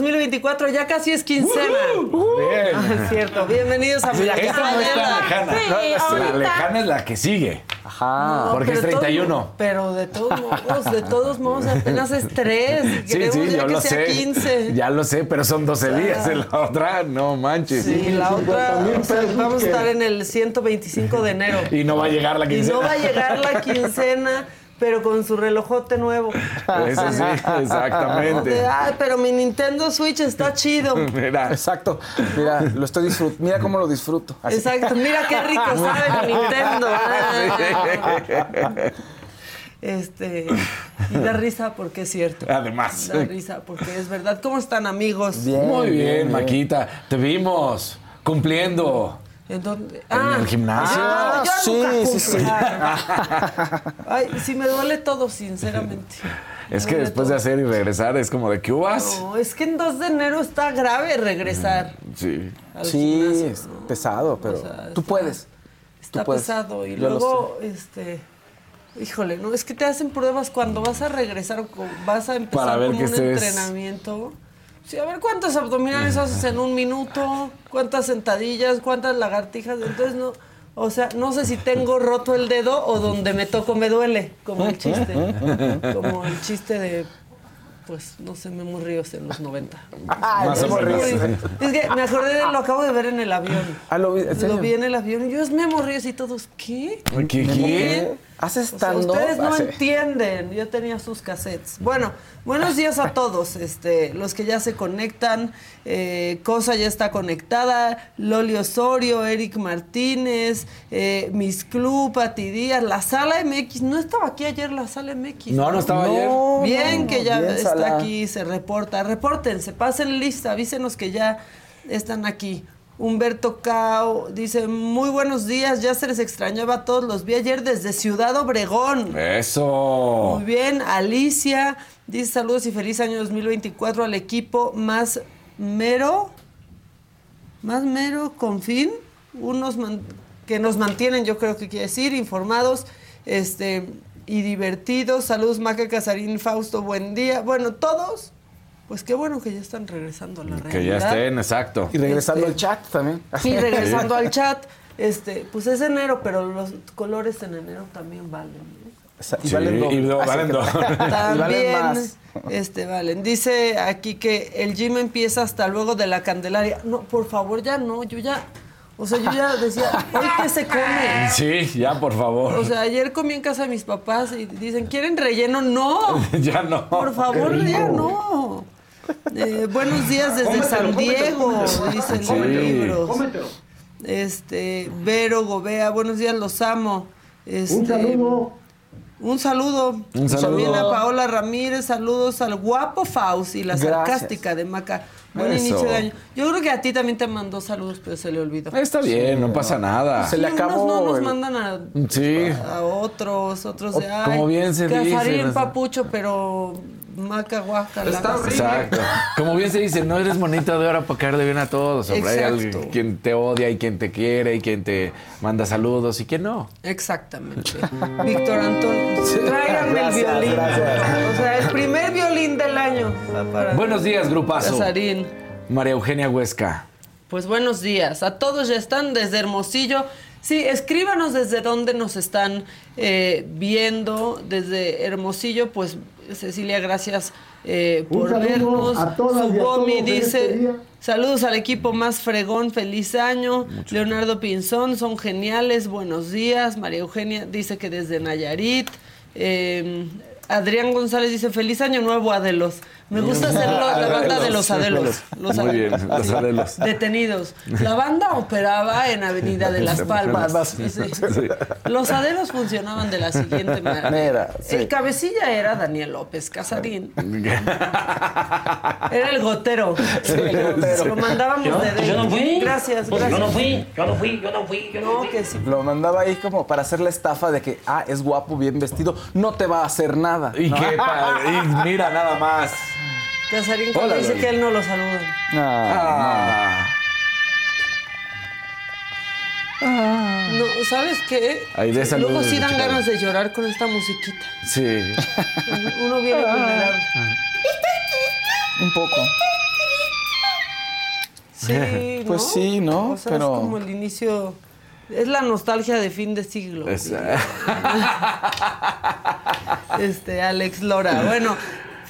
2024, ya casi es quincena. Bien. Ah, es cierto. Bienvenidos a Esta no es tan lejana. Sí, la lejana es la que sigue. Ajá. No, porque es pero todo- 31. pero de todos modos, de todos modos, apenas es 3. Sí, Queremos sí, ya yo que lo sea sé. 15. Ya lo sé, pero son 12 días en la otra. No manches. Sí, la otra, 50,000 o sea, pesos vamos a estar en el 125 de enero. Y no va a llegar la Y quincena. no va a llegar la quincena, pero con su relojote nuevo. Eso sí, exactamente. De, Ay, pero mi Nintendo Switch está chido. Mira, Exacto. Mira, lo estoy disfrutando. Mira cómo lo disfruto. Así. Exacto, mira qué rico sabe mi Nintendo. Este, y da risa porque es cierto. Además. Da risa porque es verdad. ¿Cómo están, amigos? Bien. Muy bien, bien. Maquita. Te vimos cumpliendo. ¿En dónde? el gimnasio. Ah, yo Sí, nunca sí, sí. Ay, sí me duele todo, sinceramente. Es Me que después de hacer y regresar es como de que uvas. No, es que en 2 de enero está grave regresar Sí. al Sí, gimnasio, es ¿no? pesado, pero O sea, tú está- puedes. Está Tú puedes. pesado y Yo luego, este, híjole, no, es que te hacen pruebas cuando vas a regresar o vas a empezar Para ver con que un estés- entrenamiento. Sí, a ver cuántos abdominales haces en un minuto, cuántas sentadillas, cuántas lagartijas, entonces no, o sea, no sé si tengo roto el dedo o donde me toco me duele, como el chiste, como el chiste de pues no sé, Memo Ríos en los 90. Ay, Más o Memo. Ríos. Es que me acordé, de- lo acabo de ver en el avión. Ah, lo vi, ¿en serio? Lo vi en el avión y yo es Memo Ríos y todos, ¿qué? ¿Qué? qué? ¿Haces O sea, stand ustedes no entienden. Yo tenía sus cassettes. Bueno, buenos días a todos. Este, los que ya se conectan. eh, Cosa ya está conectada. Loli Osorio, Eric Martínez, eh, Miss Club, Pati Díaz, la Sala MX. No estaba aquí ayer la Sala MX. No, no estaba ayer. No, Bien no, que ya bien, está Sala. aquí, se reporta. Repórtense, pasen lista, avísenos que ya están aquí. Humberto Cao dice, muy buenos días, ya se les extrañaba a todos, los vi ayer desde Ciudad Obregón. Eso. Muy bien, Alicia dice saludos y feliz año 2024 al equipo más mero, más mero con fin, unos man- que nos mantienen, yo creo que quiere decir, informados este, y divertidos. Saludos Maca Casarín, Fausto, buen día. Bueno, todos, pues qué bueno que ya están regresando a la realidad. Que ya estén, exacto. Y regresando Este- al chat también. Y regresando al chat, este, pues es enero, pero los colores en enero también valen. ¿no? Y Sí, valen doble. y Así valen que- doble. Y valen También, más. este, valen. Dice aquí que el gym empieza hasta luego de la Candelaria. No, por favor, ya no, yo ya, o sea, yo ya decía, hoy qué se come. Sí, ya, por favor. O sea, ayer comí en casa de mis papás y dicen, ¿quieren relleno? No, ya no. por favor, ya no. Eh, buenos días desde Cómetelo, San Diego, cómetelo. dice el Sí. libro. Cómetelo. Este, Vero Gobea, buenos días, los amo. Este, Un saludo. Un saludo. Un saludo. También a Paola Ramírez, saludos al guapo Faust y la Gracias. sarcástica de Maca. Buen Eso. inicio de año. Yo creo que a ti también te mandó saludos, pero se le olvidó. Está bien, no pasa nada. Se le acabó unos no nos el- mandan a, Sí. a otros, otros de O- ay, como bien se dice. Papucho, pero Maca Guaca. Está horrible. Exacto. Como bien se dice, no eres monito de oro para caerle bien a todos. Hombre. Hay Exacto. alguien- quien te odia y quien te quiere y quien te manda saludos y quien no. Exactamente. Víctor Antón, tráiganme el violín. gracias. O sea, el primer violín del año. para Buenos días, grupazo. Casarín. María Eugenia Huesca. Pues buenos días. A todos ya están desde Hermosillo. Sí, escríbanos desde dónde nos están eh, viendo. Desde Hermosillo, pues Cecilia, gracias eh, por vernos. a todas y a Subomi todos dice, este saludos al equipo más fregón, feliz año. Leonardo Pinzón, son geniales, buenos días. María Eugenia dice que desde Nayarit. Eh, Adrián González dice, feliz año nuevo, Adelos. Me gusta hacerlo la banda de los Adelos. Los Muy bien, Adelos. los Adelos. Detenidos. La banda operaba en Avenida de las Palmas. Sí. Los Adelos funcionaban de la siguiente manera. El cabecilla era Daniel López Casarín. Era el gotero. el gotero. Lo mandábamos de yo no fui. Gracias, gracias. Yo no fui, yo no fui, yo no fui, yo no No, fui. que sí. Lo mandaba ahí como para hacer la estafa de que, ah, es guapo, bien vestido, no te va a hacer nada. Y qué pa- y mira nada más. Casarín cuando Hola, dice Loli. que él no lo saluda. Ah, Ah. No, ¿sabes qué? Ahí de saludos Luego sí dan Chicago. ganas de llorar con esta musiquita. Sí. Uno viene vulnerable. un poco. Sí, ¿no? Pues sí, ¿no? O sea, Pero- es como el inicio... Es la nostalgia de fin de siglo. Es- Este, Alex Lora. Bueno,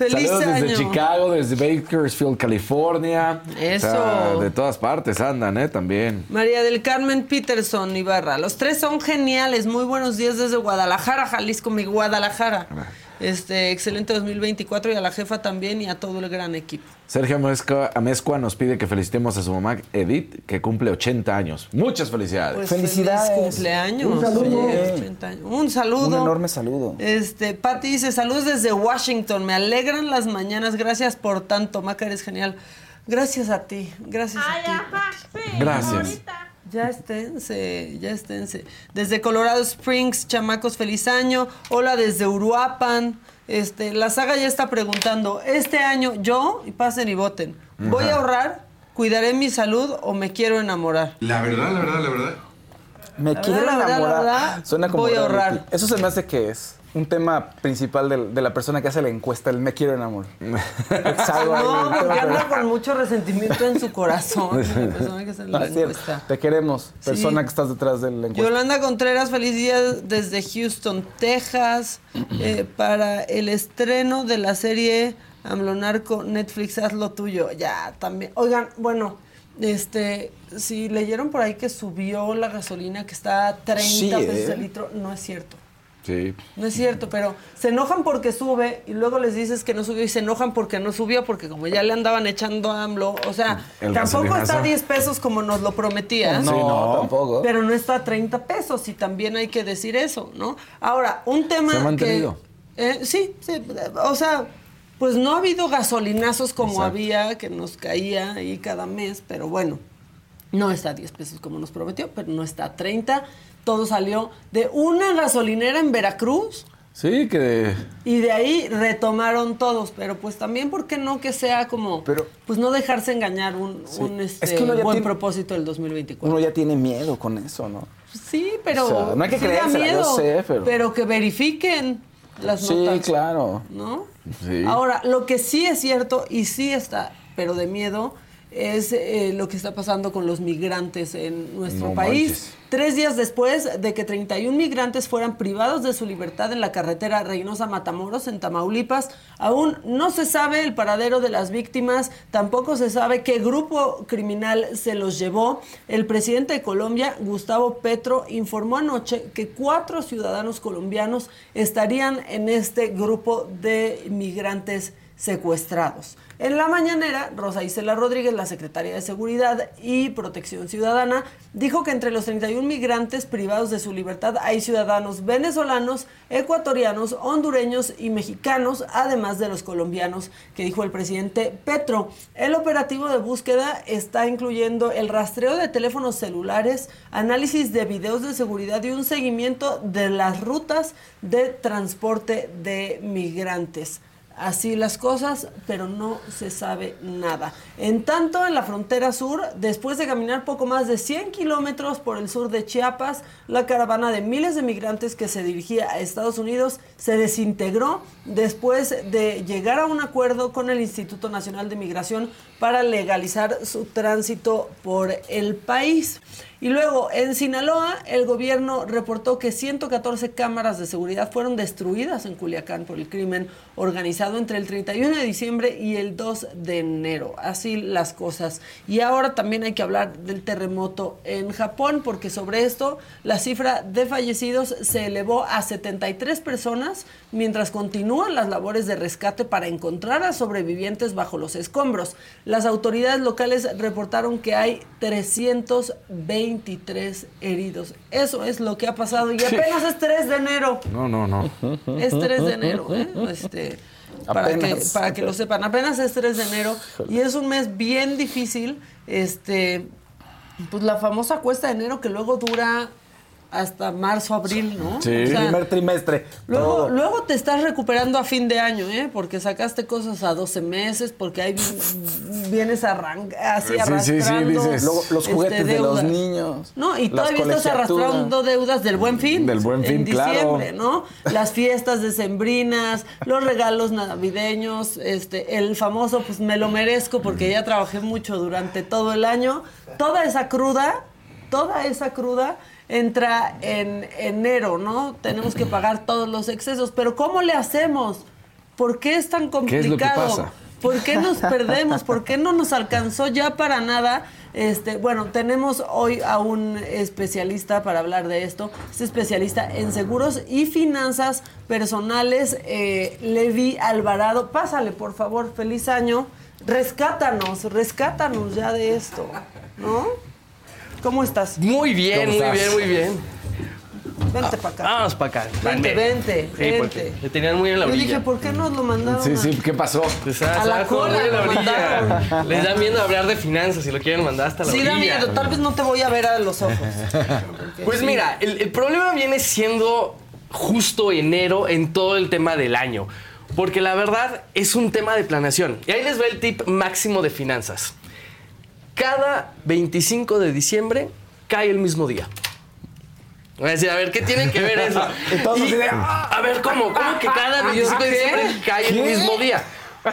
feliz Saludos año. desde Chicago, desde Bakersfield, California. Eso. O sea, de todas partes andan, ¿eh? También. María del Carmen Peterson Ibarra. Los tres son geniales. Muy buenos días desde Guadalajara, Jalisco, mi Guadalajara. Este, excelente 2024 y a la jefa también y a todo el gran equipo. Sergio Amezcua, Amezcua nos pide que felicitemos a su mamá Edith, que cumple 80 años. Muchas felicidades. Pues Felicidades. feliz cumpleaños. Un saludo. Oye, 80 años. Un saludo. Un enorme saludo. Este, Pati dice, saludos desde Washington, me alegran las mañanas, gracias por tanto, Maca, eres genial. Gracias a ti, gracias a ti. Pati. Gracias. Ya esténse, ya esténse. Desde Colorado Springs, chamacos, feliz año. Hola desde Uruapan. Este, la saga ya está preguntando, este año yo, y pasen y voten, ¿voy a ahorrar, cuidaré mi salud o me quiero enamorar? La verdad, la verdad, la verdad. Me La quiero verdad, enamorar. la verdad, Suena como voy a ahorrar. Eso se me hace que es un tema principal del- de, la persona que hace la encuesta, el me quiero enamorar. Es algo ahí, No, porque anda de- con mucho resentimiento en su corazón. la persona que hace la cierto. encuesta. Te queremos, persona Sí. que estás detrás de la encuesta. Yolanda Contreras, feliz día desde Houston, Texas, eh, para el estreno de la serie AMLO Narco Netflix, haz lo tuyo. Ya, también. Oigan, bueno, este, si leyeron por ahí que subió la gasolina, que está a 30 Sí, pesos ¿eh? el litro, no es cierto. Sí. No es cierto, pero se enojan porque sube y luego les dices que no subió y se enojan porque no subió porque como ya le andaban echando a AMLO, o sea, El tampoco está a 10 pesos como nos lo prometías. no, Sí, no. tampoco. Pero no está a 30 pesos y también hay que decir eso, ¿no? Ahora, un tema Se ha que... eh, sí, sí, o sea, pues no ha habido gasolinazos como Exacto. había, que nos caía ahí cada mes, pero bueno, no está a 10 pesos como nos prometió, pero no está a 30. Todo salió de una gasolinera en Veracruz Sí, que. y de ahí retomaron todos, pero pues también, ¿por qué no que sea como, Pero- pues no dejarse engañar un, Sí. un, Es este, que buen tiene- propósito del 2024? Uno ya tiene miedo con eso, ¿no? Sí, pero. O sea, no hay que sí yo miedo, sé, pero- que verifiquen las Sí, notas. claro. ¿No? Sí. Ahora, lo que sí es cierto y sí está, pero de miedo, es eh, lo que está pasando con los migrantes en nuestro No país. manches. Tres días después de que 31 migrantes fueran privados de su libertad en la carretera Reynosa-Matamoros, en Tamaulipas, aún no se sabe el paradero de las víctimas, tampoco se sabe qué grupo criminal se los llevó. El presidente de Colombia, Gustavo Petro, informó anoche que cuatro ciudadanos colombianos estarían en este grupo de migrantes secuestrados. En la mañanera, Rosa Isela Rodríguez, la secretaria de Seguridad y Protección Ciudadana, dijo que entre los 31 migrantes privados de su libertad hay ciudadanos venezolanos, ecuatorianos, hondureños y mexicanos, además de los colombianos, que dijo el presidente Petro. El operativo de búsqueda está incluyendo el rastreo de teléfonos celulares, análisis de videos de seguridad y un seguimiento de las rutas de transporte de migrantes así las cosas, pero no se sabe nada. En tanto, en la frontera sur, después de caminar poco más de 100 kilómetros por el sur de Chiapas, la caravana de miles de migrantes que se dirigía a Estados Unidos se desintegró después de llegar a un acuerdo con el Instituto Nacional de Migración para legalizar su tránsito por el país. Y luego, en Sinaloa, el gobierno reportó que 114 cámaras de seguridad fueron destruidas en Culiacán por el crimen organizado entre el 31 de diciembre y el 2 de enero. Así las cosas. Y ahora también hay que hablar del terremoto en Japón, porque sobre esto la cifra de fallecidos se elevó a 73 personas, mientras continúan las labores de rescate para encontrar a sobrevivientes bajo los escombros. Las autoridades locales reportaron que hay 323 heridos. Eso es lo que ha pasado y apenas es 3 de enero. No, no, no. Es 3 de enero, ¿eh? Este, para, que, para que lo sepan, apenas es 3 de enero y es un mes bien difícil. Este, pues la famosa cuesta de enero que luego dura hasta marzo, abril, ¿no? Sí. O sea, Primer trimestre. Luego, todo. luego te estás recuperando a fin de año, ¿eh? Porque sacaste cosas a 12 meses, porque ahí vi- vienes arran- así Sí, sí, sí, arrastrando. dices. Luego los este, juguetes de los niños. No, y todavía estás arrastrando deudas del buen fin. Del Buen Fin, En claro. diciembre, ¿no? Las fiestas decembrinas, los regalos navideños, este, el famoso, pues me lo merezco porque ya trabajé mucho durante todo el año. Toda esa cruda, toda esa cruda entra en enero, ¿no? Tenemos que pagar todos los excesos. Pero ¿cómo le hacemos? ¿Por qué es tan ¿Qué es lo que complicado? pasa? ¿Por qué nos perdemos? ¿Por qué no nos alcanzó ya para nada? Este, bueno, tenemos hoy a un especialista para hablar de esto. Es especialista en seguros y finanzas personales, eh, Levi Alvarado. Pásale, por favor, feliz año. Rescátanos, rescátanos ya de esto, ¿no? ¿Cómo estás? Muy bien, ¿Cómo muy estás? bien, muy bien. Vente para acá. Vamos para acá. Vente, vente, Sí, vente. le tenían muy en la Yo orilla. dije, ¿por qué nos lo mandaron? Sí, sí, ¿qué pasó? Pues, ah, A la cola muy en la orilla. Les da miedo hablar de finanzas y lo quieren mandar hasta la Sí, orilla. da miedo. Tal vez no te voy a ver a los ojos. Pues mira, el, el problema viene siendo justo enero en todo el tema del año. Porque la verdad es un tema de planeación. Y ahí les va el tip máximo de finanzas. Cada 25 de diciembre cae el mismo día. Voy a decir, a ver, ¿qué tiene que ver eso? Entonces, Y- a ver, ¿cómo? ¿Cómo que cada 25 de diciembre cae el mismo día?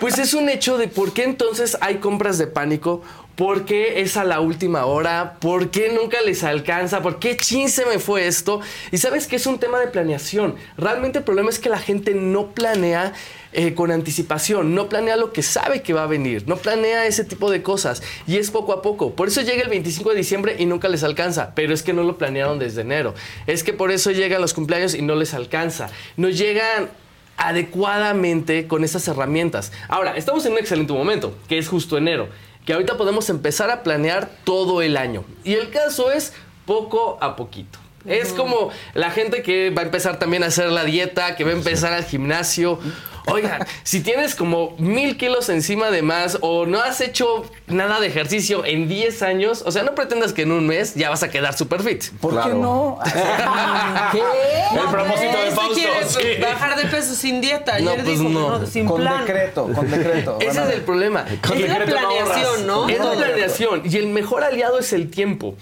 Pues es un hecho de por qué entonces hay compras de pánico, por qué es a la última hora, por qué nunca les alcanza, por qué chin se me fue esto. Y sabes que es un tema de planeación. Realmente el problema es que la gente no planea eh, con anticipación, no planea lo que sabe que va a venir, no planea ese tipo de cosas. Y es poco a poco. Por eso llega el 25 de diciembre y nunca les alcanza. Pero es que no lo planearon desde enero. Es que por eso llegan los cumpleaños y no les alcanza. No llegan adecuadamente con esas herramientas. Ahora, estamos en un excelente momento, que es justo enero, que ahorita podemos empezar a planear todo el año. Y el caso es poco a poquito. Es como la gente que va a empezar también a hacer la dieta, que va a empezar al gimnasio. Oigan, si tienes como mil kilos encima de más o no has hecho nada de ejercicio en 10 años, o sea, no pretendas que en un mes ya vas a quedar super fit. ¿Por qué no? ¿Qué? El propósito de Fausto. sí. bajar de peso sin dieta. No, Ayer pues dijo, no. sin Con plan. decreto, con decreto. Ese es el problema. Con Es la no planeación. ¿no? Es la planeación y el mejor aliado es el tiempo.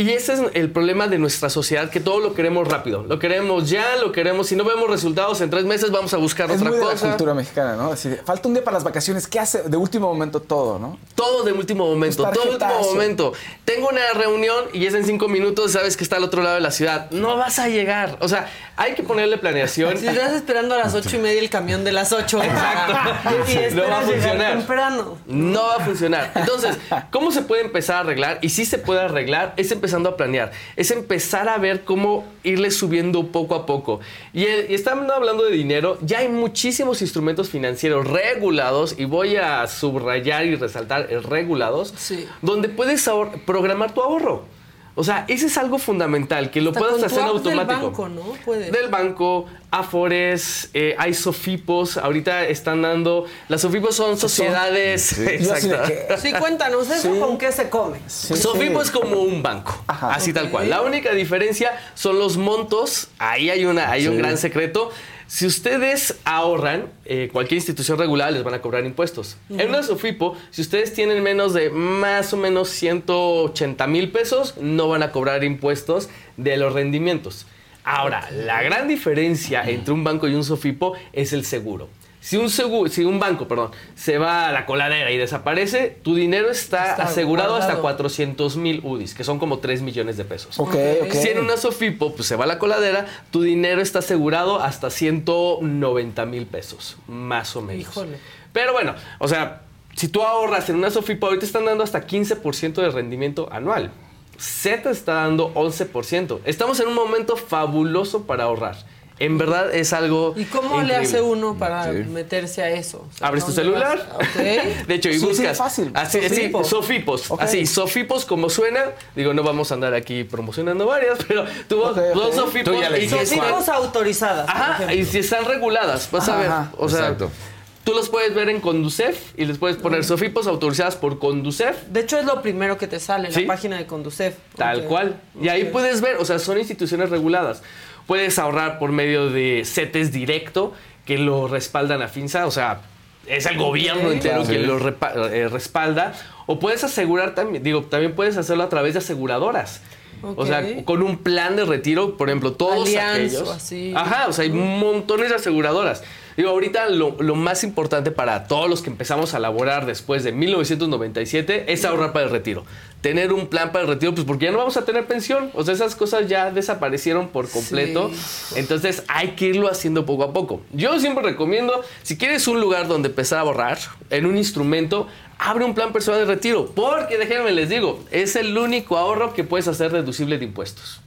Y ese es el problema de nuestra sociedad, que todo lo queremos rápido. Lo queremos ya, lo queremos. Si no vemos resultados en tres meses, vamos a buscar Es otra muy de la cosa. cultura mexicana, ¿no? Así de, falta un día para las vacaciones. ¿Qué hace? De último momento todo, ¿no? Todo de último momento, Pues todo de último momento. Tengo una reunión y es en cinco minutos, sabes que está al otro lado de la ciudad. No vas a llegar. O sea, hay que ponerle planeación. Si estás esperando a las ocho y media el camión de las ocho. Exacto. Y No va a funcionar. temprano. No va a funcionar. Entonces, ¿cómo se puede empezar a arreglar? Y si se puede arreglar, es empezando a planear. Es empezar a ver cómo irle subiendo poco a poco. Y, eh, y estamos hablando de dinero. Ya hay muchísimos instrumentos financieros regulados, y voy a subrayar y resaltar el regulados, Sí. donde puedes programar tu ahorro. O sea, ese es algo fundamental, que lo Hasta puedas hacer en automático. Del banco, ¿no? Puedes. Del banco, Afores, eh, hay Sofipos, ahorita están dando, las Sofipos son sociedades, de exacto. Sí, cuéntanos, ¿eso Sí. con qué se come? Sí, Sofipo sí. es como un banco, Ajá. así tal cual. La única diferencia son los montos. Ahí hay una, hay un Sí. gran secreto. Si ustedes ahorran, eh, cualquier institución regulada les van a cobrar impuestos. En una Sofipo, si ustedes tienen menos de más o menos 180 mil pesos, no van a cobrar impuestos de los rendimientos. Ahora, la gran diferencia entre un banco y un Sofipo es el seguro. Si un, segu- si un banco perdón, se va a la coladera y desaparece, tu dinero está, Está asegurado hasta guardado. 400 mil UDIs, que son como 3 millones de pesos. Ok, ok. Si en una Sofipo pues, se va a la coladera, tu dinero está asegurado hasta 190 mil pesos, más o menos. Híjole. Pero bueno, o sea, si tú ahorras en una Sofipo, ahorita están dando hasta 15% de rendimiento anual. Z está dando 11%. Estamos en un momento fabuloso para ahorrar. En verdad es algo. ¿Y cómo le hace uno para Sí. meterse a eso? O sea, Abres tu ¿dónde celular. vas? Ok. De hecho, y Sí, sí, buscas. fácil. Así, sí, Sofipo. Sofipos. Ok. Así, Sofipos como suena. Digo, no vamos a andar aquí promocionando varias, pero tú Ok, dos. Sofipos Tú ya le y Sofipos autorizadas. Ajá, y si están reguladas, vas a ver. Ajá, O sea, exacto. Tú los puedes ver en Conducef y les puedes poner Sofipos autorizadas por Conducef. De hecho, es lo primero que te sale, Sí. la página de Conducef. Tal cual. Y ahí puedes ver, o sea, son instituciones reguladas. Puedes ahorrar por medio de CETES directo que lo respaldan a FINSA, o sea, es el gobierno entero Sí. quien lo repa- eh, respalda. O puedes asegurar también, digo, también puedes hacerlo a través de aseguradoras. O sea, con un plan de retiro, por ejemplo, todos Allianz aquellos. o así. Ajá, o sea, hay montones de aseguradoras. Digo, ahorita lo, lo más importante para todos los que empezamos a laborar después de 1997 es ahorrar para el retiro. Tener un plan para el retiro, pues porque ya no vamos a tener pensión. O sea, esas cosas ya desaparecieron por completo. Entonces hay que irlo haciendo poco a poco. Yo siempre recomiendo, si quieres un lugar donde empezar a ahorrar, en un instrumento, abre un plan personal de retiro. Porque déjenme les digo, es el único ahorro que puedes hacer deducible de impuestos.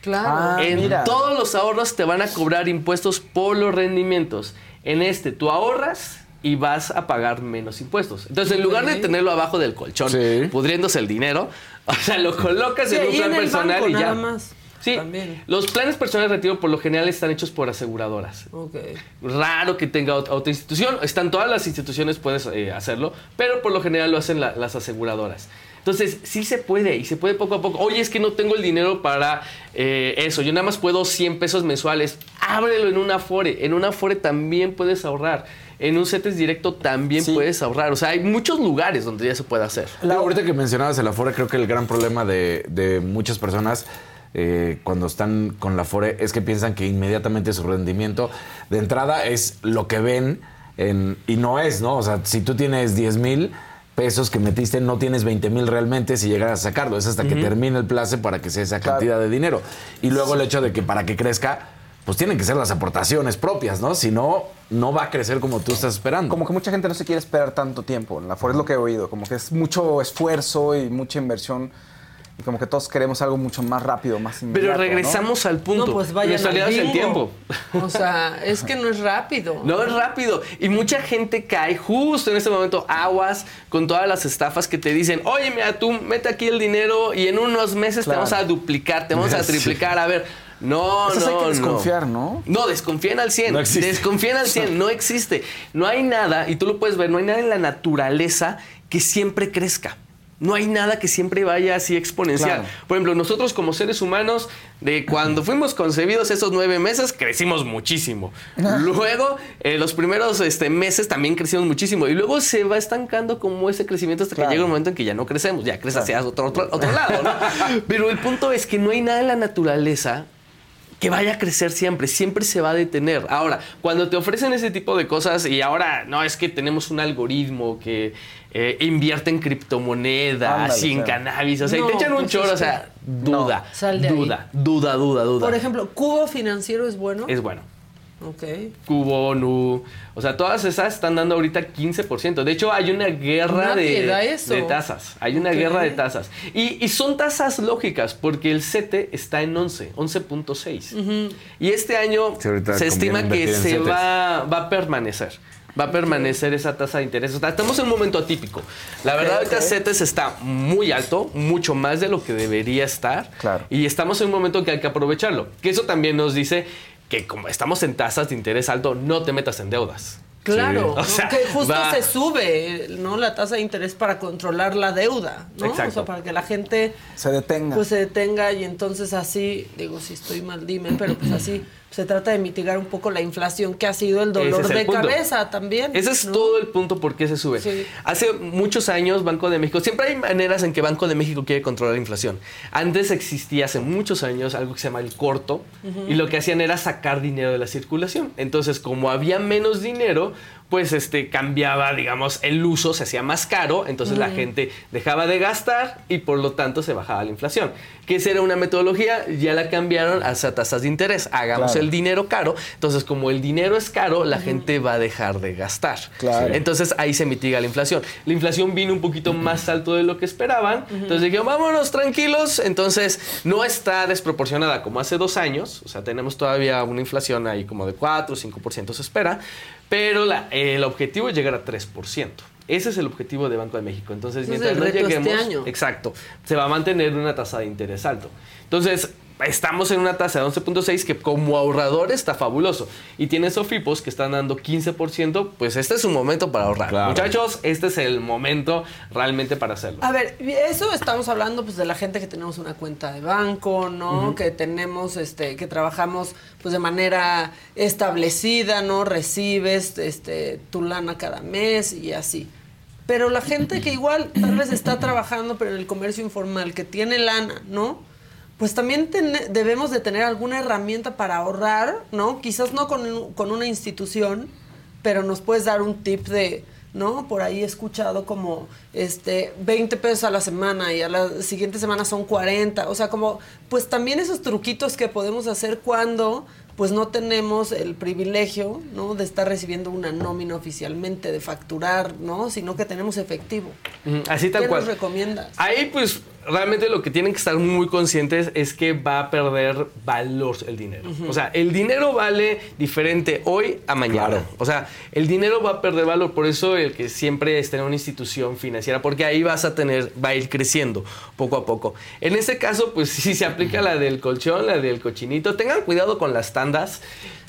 Claro. Ah, En mira. todos los ahorros te van a cobrar impuestos por los rendimientos. En este tú ahorras y vas a pagar menos impuestos. Entonces, en lugar de tenerlo abajo del colchón, Sí. pudriéndose el dinero, o sea, lo colocas Sí, en un plan personal banco y ya. nada más. Sí, También. los planes personales de retiro por lo general están hechos por aseguradoras. Ok. Raro que tenga ot- otra institución. Están todas las instituciones, puedes eh, hacerlo, pero por lo general lo hacen la- las aseguradoras. Entonces, sí se puede y se puede poco a poco. Oye, es que no tengo el dinero para eh, eso. Yo nada más puedo 100 pesos mensuales. Ábrelo en una Afore. En una Afore también puedes ahorrar. En un CETES directo también Sí. puedes ahorrar. O sea, hay muchos lugares donde ya se puede hacer. La, ahorita que mencionabas el Afore, creo que el gran problema de, de muchas personas eh, cuando están con la Afore es que piensan que inmediatamente su rendimiento de entrada es lo que ven en- y no es, ¿no? O sea, si tú tienes 10 mil pesos que metiste, no tienes 20 mil realmente si llegaras a sacarlo. Es hasta que termine el plazo para que sea esa Claro. cantidad de dinero. Y luego el hecho de que para que crezca, pues tienen que ser las aportaciones propias, ¿no? Si no, no va a crecer como tú estás esperando. Como que mucha gente no se quiere esperar tanto tiempo. En la FOR es lo que he oído. Como que es mucho esfuerzo y mucha inversión. Y como que todos queremos algo mucho más rápido, más inmediato. Pero ¿no? regresamos al punto. No, pues vaya. Nuestra realidad es el tiempo. O sea, es que no es rápido. No es rápido. Y mucha gente cae justo en este momento aguas con todas las estafas que te dicen, oye, mira, tú mete aquí el dinero y en unos meses Claro. te vamos a duplicar, te vamos a triplicar. A ver, no, Esas no, hay que no. desconfiar, ¿no? No, desconfíen al 100. No existe. Desconfíen al 100. No existe. No hay nada, y tú lo puedes ver, no hay nada en la naturaleza que siempre crezca. No hay nada que siempre vaya así exponencial. Claro. Por ejemplo, nosotros como seres humanos, de cuando fuimos concebidos esos nueve meses, crecimos muchísimo. Luego, eh, los primeros este, meses también crecimos muchísimo. Y luego se va estancando como ese crecimiento hasta Claro. que llega un momento en que ya no crecemos, ya creces hacia otro, otro, otro lado. ¿no? Pero el punto es que no hay nada en la naturaleza que vaya a crecer siempre, siempre se va a detener. Ahora, cuando te ofrecen ese tipo de cosas y ahora, no, es que tenemos un algoritmo que eh, invierte en criptomonedas y en claro. cannabis, o sea, y No, te echan un pues choro, es o sea, duda, Sal de ahí. duda, duda, duda, duda. Por ejemplo, ¿cubo financiero es bueno? es bueno. Ok. Cubo, Nu, o sea, todas esas están dando ahorita 15%. De hecho, hay una guerra de, da eso. de tasas. Hay una guerra de tasas. Y, y son tasas lógicas, porque el CETE está en 11, 11.6. Y este año Sí, se estima que se va, va a permanecer. Va a permanecer esa tasa de interés. O sea, estamos en un momento atípico. La verdad, ahorita ok. CETES está muy alto, mucho más de lo que debería estar. Claro. Y estamos en un momento que hay que aprovecharlo. Que eso también nos dice que como estamos en tasas de interés alto, no te metas en deudas. Claro, Sí. O sea, que justo va- se sube, ¿no? La tasa de interés para controlar la deuda, ¿no? Exacto. O sea, para que la gente Se detenga. pues se detenga y entonces así, digo, si estoy mal, dime, pero pues así se trata de mitigar un poco la inflación que ha sido el dolor Ese es el de punto. cabeza también. Ese es ¿no? todo el punto por qué se sube. Sí. Hace muchos años Banco de México, siempre hay maneras en que Banco de México quiere controlar la inflación. Antes existía hace muchos años algo que se llama el corto y lo que hacían era sacar dinero de la circulación. Entonces, como había menos dinero, pues este cambiaba, digamos, el uso se hacía más caro, entonces la gente dejaba de gastar y por lo tanto se bajaba la inflación. Que esa era una metodología, ya la cambiaron hacia tasas de interés. Hagamos Claro. el dinero caro, entonces como el dinero es caro, la gente va a dejar de gastar. Claro. Entonces ahí se mitiga la inflación. La inflación vino un poquito más alto de lo que esperaban. Entonces dijeron, vámonos tranquilos. Entonces no está desproporcionada como hace dos años. O sea, tenemos todavía una inflación ahí como de 4 o 5% se espera. Pero la- el objetivo es llegar a 3%. Ese es el objetivo de Banco de México. Entonces, mientras no este lleguemos, año. exacto, se va a mantener una tasa de interés alto. Entonces, estamos en una tasa de 11.6 que como ahorrador está fabuloso. Y tienes Sofipos que están dando 15%, pues este es un momento para ahorrar. Claro. Muchachos, este es el momento realmente para hacerlo. A ver, eso estamos hablando pues de la gente que tenemos una cuenta de banco, ¿no? Que tenemos, este, que trabajamos pues de manera establecida, ¿no? Recibes este tu lana cada mes y así. Pero la gente que igual tal vez está trabajando pero en el comercio informal, que tiene lana, ¿no? Pues también tene- debemos de tener alguna herramienta para ahorrar, ¿no? Quizás no con, con una institución, pero nos puedes dar un tip de, ¿no? Por ahí he escuchado como este 20 pesos a la semana y a la siguiente semana son 40. O sea, como, pues también esos truquitos que podemos hacer cuando pues no tenemos el privilegio, ¿no? De estar recibiendo una nómina oficialmente, de facturar, ¿no? Sino que tenemos efectivo. Así tal ¿Qué cual. nos recomiendas? Ahí, pues, realmente lo que tienen que estar muy conscientes es que va a perder valor el dinero. O sea, el dinero vale diferente hoy a mañana. Claro. O sea, el dinero va a perder valor. Por eso el que siempre esté en una institución financiera, porque ahí vas a tener, va a ir creciendo poco a poco. En este caso, pues sí se aplica la del colchón, la del cochinito. Tengan cuidado con las tandas.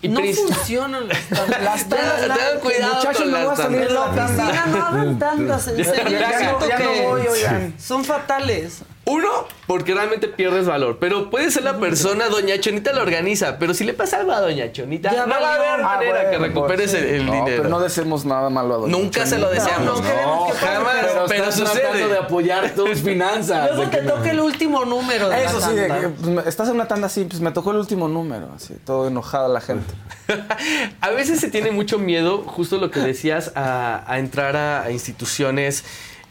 Y no prin- funcionan las tandas. Las tandas, Tengan nada, cuidado muchachos, voy las a salir la tanda. Oficina, no hagan tandas, en serio. Ya no- ya no que voy, oigan. Son fatales. Uno, porque realmente pierdes valor. Pero puede ser la persona, Doña Chonita lo organiza. Pero si le pasa algo a Doña Chonita, Ya no va a haber Ah, manera que recuperes pues, el, el no, dinero. Pero no deseemos nada malo a Doña Nunca se lo deseamos. No, queremos que jamás. pero Pero, estás tratando de sucede. apoyar tus finanzas. Luego de te no- toca el último número de Eso la sí, de que, pues, estás en una tanda así, pues me tocó el último número, así, todo enojada la gente. a veces se tiene mucho miedo, justo lo que decías, a, a entrar a, a instituciones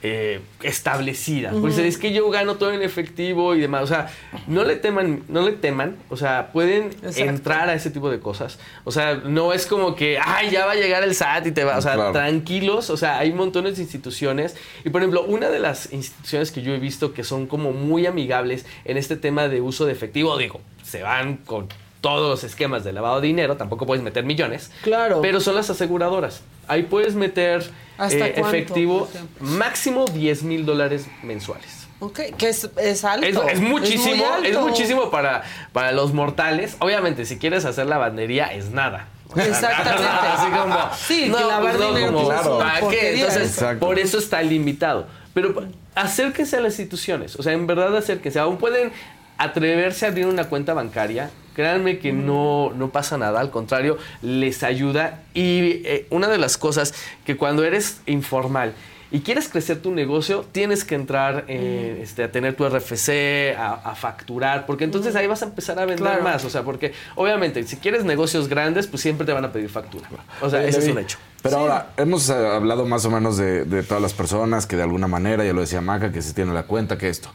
eh, establecidas. Porque dicen, es que yo gano todo en efectivo y demás. O sea, no le teman, no le teman. O sea, pueden Exacto. entrar a ese tipo de cosas. O sea, no es como que, ay, ya va a llegar el SAT y te va. O sea, Claro. tranquilos. O sea, hay montones de instituciones. Y por ejemplo, una de las instituciones que yo he visto que son como muy amigables en este tema de uso de efectivo, digo, se van con todos los esquemas de lavado de dinero, tampoco puedes meter millones. Claro. Pero son las aseguradoras. Ahí puedes meter ¿Hasta eh, cuánto, efectivo máximo 10 mil dólares mensuales. Ok, que es, es alto. Es, es muchísimo, es, alto. muchísimo para, para los mortales. Obviamente, si quieres hacer lavandería, es nada. Exactamente. Así como, Sí, que lavar dinero, pues, es una ¿para qué? Entonces, Exacto. por eso está limitado. Pero acérquense a las instituciones. O sea, en verdad acérquense. Aún pueden atreverse a abrir una cuenta bancaria. Créanme que no, no pasa nada, al contrario, les ayuda. Y eh, una de las cosas que cuando eres informal y quieres crecer tu negocio, tienes que entrar eh, este, a tener tu RFC, a, a facturar, porque entonces ahí vas a empezar a vender Claro. más. O sea, porque obviamente si quieres negocios grandes, pues siempre te van a pedir factura. O sea, ese es un hecho. Pero ahora, hemos eh, hablado más o menos de, de todas las personas que de alguna manera, ya lo decía Maca, que se tiene la cuenta, que esto.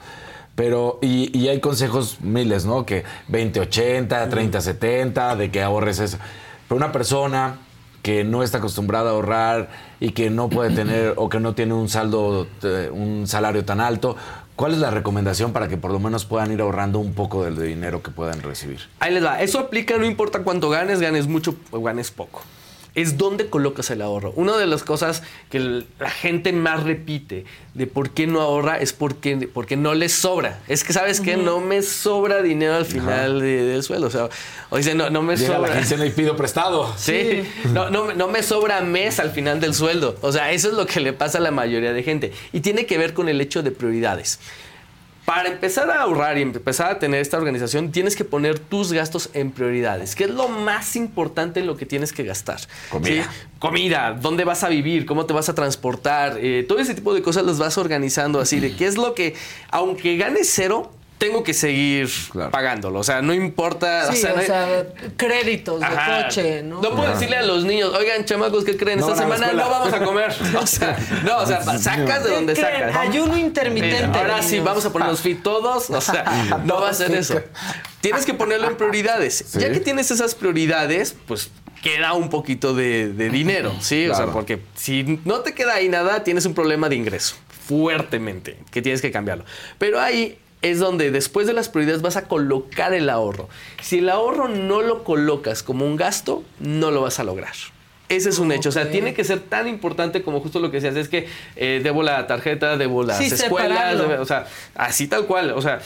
Pero, y, y hay consejos miles, ¿no? Que 20-80, 30-70, de que ahorres eso. Pero una persona que no está acostumbrada a ahorrar y que no puede tener o que no tiene un saldo, eh, un salario tan alto, ¿cuál es la recomendación para que por lo menos puedan ir ahorrando un poco del dinero que puedan recibir? Ahí les va. Eso aplica no importa cuánto ganes, ganes mucho o ganes poco. Es dónde colocas el ahorro. Una de las cosas que la gente más repite de por qué no ahorra es porque, porque no les sobra. Es que, ¿sabes qué? No me sobra dinero al final de- del sueldo. O sea, o dice, no, no me Llega la sobra. quincena y pido prestado. Sí, No, no, no me sobra mes al final del sueldo. O sea, eso es lo que le pasa a la mayoría de gente. Y tiene que ver con el hecho de prioridades. Para empezar a ahorrar y empezar a tener esta organización, tienes que poner tus gastos en prioridades, que es lo más importante en lo que tienes que gastar. Comida. ¿sí? Comida, dónde vas a vivir, cómo te vas a transportar, eh, todo ese tipo de cosas las vas organizando así, de qué es lo que, aunque ganes cero, tengo que seguir Claro. pagándolo. O sea, no importa. Sí, o sea, o no- sea, créditos de Ajá. coche, ¿no? No puedo decirle a los niños, oigan, chamacos, ¿qué creen? No Esta semana escuela". no vamos a comer. O sea, no, o sea, sacas de ¿Qué donde creen? sacas. Ayuno Mira, intermitente. Ahora sí, vamos a ponernos fit todos. O sea, no va a ser eso. Tienes que ponerlo en prioridades. Ya que tienes esas prioridades, pues queda un poquito de, de dinero, ¿sí? O sea, porque si no te queda ahí nada, tienes un problema de ingreso fuertemente, que tienes que cambiarlo. Pero ahí es donde después de las prioridades vas a colocar el ahorro. Si el ahorro no lo colocas como un gasto, no lo vas a lograr. Ese es un hecho. O sea, tiene que ser tan importante como justo lo que decías. Es que eh, debo la tarjeta, debo las Sí, escuelas. debo- o sea, así tal cual. O sea,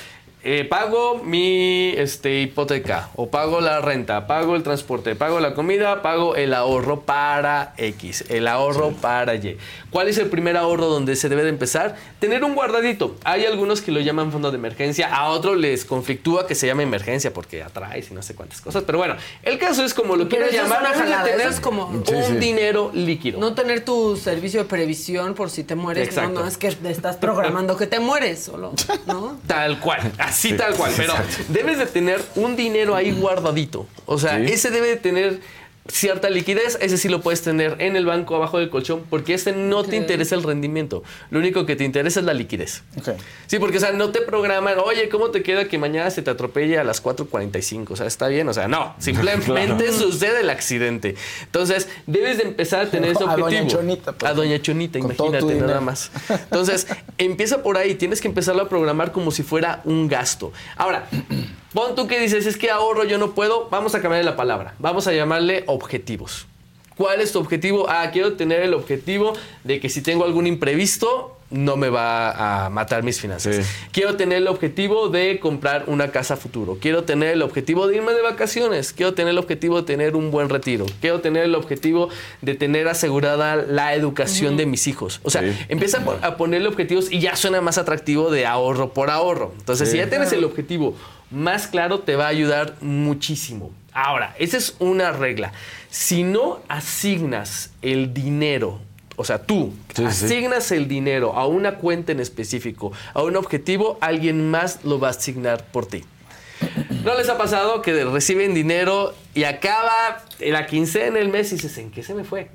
eh, pago mi este, hipoteca, o pago la renta, pago el transporte, pago la comida, pago el ahorro para X, el ahorro para Y. ¿Cuál es el primer ahorro donde se debe de empezar? Tener un guardadito. Hay algunos que lo llaman fondo de emergencia, a otros les conflictúa que se llame emergencia porque atraes y no sé cuántas cosas. Pero bueno, el caso es como lo quieras llamar, una debes de jalada, eso tener es como- un Sí, sí. dinero líquido. No tener tu servicio de previsión por si te mueres. Exacto. No, no, es que te estás programando que te mueres solo, ¿no? Tal cual, así tal cual. Pero debes de tener un dinero ahí guardadito. O sea, Sí. ese debe de tener cierta liquidez. Ese sí lo puedes tener en el banco abajo del colchón porque ese no te interesa el rendimiento. Lo único que te interesa es la liquidez. Ok. Sí, porque, o sea, no te programan, oye, ¿cómo te queda que mañana se te atropelle a las 4.45? O sea, está bien, o sea, no, simplemente sucede el accidente. Entonces, debes de empezar a tener ese A objetivo. Doña Chonita, por A Doña Chonita, Con todo tu imagínate, nada dinero. más. Entonces, empieza por ahí, tienes que empezarlo a programar como si fuera un gasto. Ahora, pon tú que dices, es que ahorro, yo no puedo, vamos a cambiarle la palabra, vamos a llamarle objetivos. ¿Cuál es tu objetivo? Ah, quiero tener el objetivo de que si tengo algún imprevisto, no me va a matar mis finanzas. Sí. Quiero tener el objetivo de comprar una casa a futuro. Quiero tener el objetivo de irme de vacaciones. Quiero tener el objetivo de tener un buen retiro. Quiero tener el objetivo de tener asegurada la educación de mis hijos. O sea, Sí. empieza a pon- a ponerle objetivos y ya suena más atractivo de ahorro por ahorro. Entonces, Sí. si ya tienes el objetivo más claro, te va a ayudar muchísimo. Ahora, esa es una regla. Si no asignas el dinero, o sea, tú Sí, sí, sí. asignas el dinero a una cuenta en específico, a un objetivo, alguien más lo va a asignar por ti. ¿No les ha pasado que reciben dinero y acaba la quincena en el mes y dices, ¿en qué se me fue?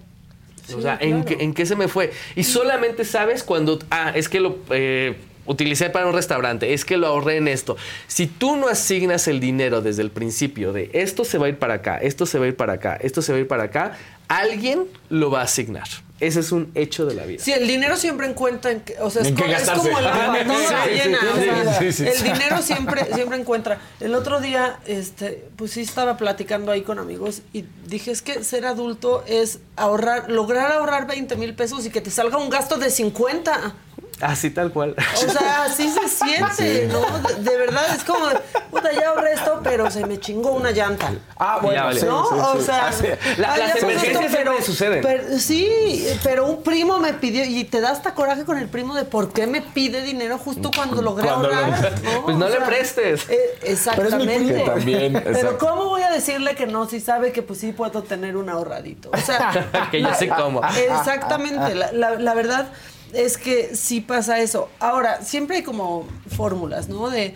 o sea, ¿en, qué, en qué se me fue? Y solamente sabes cuando, ah, es que lo eh, utilicé para un restaurante, es que lo ahorré en esto. Si tú no asignas el dinero desde el principio de esto se va a ir para acá, esto se va a ir para acá, esto se va a ir para acá, alguien lo va a asignar. Ese es un hecho de la vida. Sí, el dinero siempre encuentra en que, o sea, es, como, es la llena, sí, o sea, sí, sí. el dinero siempre, siempre encuentra. El otro día, este, pues sí estaba platicando ahí con amigos y dije, es que ser adulto es ahorrar, lograr ahorrar 20 mil pesos y que te salga un gasto de 50. Así tal cual. O sea, así se siente, ¿no? De, de verdad, es como, puta, ya ahorré esto, pero se me chingó una llanta. Ah, Ya bueno, vale. sí, ¿No? sí, o sea, Ah, sí. La- las emergencias siempre suceden. pero- sí, pero un primo me pidió, y te da hasta coraje con el primo de por qué me pide dinero justo cuando logré Cuando lo- ahorrar. Pues no le prestes. eh, exactamente. primo. Que también, Pero. ¿cómo voy a decirle que no si sabe que pues sí puedo tener un ahorradito? O sea, Que yo sé cómo. Exactamente, la, la- la verdad es que sí pasa eso. Ahora, siempre hay como fórmulas, ¿no? De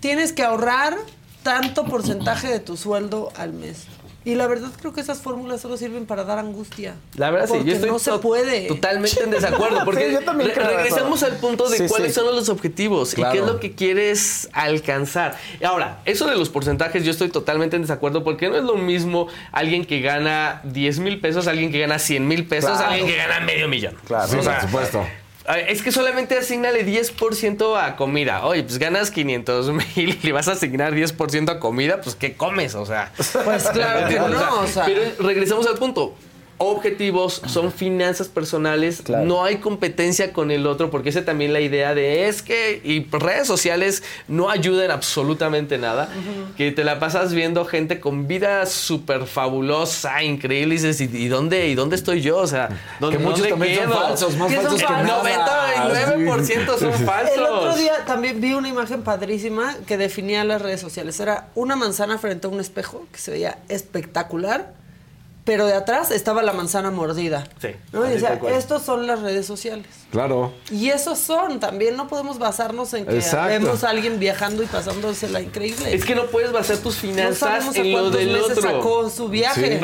tienes que ahorrar tanto porcentaje de tu sueldo al mes. Y la verdad creo que esas fórmulas solo sirven para dar angustia. La verdad sí, Porque yo estoy no se puede. totalmente en desacuerdo. Porque Sí, yo también re- creo eso. regresamos al punto de Sí, cuáles sí. son los objetivos y qué es lo que quieres alcanzar. Y Ahora, eso de los porcentajes, yo estoy totalmente en desacuerdo porque no es lo mismo alguien que gana 10 mil pesos, alguien que gana 100 mil pesos, Claro. alguien que gana medio millón. Claro. Sí, O sea, por supuesto. A ver, Es que solamente asignale 10% a comida. Oye, pues ganas 500 mil y le vas a asignar 10% a comida, pues ¿qué comes? O sea. Pues claro que no, o sea. Pero regresamos al punto. Objetivos, son finanzas personales, Claro. no hay competencia con el otro, porque esa es también la idea de es que y redes sociales no ayudan absolutamente nada, que te la pasas viendo gente con vida súper fabulosa, increíble, y dices, ¿y, y dónde, ¿y dónde estoy yo? O sea, ¿dónde, Que muchos dónde también son falsos, más ¿Qué son falsos que falsos? nada. 99% son falsos. El otro día también vi una imagen padrísima que definía las redes sociales. Era una manzana frente a un espejo que se veía espectacular, pero de atrás estaba la manzana mordida. Sí, ¿no? Y decía, estos son las redes sociales. Claro. Y esos son, también no podemos basarnos en que Exacto. vemos a alguien viajando y pasándosela increíble. Es que no puedes basar tus no finanzas sabemos a en lo del meses otro. sacó su viaje.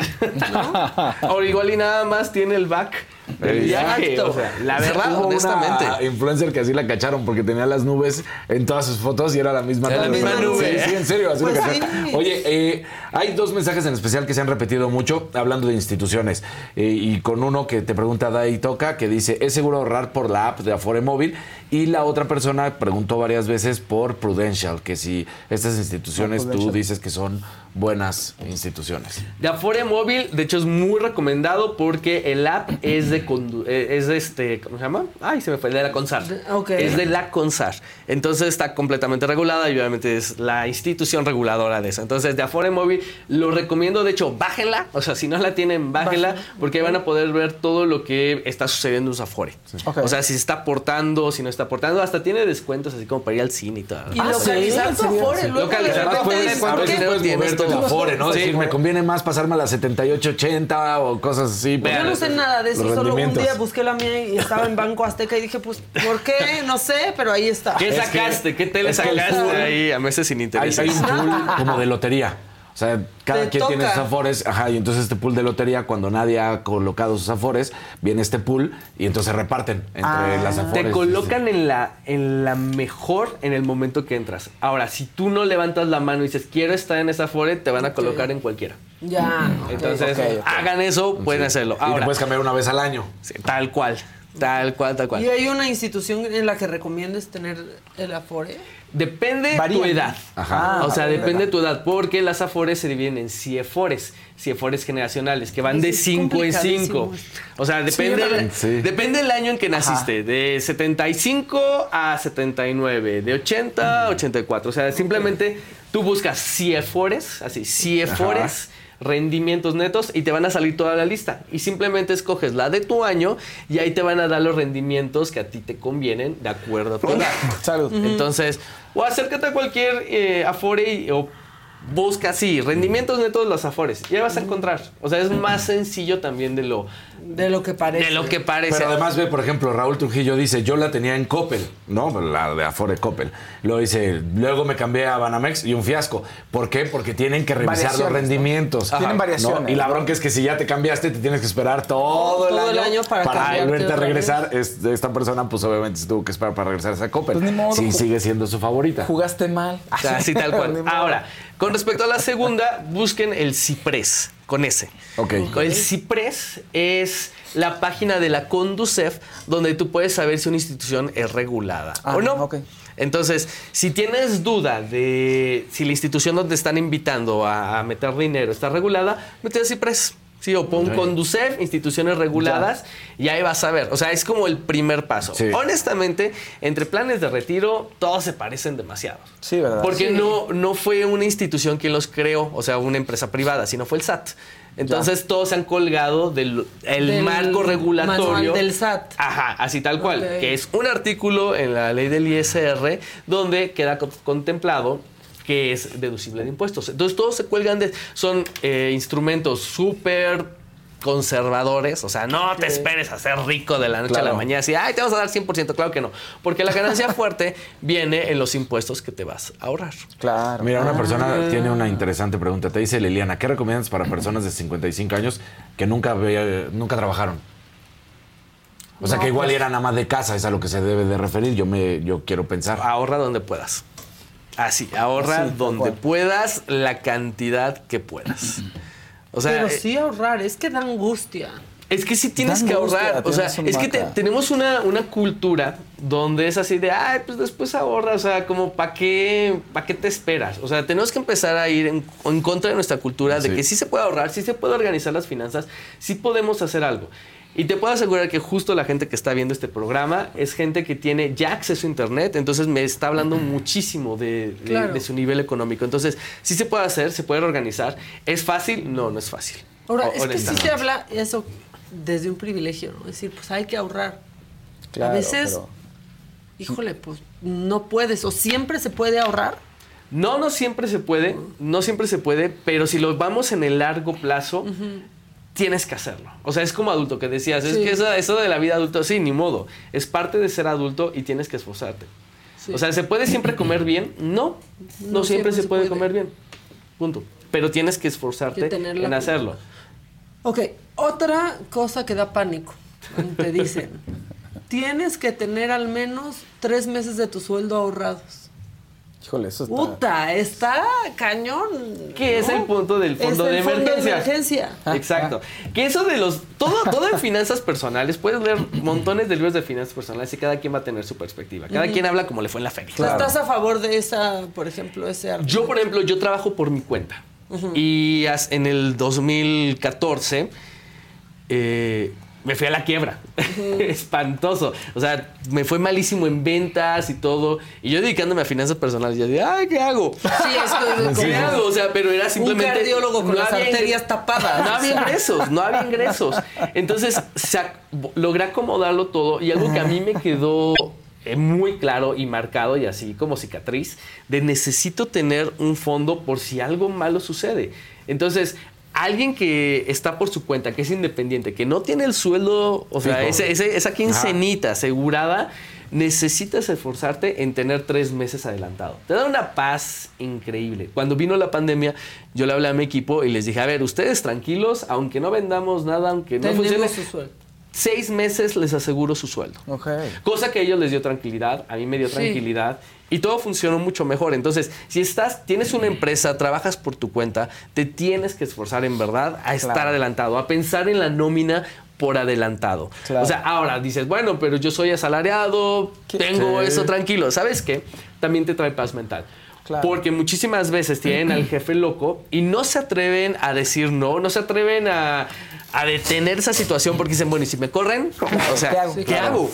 ¿no? O igual y nada más tiene el back del viaje. Exacto. O sea, la verdad, Hubo honestamente. Una influencer que así la cacharon porque tenía las nubes en todas sus fotos y era la misma Era la nube. misma nube. Sí, sí, en serio, así Pues la cacharon. sí. Oye, eh, hay dos mensajes en especial que se han repetido mucho hablando de instituciones. Eh, y con uno que te pregunta Dai Toca, que dice, ¿es seguro ahorrar por la app de Afore Móvil? Y la otra persona preguntó varias veces por Prudential, que si estas instituciones tú dices que son buenas instituciones. De Afore Móvil, de hecho, es muy recomendado porque el app es de condu- eh, es de este, ¿cómo se llama? Ay, se me fue, de la CONSAR. De- ok. Es de la CONSAR. Entonces está completamente regulada y obviamente es la institución reguladora de eso. Entonces, de Afore Móvil lo recomiendo, de hecho, bájenla. O sea, si no la tienen, bájenla, porque ahí van a poder ver todo lo que está sucediendo en su Afore. O sea, si se está aportando, si no está aportando, hasta tiene descuentos así como para ir al cine y todo. Y Ah, localizar ¿sí? tu afore. Luego Localizar tu afore, Decir, me conviene más pasarme a la 7880 o cosas así. Pues yo no sé nada de eso, solo un día busqué la mía y estaba en Banco Azteca y dije, pues, ¿por qué? No sé, pero ahí está. ¿Qué sacaste? ¿Qué tele sacaste ahí a meses sin Hay, interés? hay un pool como de lotería. O sea, cada Te quien tiene sus afores, ajá, y entonces este pool de lotería, cuando nadie ha colocado sus afores, viene este pool y entonces reparten entre Ah. las afores. Te colocan en la, en la mejor en el momento que entras. Ahora, si tú no levantas la mano y dices, quiero estar en esa fore, te van a colocar en cualquiera. Ya. Entonces, hagan eso, pueden hacerlo. Y te puedes cambiar una vez al año. sí, tal cual. Tal cual, tal cual. ¿Y hay una institución en la que recomiendes tener el afore? Depende Varía. tu edad. Ajá. o sea, Ah, depende de tu edad, porque las afores se dividen en CIEFores, CIEFores generacionales, que van de es 5 en complicadísimo 5. O sea, depende, también. Sí. depende del año en que naciste, de 75 a 79, de 80 a 84. O sea, simplemente tú buscas CIEFores, así, CIEFores. Rendimientos netos y te van a salir toda la lista. Y simplemente escoges la de tu año y ahí te van a dar los rendimientos que a ti te convienen de acuerdo a tu edad. Salud. Entonces, o acércate a cualquier eh, Afore y- o busca así, rendimientos netos de los Afores. Ya vas a encontrar. O sea, es más sencillo también de lo, De lo que parece. de lo que parece. Pero además ve, por ejemplo, Raúl Trujillo dice, yo la tenía en Coppel, ¿no? La de Afore Coppel. Luego dice, luego me cambié a Banamex y un fiasco. ¿Por qué? Porque tienen que revisar los Variaciones, ¿no? rendimientos. Tienen ¿no? variaciones, Y la bronca es que si ya te cambiaste, te tienes que esperar todo, Todo el, el año para cambiarte volverte a regresar. Es- esta persona, pues obviamente se tuvo que esperar para regresar a esa Coppel. Pues ni modo, sí, sigue siendo su favorita. Jugaste mal. O sea, así tal cual. Ahora, con respecto a la segunda, busquen el Ciprés, con ese. El Ciprés es la página de la Conducef donde tú puedes saber si una institución es regulada Ah, o no. Entonces, si tienes duda de si la institución donde están invitando a, a meter dinero está regulada, mete a Ciprés. Sí, o pon. Conducef, instituciones reguladas, y ahí vas a ver. O sea, es como el primer paso. Sí. Honestamente, entre planes de retiro, todos se parecen demasiado. Sí, ¿verdad? Porque Sí. no, no fue una institución quien los creó, o sea, una empresa privada, sino fue el SAT. Entonces todos se han colgado del el Del marco regulatorio del SAT. Ajá, así tal cual, que es un artículo en la ley del ISR donde queda co- contemplado que es deducible de impuestos. Entonces todos se cuelgan de son eh, instrumentos súper conservadores, o sea, no te esperes a ser rico de la noche a la mañana, así, ay, te vas a dar 100%, claro que no, porque la ganancia fuerte viene en los impuestos que te vas a ahorrar. Claro. Mira, una persona tiene una interesante pregunta. Te dice Liliana, ¿qué recomiendas para personas de 55 años que nunca, ve- nunca trabajaron? O sea, No, que igual pues- eran ama de casa, es a lo que se debe de referir. Yo me, yo quiero pensar. Ahorra donde puedas. Así, ahorra Así, donde puedas la cantidad que puedas. O sea, Pero eh, sí ahorrar, es que da angustia. Es que sí tienes que angustia, ahorrar. O sea, es que te- tenemos una, una cultura donde es así de, ay, pues después ahorra. O sea, como, ¿para qué, pa' qué te esperas? O sea, tenemos que empezar a ir en, en contra de nuestra cultura de que sí se puede ahorrar, sí se puede organizar las finanzas, sí podemos hacer algo. Y te puedo asegurar que justo la gente que está viendo este programa es gente que tiene ya acceso a Internet, entonces me está hablando muchísimo de, de- Claro. de su nivel económico. Entonces, sí se puede hacer, se puede organizar. ¿Es fácil? No, no es fácil. Ahora, O- es que sí se habla eso desde un privilegio, ¿no? Es decir, pues hay que ahorrar. Claro, a veces, pero- híjole, pues no puedes, o siempre se puede ahorrar. No, no siempre se puede, no siempre se puede, pero si lo vamos en el largo plazo, tienes que hacerlo. O sea, es como adulto que decías, es que eso, eso de la vida adulta, sí, ni modo. Es parte de ser adulto y tienes que esforzarte. Sí. O sea, ¿se puede siempre comer bien? No, no, No siempre, siempre se puede, puede. comer bien. Punto. Pero tienes que esforzarte en hacerlo. Ok, otra cosa que da pánico, te dicen, tienes que tener al menos tres meses de tu sueldo ahorrados. Híjole, eso está... Puta, está cañón. ¿Qué es el punto del fondo Es de el fondo emergencia? emergencia. Exacto. Que eso de los. Todo, todo en finanzas personales, puedes leer montones de libros de finanzas personales y cada quien va a tener su perspectiva. Cada quien habla como le fue en la feria. O sea, ¿Estás a favor de esa, por ejemplo, ese argumento? Yo, por ejemplo, yo trabajo por mi cuenta. Y en el 2014 eh, me fui a la quiebra. Espantoso. O sea, me fue malísimo en ventas y todo. Y yo dedicándome a finanzas personales, yo dije, ay, ¿qué hago? Sí, es que- ¿Qué hago? O sea, pero era simplemente. un cardiólogo con no las arterias tapadas. No había ingresos, no había ingresos. Entonces, logré acomodarlo todo y algo que a mí me quedó eh, muy claro y marcado y así como cicatriz, de necesito tener un fondo por si algo malo sucede. Entonces, alguien que está por su cuenta, que es independiente, que no tiene el sueldo, o sea, ese- ese- esa quincenita asegurada, necesitas esforzarte en tener tres meses adelantado. Te da una paz increíble. Cuando vino la pandemia, yo le hablé a mi equipo y les dije, a ver, ustedes tranquilos, aunque no vendamos nada, aunque no Tenemos funcione, su sueldo. seis meses les aseguro su sueldo. Ok. Cosa que a ellos les dio tranquilidad, a mí me dio Sí. tranquilidad y todo funcionó mucho mejor. Entonces, si estás, tienes una empresa, trabajas por tu cuenta, te tienes que esforzar en verdad a estar Claro. adelantado, a pensar en la nómina por adelantado. Claro. O sea, ahora dices, bueno, pero yo soy asalariado, tengo Sí. eso tranquilo. ¿Sabes qué? También te trae paz mental. Claro. Porque muchísimas veces tienen al jefe loco y no se atreven a decir no, no se atreven a, a detener esa situación porque dicen, bueno, ¿y si me corren? O sea, ¿Qué hago? ¿qué hago?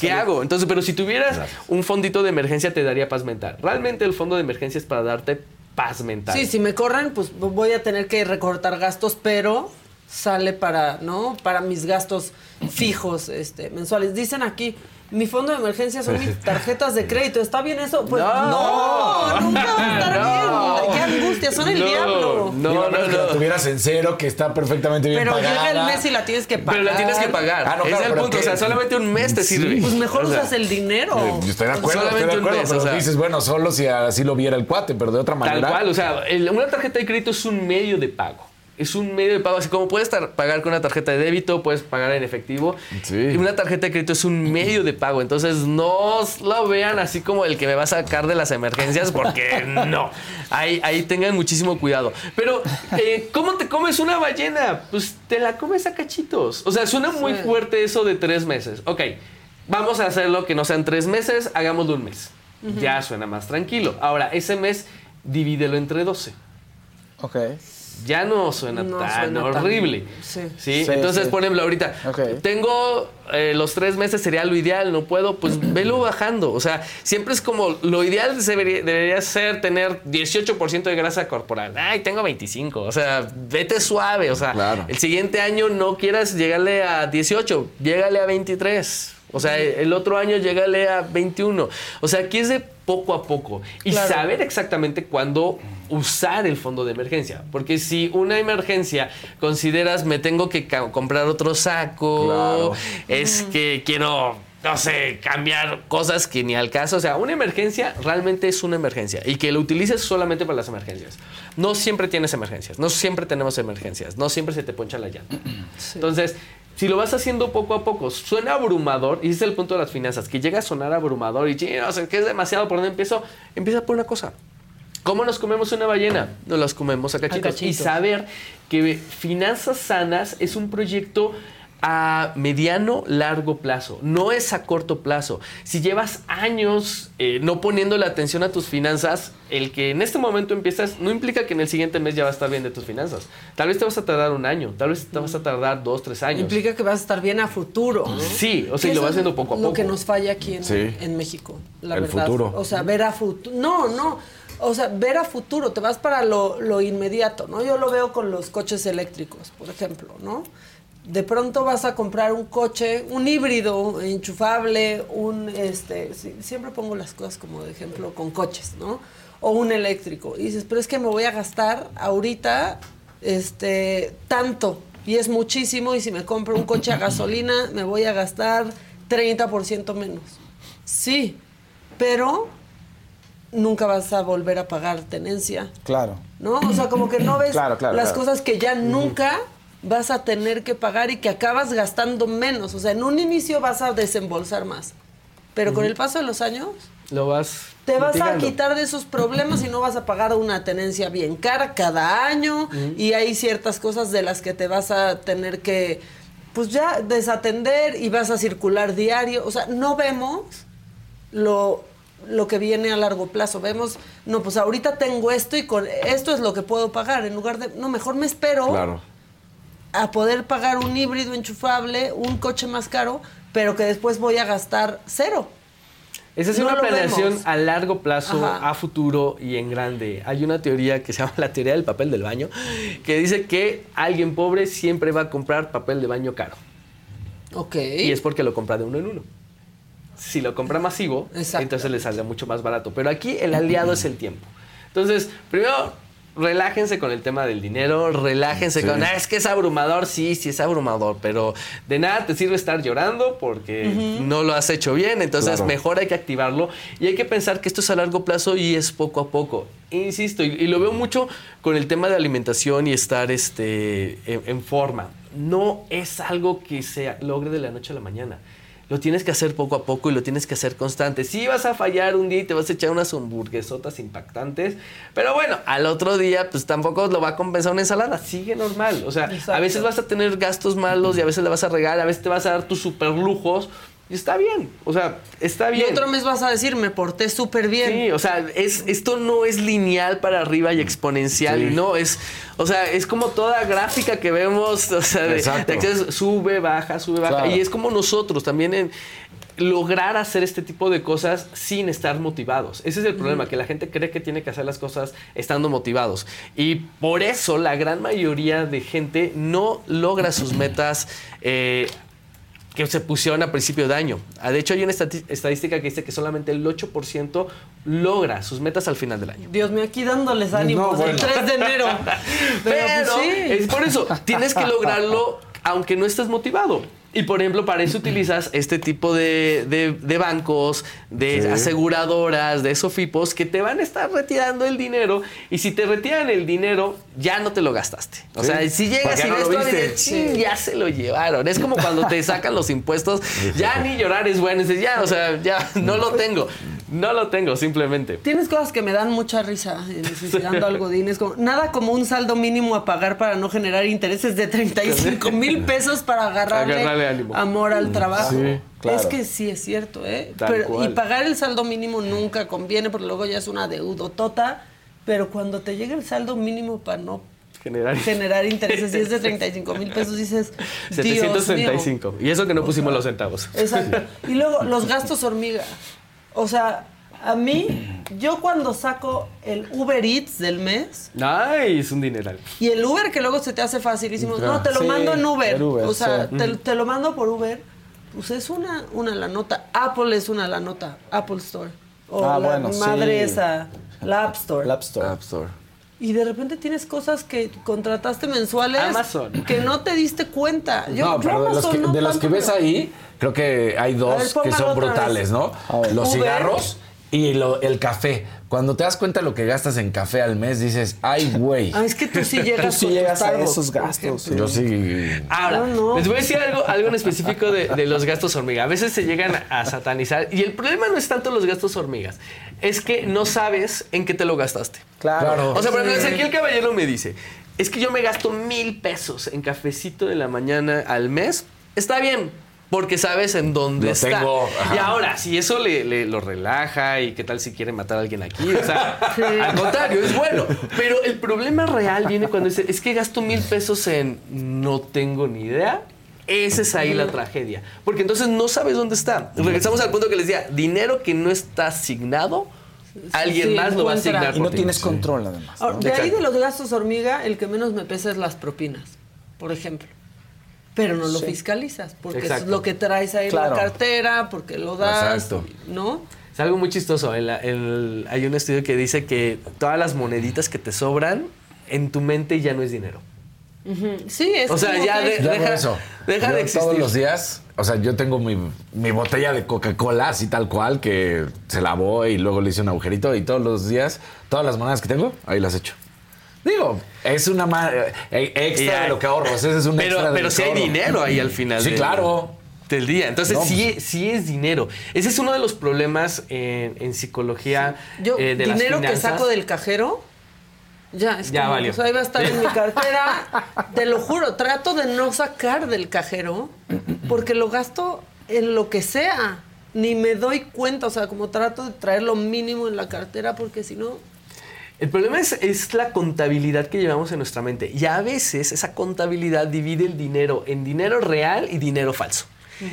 ¿Qué hago? Entonces, pero si tuvieras un fondito de emergencia te daría paz mental. Realmente el fondo de emergencia es para darte paz mental. Sí, si me corren, pues voy a tener que recortar gastos, pero sale para, ¿no? Para mis gastos fijos, este, mensuales. Dicen aquí, mi fondo de emergencia son mis tarjetas de crédito. ¿Está bien eso? Pues No. no, nunca va a estar No. bien. Qué angustia, son el No, diablo. No, Digo, no, menos que la no. tuvieras en cero, que está perfectamente bien Pero pagada. llega el mes y la tienes que pagar. Pero la tienes que pagar. Ah, no, claro, es el punto. que- O sea, solamente un mes te Sí. sirve. Pues mejor O sea, usas el dinero. Yo estoy de acuerdo, Solamente estoy de un acuerdo, mes, pero o sea. dices, bueno, solo si así lo viera el cuate, pero de otra manera. Tal cual, o sea, el- una tarjeta de crédito es un medio de pago. Es un medio de pago, así como puedes pagar con una tarjeta de débito, puedes pagar en efectivo. Sí. Y una tarjeta de crédito es un medio de pago. Entonces no lo vean así como el que me va a sacar de las emergencias, porque no. Ahí, ahí tengan muchísimo cuidado. Pero, eh, ¿cómo te comes una ballena? Pues te la comes a cachitos. O sea, suena muy fuerte eso de tres meses. Ok, vamos a hacerlo que no sean tres meses, hagámoslo un mes. Ya suena más tranquilo. Ahora, ese mes, divídelo entre 12 Ok. Ya no suena No tan suena tan- horrible. sí. Sí. Sí, Entonces, sí. por ejemplo, ahorita tengo eh, los tres meses, sería lo ideal, no puedo, pues velo bajando. O sea, siempre es como lo ideal debería, debería ser tener 18% de grasa corporal. Ay, tengo 25. O sea, vete suave. O sea, Claro. el siguiente año no quieras llegarle a 18, llégale a 23. O sea, el otro año llégale a 21. O sea, aquí es de poco a poco. Y Claro. saber exactamente cuándo usar el fondo de emergencia. Porque si una emergencia consideras me tengo que comprar otro saco, Claro. es que quiero, no sé, cambiar cosas que ni al caso. O sea, una emergencia realmente es una emergencia y que lo utilices solamente para las emergencias. No siempre tienes emergencias, no siempre tenemos emergencias, no siempre se te poncha la llanta. Entonces, si lo vas haciendo poco a poco, suena abrumador, y ese es el punto de las finanzas, que llega a sonar abrumador y, "Chin, o sea, que es demasiado, ¿por dónde empiezo? Empieza por una cosa. ¿Cómo nos comemos una ballena? Nos las comemos a cachitos. Y cachitos. saber que finanzas sanas es un proyecto a mediano, largo plazo, no es a corto plazo. Si llevas años eh, no poniéndole atención a tus finanzas, el que en este momento empiezas no implica que en el siguiente mes ya va a estar bien de tus finanzas. Tal vez te vas a tardar un año, tal vez te vas a tardar dos, tres años. Implica que vas a estar bien a futuro. ¿no? Sí, o sea, y lo vas haciendo poco a Lo poco. que nos falla aquí en, Sí. en México, la El verdad. futuro. O sea, ver a futuro. No, no. O sea, ver a futuro, te vas para lo, lo inmediato, ¿no? Yo lo veo con los coches eléctricos, por ejemplo, ¿no? De pronto vas a comprar un coche, un híbrido enchufable, un, este, siempre pongo las cosas como de ejemplo con coches, ¿no? O un eléctrico. Y dices, pero es que me voy a gastar ahorita, este, tanto. Y es muchísimo, y si me compro un coche a gasolina, me voy a gastar 30% menos. Sí, pero nunca vas a volver a pagar tenencia. Claro. ¿no? O sea, como que no ves Claro, claro, las claro. cosas que ya nunca vas a tener que pagar y que acabas gastando menos. O sea, en un inicio vas a desembolsar más. Pero con el paso de los años, Lo vas. te vas a quitar de esos problemas y no vas a pagar una tenencia bien cara cada año. Y hay ciertas cosas de las que te vas a tener que, pues ya, desatender y vas a circular diario. O sea, no vemos lo, lo que viene a largo plazo. Vemos, no, pues ahorita tengo esto y con esto es lo que puedo pagar. En lugar de, no, mejor me espero Claro. A poder pagar un híbrido enchufable, un coche más caro, pero que después voy a gastar cero. Esa es No una planeación vemos. a largo plazo, Ajá. a futuro y en grande. Hay una teoría que se llama la teoría del papel del baño, que dice que alguien pobre siempre va a comprar papel de baño caro. Ok. Y es porque lo compra de uno en uno. Si lo compra masivo, Exacto. entonces le saldrá mucho más barato. Pero aquí el aliado es el tiempo. Entonces, primero, relájense con el tema del dinero, relájense Sí. con, "Ah, es que es abrumador, sí, sí es abrumador, pero de nada te sirve estar llorando porque no lo has hecho bien, entonces Claro. mejor hay que activarlo y hay que pensar que esto es a largo plazo y es poco a poco. Insisto, y, y lo veo mucho con el tema de alimentación y estar este, en, en forma. No es algo que se logre de la noche a la mañana. Lo tienes que hacer poco a poco y lo tienes que hacer constante. Sí vas a fallar un día y te vas a echar unas hamburguesotas impactantes, pero bueno, al otro día pues tampoco lo va a compensar una ensalada, sigue normal. O sea, a veces vas a tener gastos malos y a veces le vas a regalar, a veces te vas a dar tus super lujos y está bien. O sea, está Y bien. otro mes vas a decir, me porté súper bien. Sí, o sea, es, esto no es lineal para arriba y exponencial, Sí. y no, es, o sea, es como toda gráfica que vemos, o sea, de, Exacto. de sube, baja, sube, baja, Claro. y es como nosotros también en lograr hacer este tipo de cosas sin estar motivados. Ese es el problema, que la gente cree que tiene que hacer las cosas estando motivados. Y por eso la gran mayoría de gente no logra sus metas eh, que se pusieron a principio de año. Ah, De hecho, hay una estadística que dice que solamente el 8% logra sus metas al final del año. Dios mío, aquí dándoles ánimos No, el bueno. 3 de enero. Pero, Pero, pues, sí. es por eso, tienes que lograrlo aunque no estés motivado. Y por ejemplo, para eso utilizas este tipo de, de- de bancos, de Sí. aseguradoras, de sofipos que te van a estar retirando el dinero. Y si te retiran el dinero, ya no te lo gastaste. O Sí. sea, si llegas y no ves lo todo y viste. dices, "Chin, ya se lo llevaron. Es como cuando te sacan los impuestos, ya ni llorar es bueno. Dices, ya, o sea, ya no lo tengo. No lo tengo, simplemente. Tienes cosas que me dan mucha risa eh, necesitando algo de Es como, nada como un saldo mínimo a pagar para no generar intereses de 35 mil pesos para agarrarle, amor al trabajo. Sí, claro. Es que sí es cierto, ¿eh? Pero- y pagar el saldo mínimo nunca conviene porque luego ya es una deudotota. Pero cuando te llega el saldo mínimo para no Generar. generar intereses y es de 35 mil pesos, dices, Dios mío. 735. Y eso que no pusimos los centavos. Exacto. Y luego los gastos hormiga. O sea, a mí, yo cuando saco el Uber Eats del mes Ay, es un dineral. y el Uber que luego se te hace facilísimo, no, te lo Sí, mando en Uber. o sea, sí. te, te lo mando por Uber. Pues es una, una la nota. Apple es una la nota. Apple Store. O Ah, la bueno, madre sí. esa, la App Store. App Store. App Store. Y de repente tienes cosas que contrataste mensuales Amazon. que no te diste cuenta. Yo, no, yo pero de los Amazon que, no de los tanto, que ves ahí, creo que hay dos ver, que son brutales, vez. ¿no? Los Uber. cigarros y lo- el café. Cuando te das cuenta de lo que gastas en café al mes, dices, ay, güey. Ah, es que tú sí llegas, Tú sí llegas a esos gastos. Yo sí. Ahora, No, no. les voy a decir algo, algo en específico de, de los gastos hormiga. A veces se llegan a satanizar y el problema no es tanto los gastos hormigas, es que no sabes en qué te lo gastaste. Claro. Claro. O sea, por ejemplo, aquí el caballero me dice, es que yo me gasto mil pesos en cafecito de la mañana al mes está bien. Porque sabes en dónde Lo está. tengo. Y ahora, si eso le, le- lo relaja y qué tal si quiere matar a alguien aquí. O sea, al contrario, es bueno. Pero el problema real viene cuando dice, es que gasto mil pesos en no tengo ni idea. Esa es ahí la tragedia. Porque entonces no sabes dónde está. Regresamos al punto que les decía, dinero que no está asignado, alguien sí, más lo va a asignar Y no tienes control, además. De ahí de los gastos hormiga, el que menos me pesa es las propinas, por ejemplo. Pero no lo Sí. fiscalizas, porque Exacto. es lo que traes ahí en la cartera, porque lo das, Exacto. ¿no? Es algo muy chistoso. El- hay un estudio que dice que todas las moneditas que te sobran en tu mente ya no es dinero. Sí, es O sea, ya de- Yo deja, eso. deja Yo de existir. Todos los días, o sea, yo tengo mi, mi botella de Coca-Cola, así tal cual, que se lavó y luego le hice un agujerito y todos los días, todas las monedas que tengo, ahí las echo. Digo, es una eh, extra de lo que ahorro. Ese es un pero extra de pero si hay dinero ahí al final. Sí, del- claro. Del día. Entonces, No, sí, pues- sí es dinero. Ese es uno de los problemas en, en psicología Yo, eh, de las dinero que saco del cajero, ya, es Ya como, valió. pues, ahí va a estar en mi cartera. Te lo juro, trato de no sacar del cajero porque lo gasto en lo que sea. Ni me doy cuenta, o sea, como trato de traer lo mínimo en la cartera porque si no... El problema es, es la contabilidad que llevamos en nuestra mente. Y a veces esa contabilidad divide el dinero en dinero real y dinero falso.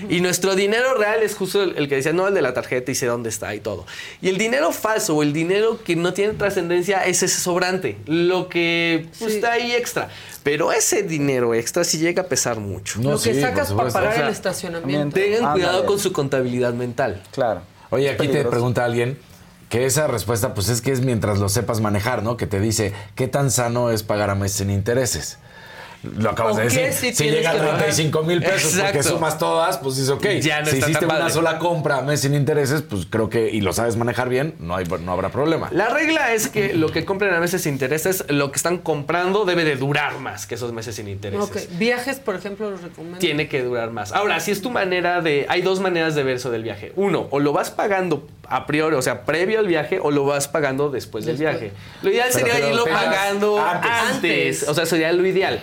Y nuestro dinero real es justo el, el que decía, no el de la tarjeta y sé dónde está y todo. Y el dinero falso o el dinero que no tiene trascendencia es ese sobrante, lo que pues, Sí. está ahí extra. Pero ese dinero extra sí llega a pesar mucho. No, lo que sí, sacas para pagar O sea, el estacionamiento. Tengan cuidado con su contabilidad mental. Claro. Oye, Es aquí te pregunta alguien que esa respuesta, pues es que es mientras lo sepas manejar, ¿no? Que te dice, ¿qué tan sano es pagar a meses sin intereses? Lo acabas ¿O de decir. si tienes llega a que pagar? 35 mil pesos porque sumas todas, pues dices, ok. Ya no si hiciste una padre. sola compra a mes sin intereses, pues creo que, y lo sabes manejar bien, no, hay, no habrá problema. La regla es que lo que compren a meses sin intereses, lo que están comprando debe de durar más que esos meses sin intereses. Ok, Viajes, por ejemplo, los recomiendo. Tiene que durar más. Ahora, si es tu manera de... Hay dos maneras de ver eso del viaje. Uno, o lo vas pagando a priori, o sea, previo al viaje, o lo vas pagando después, del viaje. Lo ideal Pero sería irlo pagando antes. antes. Antes. O sea, sería lo ideal.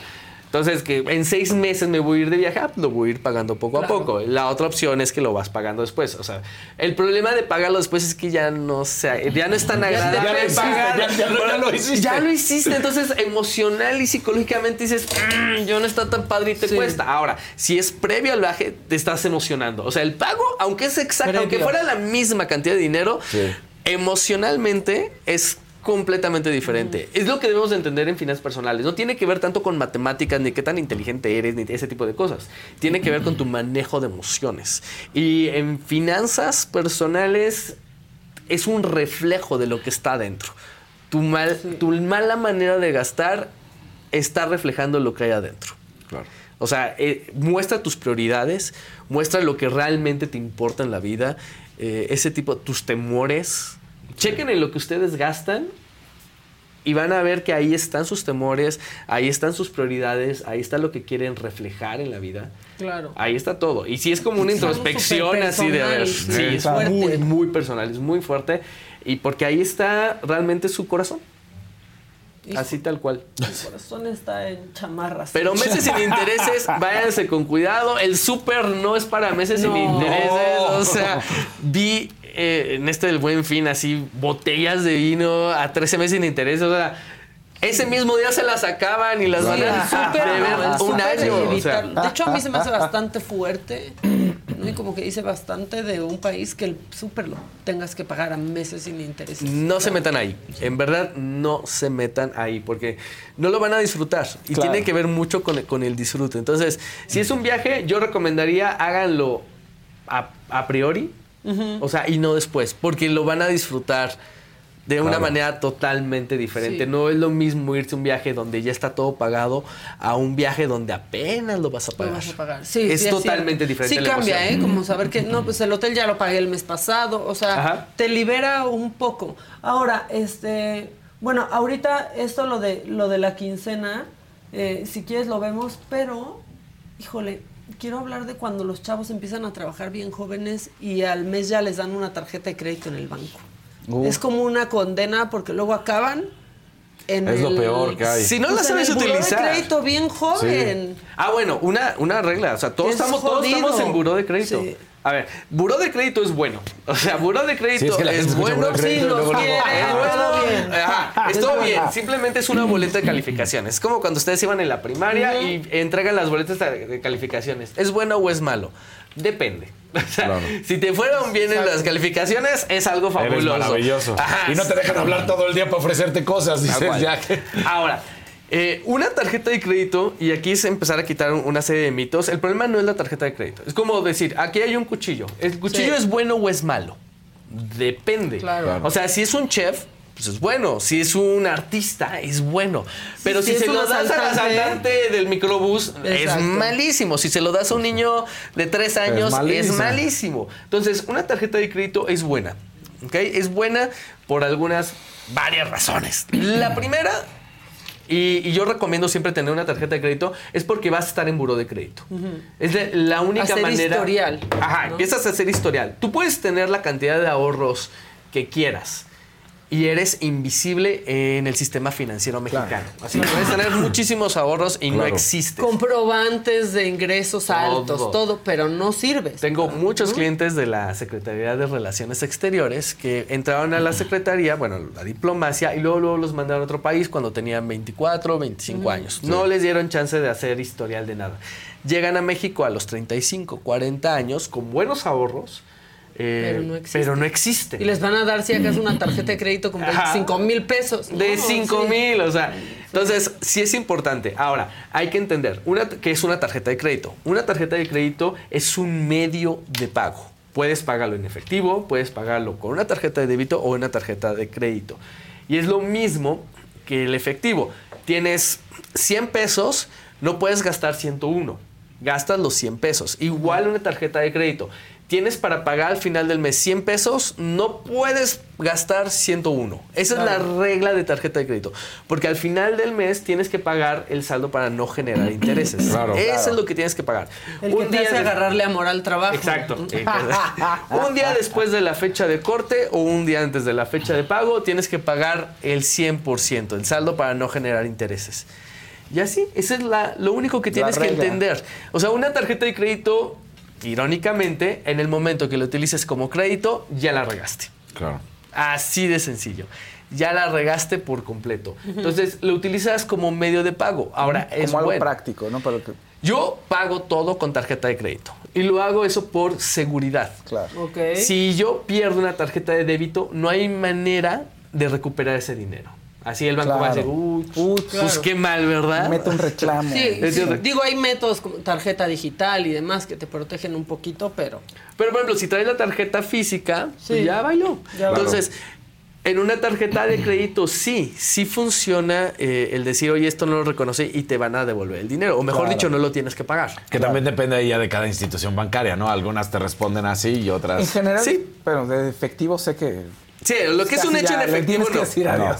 Entonces, que en seis meses me voy a ir de viaje, ah, lo voy a ir pagando poco a poco. La otra opción es que lo vas pagando después. O sea, el problema de pagarlo después es que ya no se, ya no es tan agradable pagar. ya- ya lo- ya lo hiciste. Ya lo hiciste. Entonces, emocional y psicológicamente dices, "Mm, yo no está tan padre y te Sí. cuesta. Ahora, si es previo al viaje, te estás emocionando. O sea, el pago, aunque es exacto, Previo. aunque fuera la misma cantidad de dinero, Sí. emocionalmente es completamente diferente. Es lo que debemos de entender en finanzas personales. No tiene que ver tanto con matemáticas, ni qué tan inteligente eres, ni ese tipo de cosas. Tiene que ver con tu manejo de emociones. Y en finanzas personales es un reflejo de lo que está dentro. Tu, mal, tu mala manera de gastar está reflejando lo que hay adentro. Claro. O sea, eh, muestra tus prioridades, muestra lo que realmente te importa en la vida, eh, ese tipo, tus temores. Chequen en lo que ustedes gastan y van a ver que ahí están sus temores, ahí están sus prioridades, ahí está lo que quieren reflejar en la vida. Claro. Ahí está todo. Y si es como una Es introspección así de ver. Sí, sí, es fuerte. muy, muy personal, es muy fuerte. Y porque ahí está realmente su corazón. Hijo. Así tal cual. Mi corazón está en chamarras. Pero meses sin intereses, váyanse con cuidado. El súper no es para meses sin No. intereses. O sea, vi eh, en este del buen fin así botellas de vino a 13 meses sin intereses. O sea, ese mismo día se las acaban y las van el a el un año. de o sea. evitar- de hecho, a mí se me hace bastante fuerte. ¿no? Y como que dice bastante de un país que el súper lo tengas que pagar a meses sin intereses. No se metan ahí. En verdad, no se metan ahí porque no lo van a disfrutar. Y Claro. tiene que ver mucho con, con el disfrute. Entonces, si es un viaje, yo recomendaría háganlo a, a priori. O sea, y no después. Porque lo van a disfrutar de una Claro. manera totalmente diferente. Sí. No es lo mismo irse a un viaje donde ya está todo pagado a un viaje donde apenas lo vas a Lo pagar. vas a pagar. Sí, es sí, totalmente diferente. Sí la cambia, emoción. ¿eh? Como saber que, no, pues el hotel ya lo pagué el mes pasado. O sea, Ajá. te libera un poco. Ahora, este... Bueno, ahorita esto lo de, lo de la quincena, eh, si quieres lo vemos, pero, híjole, quiero hablar de cuando los chavos empiezan a trabajar bien jóvenes y al mes ya les dan una tarjeta de crédito en el banco. Uh. Es como una condena porque luego acaban en Es lo el- peor que hay. Si no la Pues en sabes el buró utilizar. de crédito bien joven. Ah, bueno, una, una regla. O sea, todos Es estamos, todos estamos en buró de crédito. Sí. A ver, buró de crédito es bueno. O sea, buró de crédito Sí, es que bueno. de crédito Sí, y los luego, luego, quiere, Es bueno. todo bien. Ajá, es Es todo verdad. bien. Simplemente es una boleta de calificaciones. Es como cuando ustedes iban en la primaria y entregan las boletas de calificaciones. ¿Es bueno o es malo? Depende. O sea, Claro. si te fueron bien en las calificaciones, es algo Eres fabuloso. maravilloso. Ajá. Y no te dejan hablar todo el día para ofrecerte cosas. Dices, ya que... Ahora, eh, una tarjeta de crédito, y aquí es empezar a quitar una serie de mitos, el problema no es la tarjeta de crédito. Es como decir, aquí hay un cuchillo. ¿El cuchillo Sí. es bueno o es malo? Depende. Claro. Claro. O sea, si es un chef, pues es bueno. Si es un artista, es bueno. Pero Si si, es se un lo das al asaltante- del microbús, es malísimo. Si se lo das a un niño de tres años, es malísimo. malísimo. Entonces, una tarjeta de crédito es buena. ¿ok? Es buena por algunas, varias razones. La primera y, y yo recomiendo siempre tener una tarjeta de crédito, es porque vas a estar en buró de crédito. Es de- la única Hacer manera. historial, Ajá, ¿no? empiezas a hacer historial. Tú puedes tener la cantidad de ahorros que quieras. Y eres invisible en el sistema financiero mexicano. Así que puedes tener muchísimos ahorros y no existes. Comprobantes de ingresos altos, todo, pero no sirves. Tengo muchos clientes de la Secretaría de Relaciones Exteriores que entraron a la Secretaría, bueno, la diplomacia, y luego, luego los mandaron a otro país cuando tenían 24, 25 años. No les dieron chance de hacer historial de nada. Llegan a México a los 35, 40 años con buenos ahorros, eh, Pero no existe. pero no existen. Y les van a dar, si acaso, una tarjeta de crédito con Ajá. 25 mil pesos. De No, 5 sí. mil, o sea. Entonces, sí es importante. Ahora, hay que entender una, que es una tarjeta de crédito. Una tarjeta de crédito es un medio de pago. Puedes pagarlo en efectivo, puedes pagarlo con una tarjeta de débito o una tarjeta de crédito. Y es lo mismo que el efectivo. Tienes 100 pesos, no puedes gastar 101. Gastas los 100 pesos. Igual una tarjeta de crédito. Tienes para pagar al final del mes 100 pesos, no puedes gastar 101. Esa es la regla de tarjeta de crédito. Porque al final del mes tienes que pagar el saldo para no generar intereses. Claro. Eso Claro. es lo que tienes que pagar. El que te hace de- agarrarle amor al trabajo. Exacto. un día después de la fecha de corte o un día antes de la fecha de pago, tienes que pagar el 100%, el saldo para no generar intereses. Y así, eso es la, lo único que tienes que entender. O sea, una tarjeta de crédito, irónicamente, en el momento que lo utilices como crédito, ya la regaste. Claro. Así de sencillo. Ya la regaste por completo. Entonces, lo utilizas como medio de pago. Ahora, es Como algo bueno. práctico, ¿no? Para que, Yo pago todo con tarjeta de crédito. Y lo hago eso por seguridad. claro. Ok. Si yo pierdo una tarjeta de débito, no hay manera de recuperar ese dinero. Así el banco va a decir, Claro. uy, Uy, pues claro. qué mal, ¿verdad? Mete un reclamo. Sí, sí. digo, hay métodos como tarjeta digital y demás que te protegen un poquito, pero Pero, por ejemplo, si traes la tarjeta física, Sí. pues ya bailó. Ya. Entonces, en una tarjeta de crédito sí, sí funciona eh, el decir, oye, esto no lo reconoce y te van a devolver el dinero. O mejor Claro. dicho, no lo tienes que pagar. Que también depende ahí ya de cada institución bancaria, ¿no? Algunas te responden así y En otras... general, Sí. pero de efectivo sé que... Sí, lo que es un hecho ya en le efectivo Tienes que no. decir No.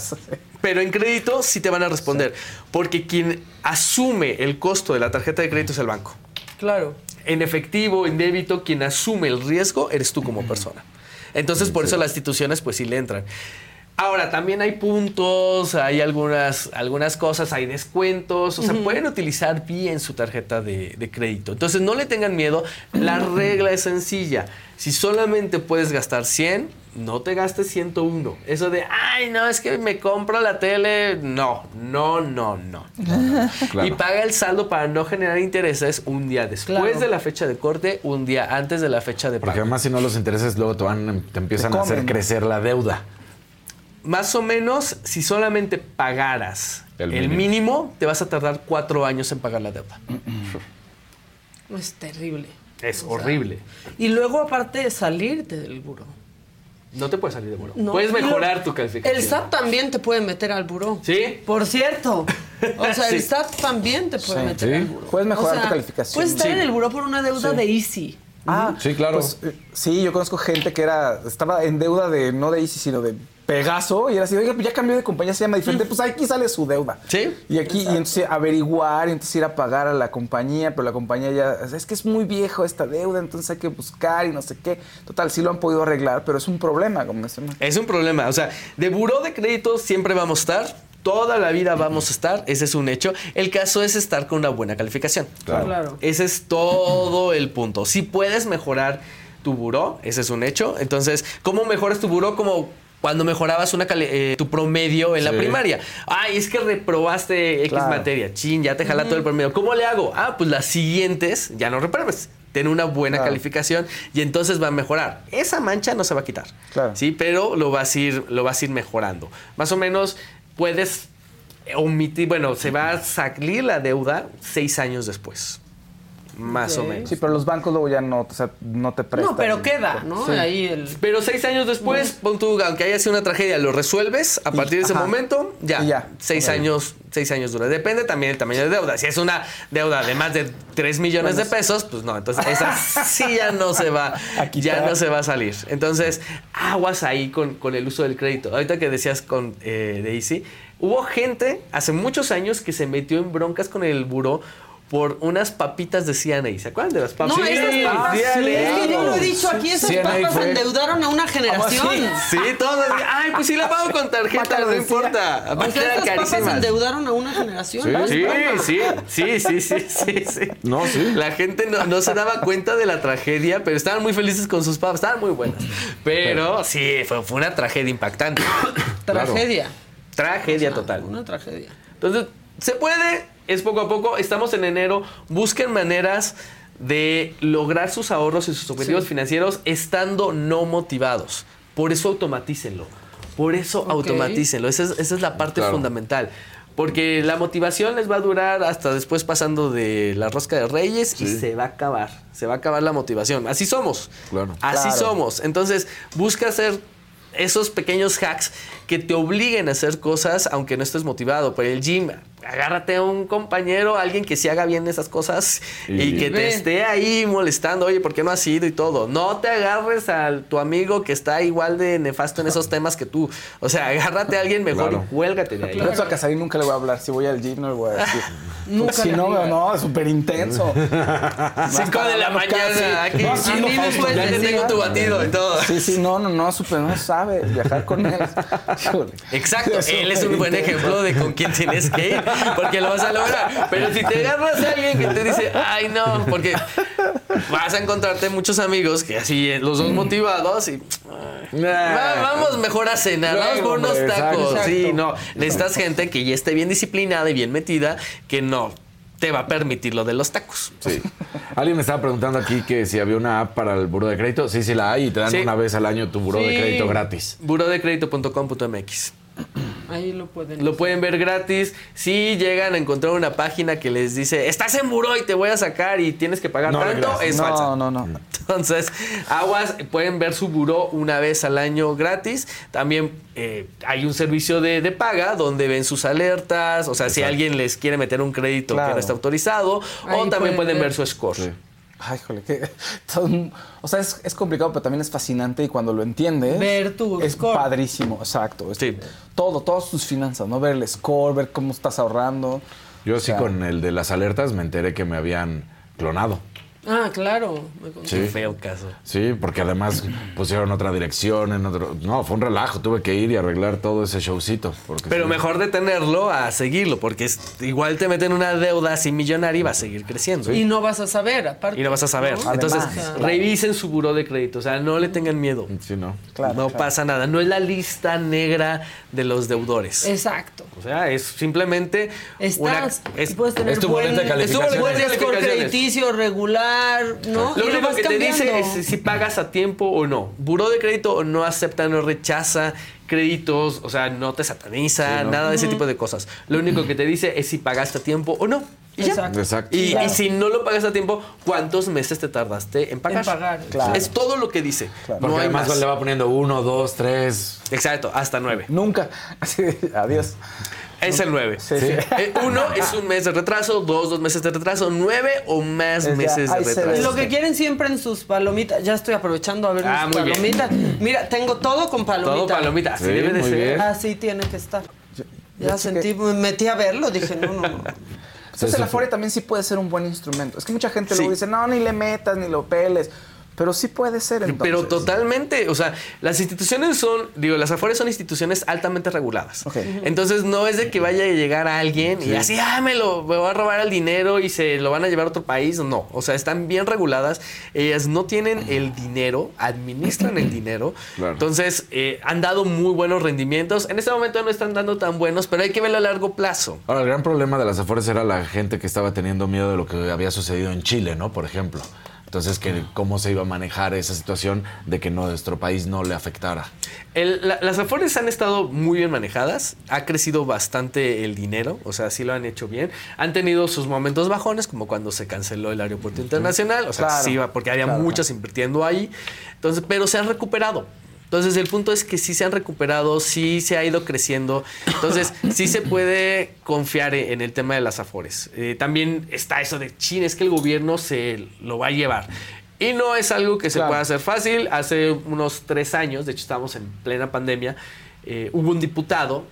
Pero en crédito sí te van a responder. Porque quien asume el costo de la tarjeta de crédito es el banco. claro. En efectivo, en débito, quien asume el riesgo eres tú como persona. Entonces, por eso las instituciones, pues sí le entran. Ahora, también hay puntos, hay algunas, algunas cosas, hay descuentos, o sea, pueden utilizar bien su tarjeta de, de crédito. Entonces, no le tengan miedo, la regla es sencilla. Si solamente puedes gastar 100, no te gastes 101. Eso de, ay, no, es que me compro la tele, no, no, no, no. Claro. Y paga el saldo para no generar intereses un día después Claro. de la fecha de corte, un día antes de la fecha de Porque pago. además si no los intereses luego te, van, te empiezan Te a hacer crecer la deuda. Más o menos, si solamente pagaras El el mínimo. mínimo. te vas a tardar cuatro años en pagar la deuda. Es terrible. Es O sea, horrible. Y luego, aparte de salirte del buró. No te puedes salir de buró. No, Puedes mejorar lo- tu calificación. El SAT también te puede meter al buró. ¿Sí? Por cierto. O sea, el. SAT también te puede Sí. meter Sí. al buró. Puedes mejorar O sea, tu calificación. Puedes estar Sí. en el buró por una deuda Sí. de Easy. Ah, Sí, claro. pues, eh, sí, yo conozco gente que era estaba en deuda de no de Easy, sino de Pegaso y era así, oiga, pues ya cambió de compañía, se llama diferente, pues aquí sale su deuda. Sí. Y aquí, y entonces averiguar, y entonces ir a pagar a la compañía, pero la compañía ya, es que es muy viejo esta deuda, entonces hay que buscar y no sé qué. Total, sí lo han podido arreglar, pero es un problema, como mencionas. Es un problema. O sea, de buró de crédito siempre vamos a estar. toda la vida vamos a estar, ese es un hecho. El caso es estar con una buena calificación. Claro. Claro. Ese es todo el punto. Si puedes mejorar tu buró, ese es un hecho. Entonces, ¿cómo mejoras tu buró? Como cuando mejorabas una cali- eh, tu promedio en la Sí. primaria. Ay, es que reprobaste X Claro. materia. Chin, ya te jala todo el promedio. ¿Cómo le hago? Ah, pues las siguientes ya no repruebes. Ten una buena Claro. calificación y entonces va a mejorar. Esa mancha no se va a quitar. Claro. Sí, pero lo vas a ir, lo vas a ir mejorando. Más o menos puedes omitir, bueno, se va a salir la deuda seis años después. Más o menos. Sí, pero los bancos luego ya no, o sea, no te prestan. No, pero queda, ¿no? Sí. Ahí el... Pero seis años después, pon tú, aunque haya sido una tragedia, lo resuelves a partir de ese ajá. momento, ya, ya. seis años, seis años dura. Depende también del tamaño de deuda. Si es una deuda de más de 3 millones de pesos, pues no, entonces esa sí ya no se va, ya no se va a salir. Entonces, aguas ahí con, con el uso del crédito. Ahorita que decías con eh, Daisy, hubo gente hace muchos años que se metió en broncas con el buró por unas papitas de CNA. ¿Se acuerdan de las papas? No, esas papas. Es que yo lo he dicho aquí, esas Sí, papas fue. endeudaron a una generación. Sí, todos. Ay, pues sí la pago con tarjeta, no importa. O sea, eran estas papas carísimas. endeudaron a una generación. Sí. ¿no? Sí, sí, sí, sí, sí, sí, sí. No, sí. La gente no, no se daba cuenta de la tragedia, pero estaban muy felices con sus papas, estaban muy buenas. Pero sí, fue, fue una tragedia impactante. Tragedia. Tragedia total. Una tragedia. Entonces, se puede, es poco a poco, estamos en enero, busquen maneras de lograr sus ahorros y sus objetivos Sí. financieros estando no motivados. Por eso automatícenlo. Por eso Ok. automatícenlo. Esa es, esa es la parte Claro. fundamental. Porque la motivación les va a durar hasta después pasando de la rosca de reyes y se va a acabar. Se va a acabar la motivación. Así somos. Claro. Así Claro. somos. Entonces, busca hacer esos pequeños hacks que te obliguen a hacer cosas aunque no estés motivado. Por el gym, agárrate a un compañero, alguien que sí haga bien esas cosas y, Y- que te esté ahí molestando, oye, ¿por qué no has ido y todo? No te agarres a tu amigo que está igual de nefasto en esos temas que tú. O sea, agárrate a alguien mejor Claro. y cuélgate de ahí. Por eso a Casarín nunca le voy a hablar. Si voy al gym, no le voy a decir. Nunca si no, no, es súper intenso. Cinco de la mañana, aquí, No, sí, sí, no, no, Fausto, puedes ya te decir. tengo tu batido y todo. Sí, sí, no, no, no, súper, no sabe viajar con él. Exacto, él es un buen ejemplo de con quién tienes que ir, porque lo vas a lograr. Pero si te agarras a alguien que te dice, ay no, porque vas a encontrarte muchos amigos que así, eh, los dos motivados y vamos mejor a cenar, vamos por unos tacos. exacto. Sí, no, necesitas gente que ya esté bien disciplinada y bien metida, que no te va a permitir lo de los tacos. Sí. Alguien me estaba preguntando aquí que si había una app para el buro de crédito. Sí, sí la hay y te dan Sí. una vez al año tu buro de Sí. crédito gratis. burodecredito.com.mx Ahí lo pueden. Lo pueden ver gratis. Si llegan a encontrar una página que les dice, estás en buró y te voy a sacar y tienes que pagar No tanto, es falsa. No, no, no. Entonces, aguas, pueden ver su buró una vez al año gratis. También eh, hay un servicio de, de paga donde ven sus alertas. O sea, si alguien les quiere meter un crédito que no está autorizado. Ahí o también pueden pueden ver. ver su score. Sí. Ay, híjole, que. todo- o sea, es, es complicado, pero también es fascinante y cuando lo entiendes. Ver tu Es score. padrísimo, exacto. Es Sí. Todo, todas tus finanzas, ¿no? Ver el score, ver cómo estás ahorrando. Yo O sí con el de las alertas me enteré que me habían clonado. Ah, claro. Sí. Qué feo caso. Sí, porque además pusieron otra dirección en otro. No, fue un relajo. Tuve que ir y arreglar todo ese showcito. Porque Pero sí. mejor detenerlo a seguirlo, porque es- igual te meten una deuda así millonaria y va a seguir creciendo. Y no vas a saber, aparte. Y no vas a saber. ¿no? Entonces, Además, claro. revisen su buró de crédito. O sea, no le tengan miedo. Sí, no. Claro, no claro. pasa nada. No es la lista negra de los deudores. Exacto. o sea, es simplemente una. Estás, es- puedes tener es tu buen, de calificaciones. buen score Calificaciones. crediticio regular, ¿no? Lo Y único vas que te dice es si pagas a tiempo o no. Buró de crédito no acepta, no rechaza créditos, o sea, no te sataniza, Sí, ¿no? nada de ese tipo de cosas. Lo único que te dice es si pagaste a tiempo o no. Y ya. Exacto. Exacto. Y, Claro. y si no lo pagas a tiempo, ¿cuántos meses te tardaste en pagar? En pagar. Claro. Es todo lo que dice. Porque No hay además más. le va poniendo uno, dos, tres. Exacto, hasta nueve. Nunca. Así, adiós. Es el nueve. Sí, sí. Eh, uno es un mes de retraso, dos, dos meses de retraso, nueve o más Es ya, meses de retraso. lo que quieren siempre en sus palomitas, ya estoy aprovechando a ver Ah, mis bien. palomitas. Mira, tengo todo con palomita. Todo palomita, así Sí, debe de ser. bien. Así tiene que estar. Ya yo sentí, me metí a verlo, dije, no, no, no. Entonces el Afore también sí puede ser un buen instrumento. Es que mucha gente Sí. luego dice, no, ni le metas, ni lo peles. Pero sí puede ser entonces. Pero totalmente, o sea, las instituciones son, digo, las Afores son instituciones altamente reguladas. Ok. Entonces no es de que vaya a llegar a alguien y así, ah, me lo me voy a robar el dinero y se lo van a llevar a otro país. No, o sea, están bien reguladas. Ellas no tienen el dinero, administran el dinero. Claro. Entonces eh, han dado muy buenos rendimientos. En este momento no están dando tan buenos, pero hay que verlo a largo plazo. Ahora, el gran problema de las Afores era la gente que estaba teniendo miedo de lo que había sucedido en Chile, ¿no? Por ejemplo. Entonces, que cómo se iba a manejar esa situación de que nuestro país no le afectara. El- la- las Afores han estado muy bien manejadas, ha crecido bastante el dinero, o sea, sí lo han hecho bien. Han tenido sus momentos bajones, como cuando se canceló el aeropuerto internacional, o sea, Claro, sí, porque había claro, muchas invirtiendo ahí. Entonces, pero se han recuperado. Entonces, el punto es que sí se han recuperado, sí se ha ido creciendo. Entonces, sí se puede confiar en el tema de las Afores. Eh, también está eso de, chin, es que el gobierno se lo va a llevar. Y no es algo que se Claro. pueda hacer fácil. Hace unos tres años, de hecho estábamos en plena pandemia, eh, hubo un diputado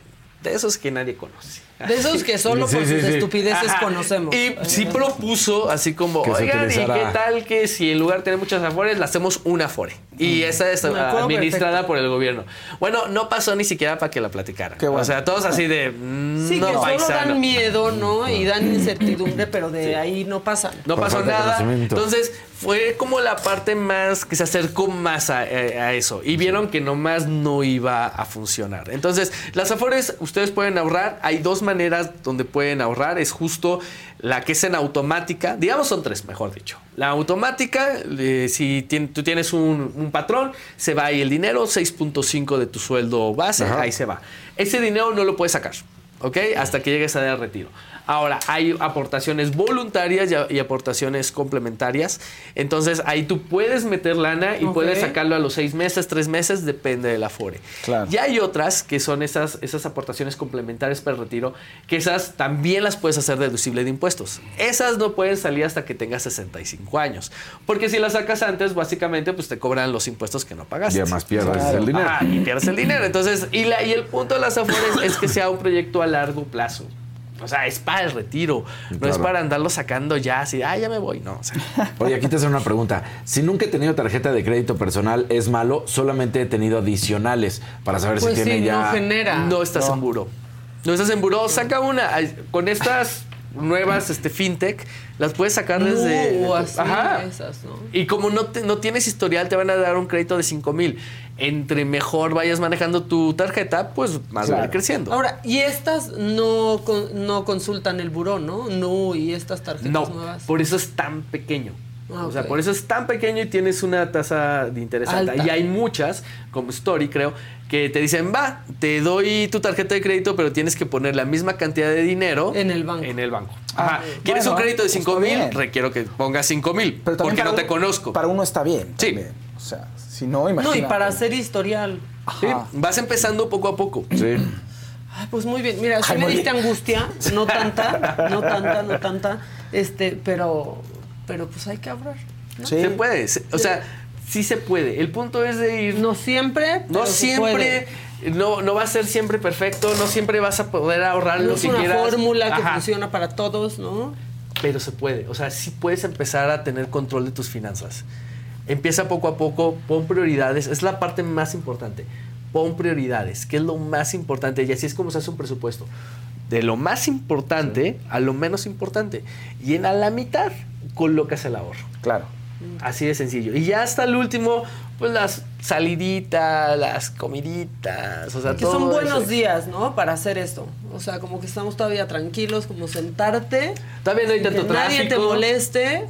de esos que nadie conoce. De esos que solo Sí, por sí, sus sí. Ajá. conocemos. Y sí propuso, así como, oigan, ¿y qué tal que si en lugar de tener muchas afores, le hacemos una afore? Y esa es administrada perfecto. por el gobierno. Bueno, no pasó ni siquiera para que la platicaran. Qué bueno. O sea, todos así de, mm, Sí, no, que solo paisano. dan miedo, ¿no? Y dan incertidumbre, pero de ahí no pasan. No Por pasó nada. Entonces, fue como la parte más que se acercó más a, eh, a eso. Y vieron que nomás no iba a funcionar. Entonces, las Afores, ustedes pueden ahorrar. Hay dos maneras donde pueden ahorrar. Es justo la que es en automática. Digamos, son tres, mejor dicho. La automática, eh, si tú tienes un, un patrón, se va ahí el dinero, 6.5 de tu sueldo base, Ajá. ahí se va. Ese dinero no lo puedes sacar. ¿ok? Hasta que llegues a dar retiro. Ahora, hay aportaciones voluntarias y, aportaciones complementarias. Entonces, ahí tú puedes meter lana y Ok. puedes sacarlo a los seis meses, tres meses, depende del afore. Claro. Y hay otras que son esas, esas aportaciones complementarias para el retiro, que esas también las puedes hacer deducible de impuestos. Esas no pueden salir hasta que tengas 65 años. Porque si las sacas antes, básicamente, pues te cobran los impuestos que no pagaste. Y además pierdes Claro. el dinero. Ajá, y pierdes el dinero. Entonces, y, la, y el punto de las afores es que sea un proyecto a largo plazo. O sea, es para el retiro. No es para andarlo sacando ya así, ah, ya me voy. No, o sea, Oye, aquí te hacen una pregunta. Si nunca he tenido tarjeta de crédito personal, ¿es malo? Solamente he tenido adicionales para saber Pues si tiene sí, ya... no genera. no estás en buró. No estás en buró. Saca una. Con estas nuevas este, fintech, las puedes sacar desde. No, así, Ajá. esas, ¿no? Y como no, te- no tienes historial, te van a dar un crédito de 5 mil. Entre mejor vayas manejando tu tarjeta, pues más va a ir creciendo. Ahora, y estas no, no consultan el buró, ¿no? No, y estas tarjetas No, nuevas. por eso es tan pequeño. Ah, O sea, por eso es tan pequeño y tienes una tasa de interés alta. Alta. Y hay muchas, como Story creo, que te dicen, va, te doy tu tarjeta de crédito, pero tienes que poner la misma cantidad de dinero En el banco. En el banco. Ah, Ajá. ¿Quieres bueno, un crédito de pues 5 está mil? bien. Requiero que pongas 5 mil. Pero también Porque no te un- conozco. Para uno está bien. Sí. O sea, si no, no, y para hacer historial. Sí. Vas empezando poco a poco. Sí. Ay, pues muy bien. Mira, sí Ay, me diste bien. angustia, no tanta, no tanta, no tanta. Este, pero, pero pues hay que ahorrar. ¿no? Sí. Se puede. se- o sea, sí se puede. El punto es de ir No siempre, No siempre, puede. no, no va a ser siempre perfecto, no siempre vas a poder ahorrar No lo es que una quieras. fórmula que Ajá, funciona para todos, ¿no? Pero se puede, o sea, sí puedes empezar a tener control de tus finanzas. Empieza poco a poco, pon prioridades, es la parte más importante. Pon prioridades, que es lo más importante, y así es como se hace un presupuesto. De lo más importante a lo menos importante. Y en a la mitad colocas el ahorro. Claro. Así de sencillo. Y ya hasta el último, pues las saliditas, las comiditas, o sea, Que todo son buenos eso. días, ¿no? Para hacer esto. O sea, como que estamos todavía tranquilos, como sentarte. También no hay que tanto nadie te tráfico. moleste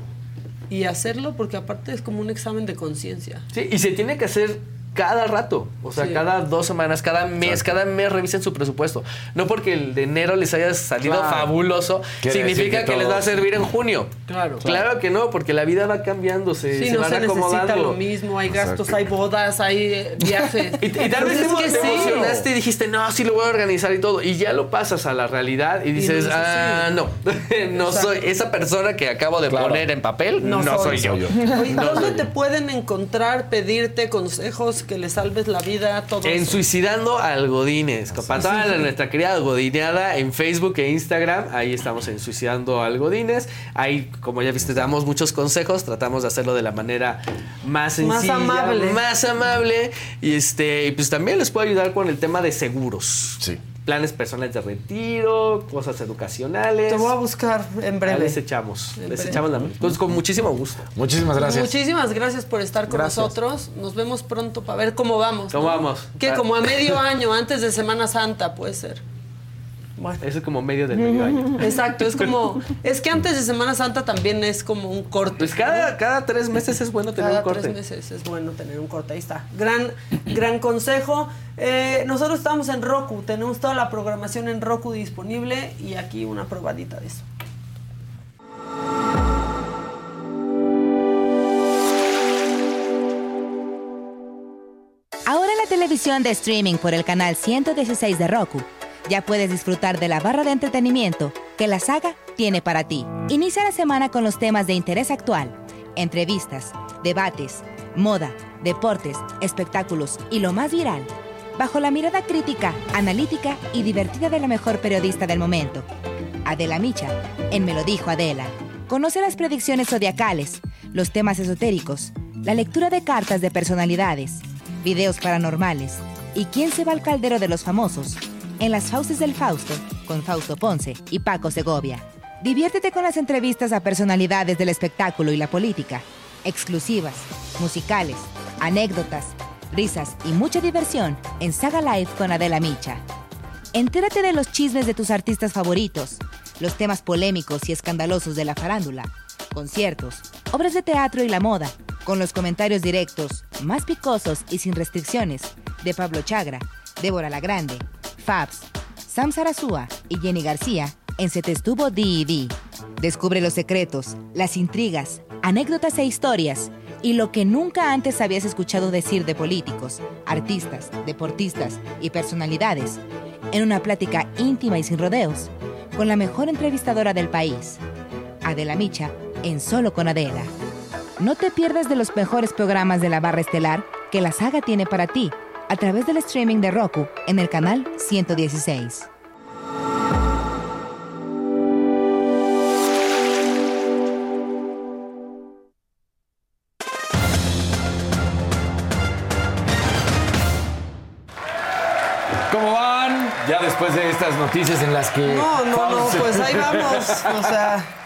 y hacerlo porque aparte es como un examen de conciencia. Sí, y se tiene que hacer cada rato, o sea, Sí. cada dos semanas, cada mes, cada mes revisen su presupuesto. No porque el de enero les haya salido Claro. fabuloso, Quiere significa que, que les va a servir en junio. Claro. Claro que no, porque la vida va cambiando, se, Sí, se no van se necesita acomodando. lo mismo, hay gastos, Exacto. hay bodas, hay eh, viajes. Y, y tal vez te, es que te sí. emocionaste y dijiste, no, sí lo voy a organizar y todo. Y ya lo pasas a la realidad y dices, no ah, así. no, no Exacto. soy esa persona que acabo de Claro. poner en papel, no, No soy, soy. yo. Oye, ¿Dónde te pueden encontrar, pedirte consejos, que le salves la vida a todos. En Suicidando al Godines. Para toda la- nuestra querida Godineada en Facebook e Instagram. Ahí estamos en Suicidando al Godines. Ahí, como ya viste, damos muchos consejos. Tratamos de hacerlo de la manera más Más sencilla, amable. Más amable. Y este, y pues también les puedo ayudar con el tema de seguros. Sí. Planes personales de retiro, cosas educacionales. Te voy a buscar en breve. les echamos. En Les breve. echamos la mano. Pues con muchísimo gusto. Muchísimas gracias. Muchísimas gracias por estar con Gracias. nosotros. Nos vemos pronto para ver cómo vamos. ¿Cómo ¿no? vamos? Que Ah. como a medio año, antes de Semana Santa, puede ser. Bueno. Eso es como medio del medio año. Exacto, es como. Es que antes de Semana Santa también es como un corte. Pues cada, cada tres meses es bueno tener Cada un corte. tres meses es bueno tener un corte. Ahí está. Gran, gran consejo. Eh, nosotros estamos en Roku. Tenemos toda la programación en Roku disponible y aquí una probadita de eso. Ahora en la televisión de streaming por el canal 116 de Roku, ya puedes disfrutar de la barra de entretenimiento que la saga tiene para ti. Inicia la semana con los temas de interés actual, entrevistas, debates, moda, deportes, espectáculos y lo más viral, bajo la mirada crítica, analítica y divertida de la mejor periodista del momento, Adela Micha, en Me lo dijo Adela. Conoce las predicciones zodiacales, los temas esotéricos, la lectura de cartas de personalidades, videos paranormales y quién se va al caldero de los famosos en las fauces del Fausto con Fausto Ponce y Paco Segovia. Diviértete con las entrevistas a personalidades del espectáculo y la política, exclusivas, musicales, anécdotas, risas y mucha diversión en Saga Live con Adela Micha. Entérate de los chismes de tus artistas favoritos, los temas polémicos y escandalosos de la farándula, conciertos, obras de teatro y la moda, con los comentarios directos, más picosos y sin restricciones, de Pablo Chagra, Débora La Grande, Fabs, Sam Sarasúa y Jenny García en Se Te Estuvo D&D. Descubre los secretos, las intrigas, anécdotas e historias y lo que nunca antes habías escuchado decir de políticos, artistas, deportistas y personalidades en una plática íntima y sin rodeos con la mejor entrevistadora del país, Adela Micha, en Solo con Adela. No te pierdas de los mejores programas de la barra estelar que la saga tiene para ti a través del streaming de Roku en el canal 116. ¿Cómo van? Ya después de estas noticias en las que... No, no, no, pues ahí vamos. O sea.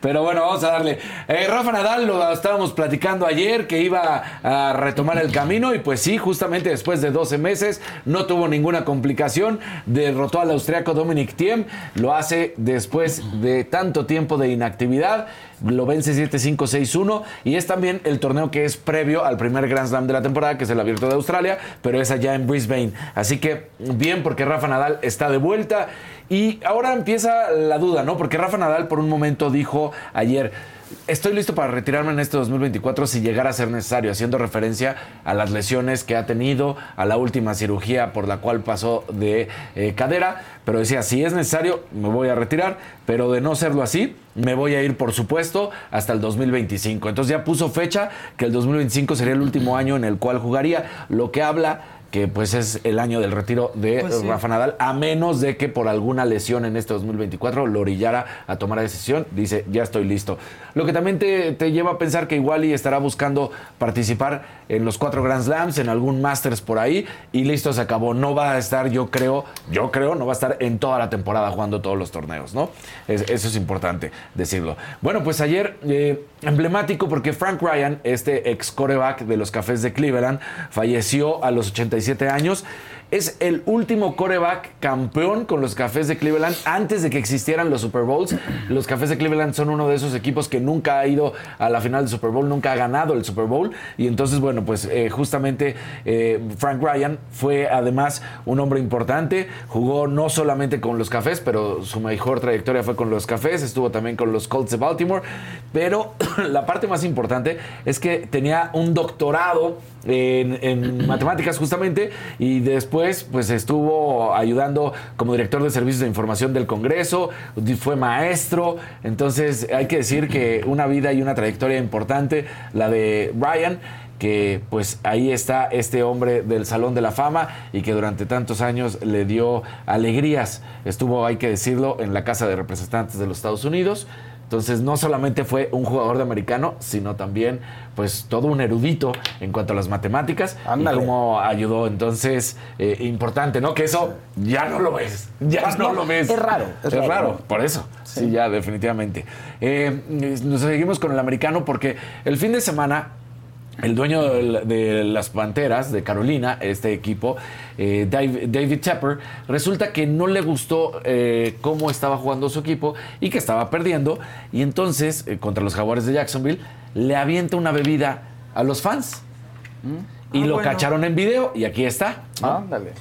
Pero bueno, vamos a darle. Eh, Rafa Nadal lo estábamos platicando ayer que iba a retomar el camino y pues sí, justamente después de 12 meses no tuvo ninguna complicación. Derrotó al austriaco Dominic Thiem. Lo hace después de tanto tiempo de inactividad. Lo vence 7-5-6-1 y es también el torneo que es previo al primer Grand Slam de la temporada, que es el Abierto de Australia, pero es allá en Brisbane. Así que bien porque Rafa Nadal está de vuelta y ahora empieza la duda, ¿no? Porque Rafa Nadal por un momento dijo ayer, estoy listo para retirarme en este 2024 si llegara a ser necesario, haciendo referencia a las lesiones que ha tenido, a la última cirugía por la cual pasó de eh, cadera, pero decía, si es necesario, me voy a retirar, pero de no serlo así, me voy a ir, por supuesto, hasta el 2025. Entonces ya puso fecha que el 2025 sería el último año en el cual jugaría, lo que habla que pues es el año del retiro de Pues sí. Rafa Nadal, a menos de que por alguna lesión en este 2024 lo orillara a tomar la decisión, dice, ya estoy listo. Lo que también te, te lleva a pensar que igual y estará buscando participar en los cuatro Grand Slams, en algún Masters por ahí, y listo, se acabó. No va a estar, yo creo, yo creo, no va a estar en toda la temporada jugando todos los torneos, ¿no? Es- eso es importante decirlo. Bueno, pues ayer, eh, emblemático porque Frank Ryan, este ex coreback de los Cafés de Cleveland, falleció a los 87 años. Es el último coreback campeón con los Cafés de Cleveland antes de que existieran los Super Bowls. Los Cafés de Cleveland son uno de esos equipos que nunca ha ido a la final del Super Bowl, nunca ha ganado el Super Bowl. Y entonces, bueno, pues eh, justamente eh, Frank Ryan fue además un hombre importante. Jugó no solamente con los Cafés, pero su mejor trayectoria fue con los Cafés. Estuvo también con los Colts de Baltimore. Pero la parte más importante es que tenía un doctorado en, matemáticas justamente y después después, pues estuvo ayudando como director de servicios de información del Congreso, fue maestro. Entonces, hay que decir que una vida y una trayectoria importante, la de Brian que pues ahí está este hombre del Salón de la Fama y que durante tantos años le dio alegrías. Estuvo, hay que decirlo, en la Casa de Representantes de los Estados Unidos. Entonces no solamente fue un jugador de americano, sino también pues todo un erudito en cuanto a las matemáticas Ándale. y cómo ayudó. Entonces, eh, importante, ¿no? Que eso ya no lo ves, ya Pues no, no, lo ves. es raro, Es, es raro. raro. por eso. Sí, ya definitivamente. Eh, nos seguimos con el americano porque el fin de semana el dueño de las Panteras de Carolina, este equipo, eh, David, Tepper, resulta que no le gustó eh, cómo estaba jugando su equipo y que estaba perdiendo. Y entonces, eh, contra los Jaguares de Jacksonville, le avienta una bebida a los fans. Y Ah, lo bueno. cacharon en video y aquí está. ¿no? Ándale.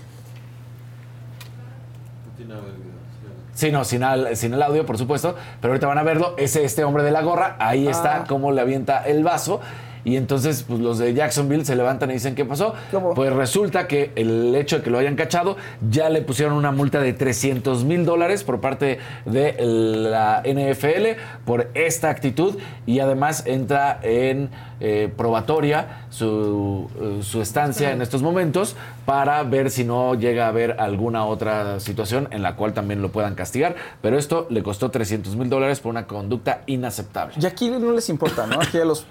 Sí, no, sin el, sin el audio, por supuesto. Pero ahorita van a verlo. Es este hombre de la gorra. Ahí está cómo le avienta el vaso. Y entonces, pues los de Jacksonville se levantan y dicen, ¿qué pasó? Pues resulta que el hecho de que lo hayan cachado, ya le pusieron una multa de 300 mil dólares por parte de la NFL por esta actitud. Y además entra en eh, probatoria su, eh, su estancia en estos momentos para ver si no llega a haber alguna otra situación en la cual también lo puedan castigar. Pero esto le costó 300 mil dólares por una conducta inaceptable. Y aquí no les importa, ¿no? Aquí a los,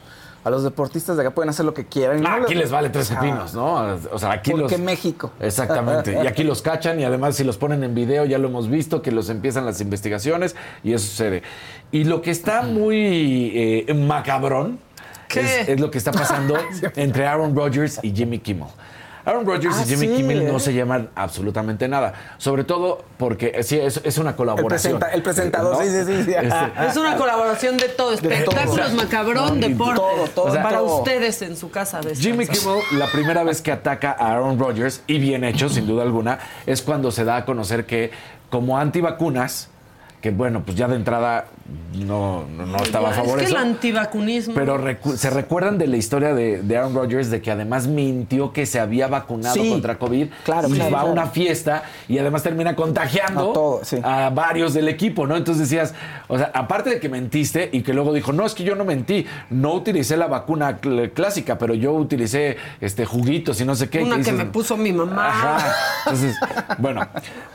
a los deportistas de acá pueden hacer lo que quieran. y no Ah, aquí les vale tres Ah, pepinos, ¿no? O sea, aquí Porque los... México. Exactamente. Y aquí los cachan y además si los ponen en video ya lo hemos visto que los empiezan las investigaciones y eso sucede. Y lo que está muy eh, macabrón es, es lo que está pasando entre Aaron Rodgers y Jimmy Kimmel. Aaron Rodgers Ah, y Jimmy sí, Kimmel ¿eh? no se llaman absolutamente nada. Sobre todo porque eh, sí, es, es una El, colaboración. presenta- el presentador, ¿no? sí, sí, sí. sí. Este, Es una colaboración de todo, espectáculos, todo. macabrón, No, deporte. todo, todo, para todo. ustedes en su casa. Jimmy descansan. Kimmel, la primera vez que ataca a Aaron Rodgers, y bien hecho, sin duda alguna, es cuando se da a conocer que, como antivacunas, que bueno, pues ya de entrada no, no, no estaba a favor Es que eso. el antivacunismo. Pero recu- se recuerdan de la historia de, de Aaron Rodgers de que además mintió que se había vacunado Sí. contra COVID Claro, y claro, va a una fiesta y además termina contagiando A todo, sí. a varios del equipo, ¿no? Entonces decías, o sea, aparte de que mentiste y que luego dijo, no, es que yo no mentí, no utilicé la vacuna cl- clásica, pero yo utilicé este juguitos y no sé qué. Una que dices, me puso mi mamá. Ajá. Entonces, bueno,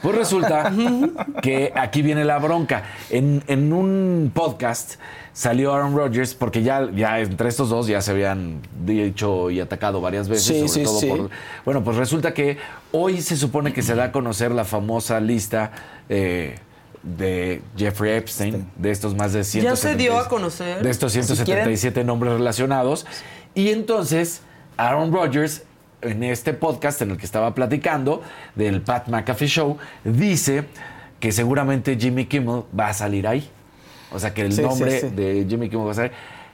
pues resulta que aquí viene la bronca. En, en un podcast salió Aaron Rodgers, porque ya, ya entre estos dos ya se habían dicho y atacado varias veces, Sí, sobre sí, todo sí. por. Bueno, pues resulta que hoy se supone que se da a conocer la famosa lista. eh, de Jeffrey Epstein, de estos más de 177. Ya se dio a conocer. De estos quieren- 177 nombres relacionados. Y entonces, Aaron Rodgers, en este podcast en el que estaba platicando, del Pat McAfee Show, dice que seguramente Jimmy Kimmel va a salir ahí. O sea, que el Sí, sí, nombre sí. de Jimmy Kimmel va a salir.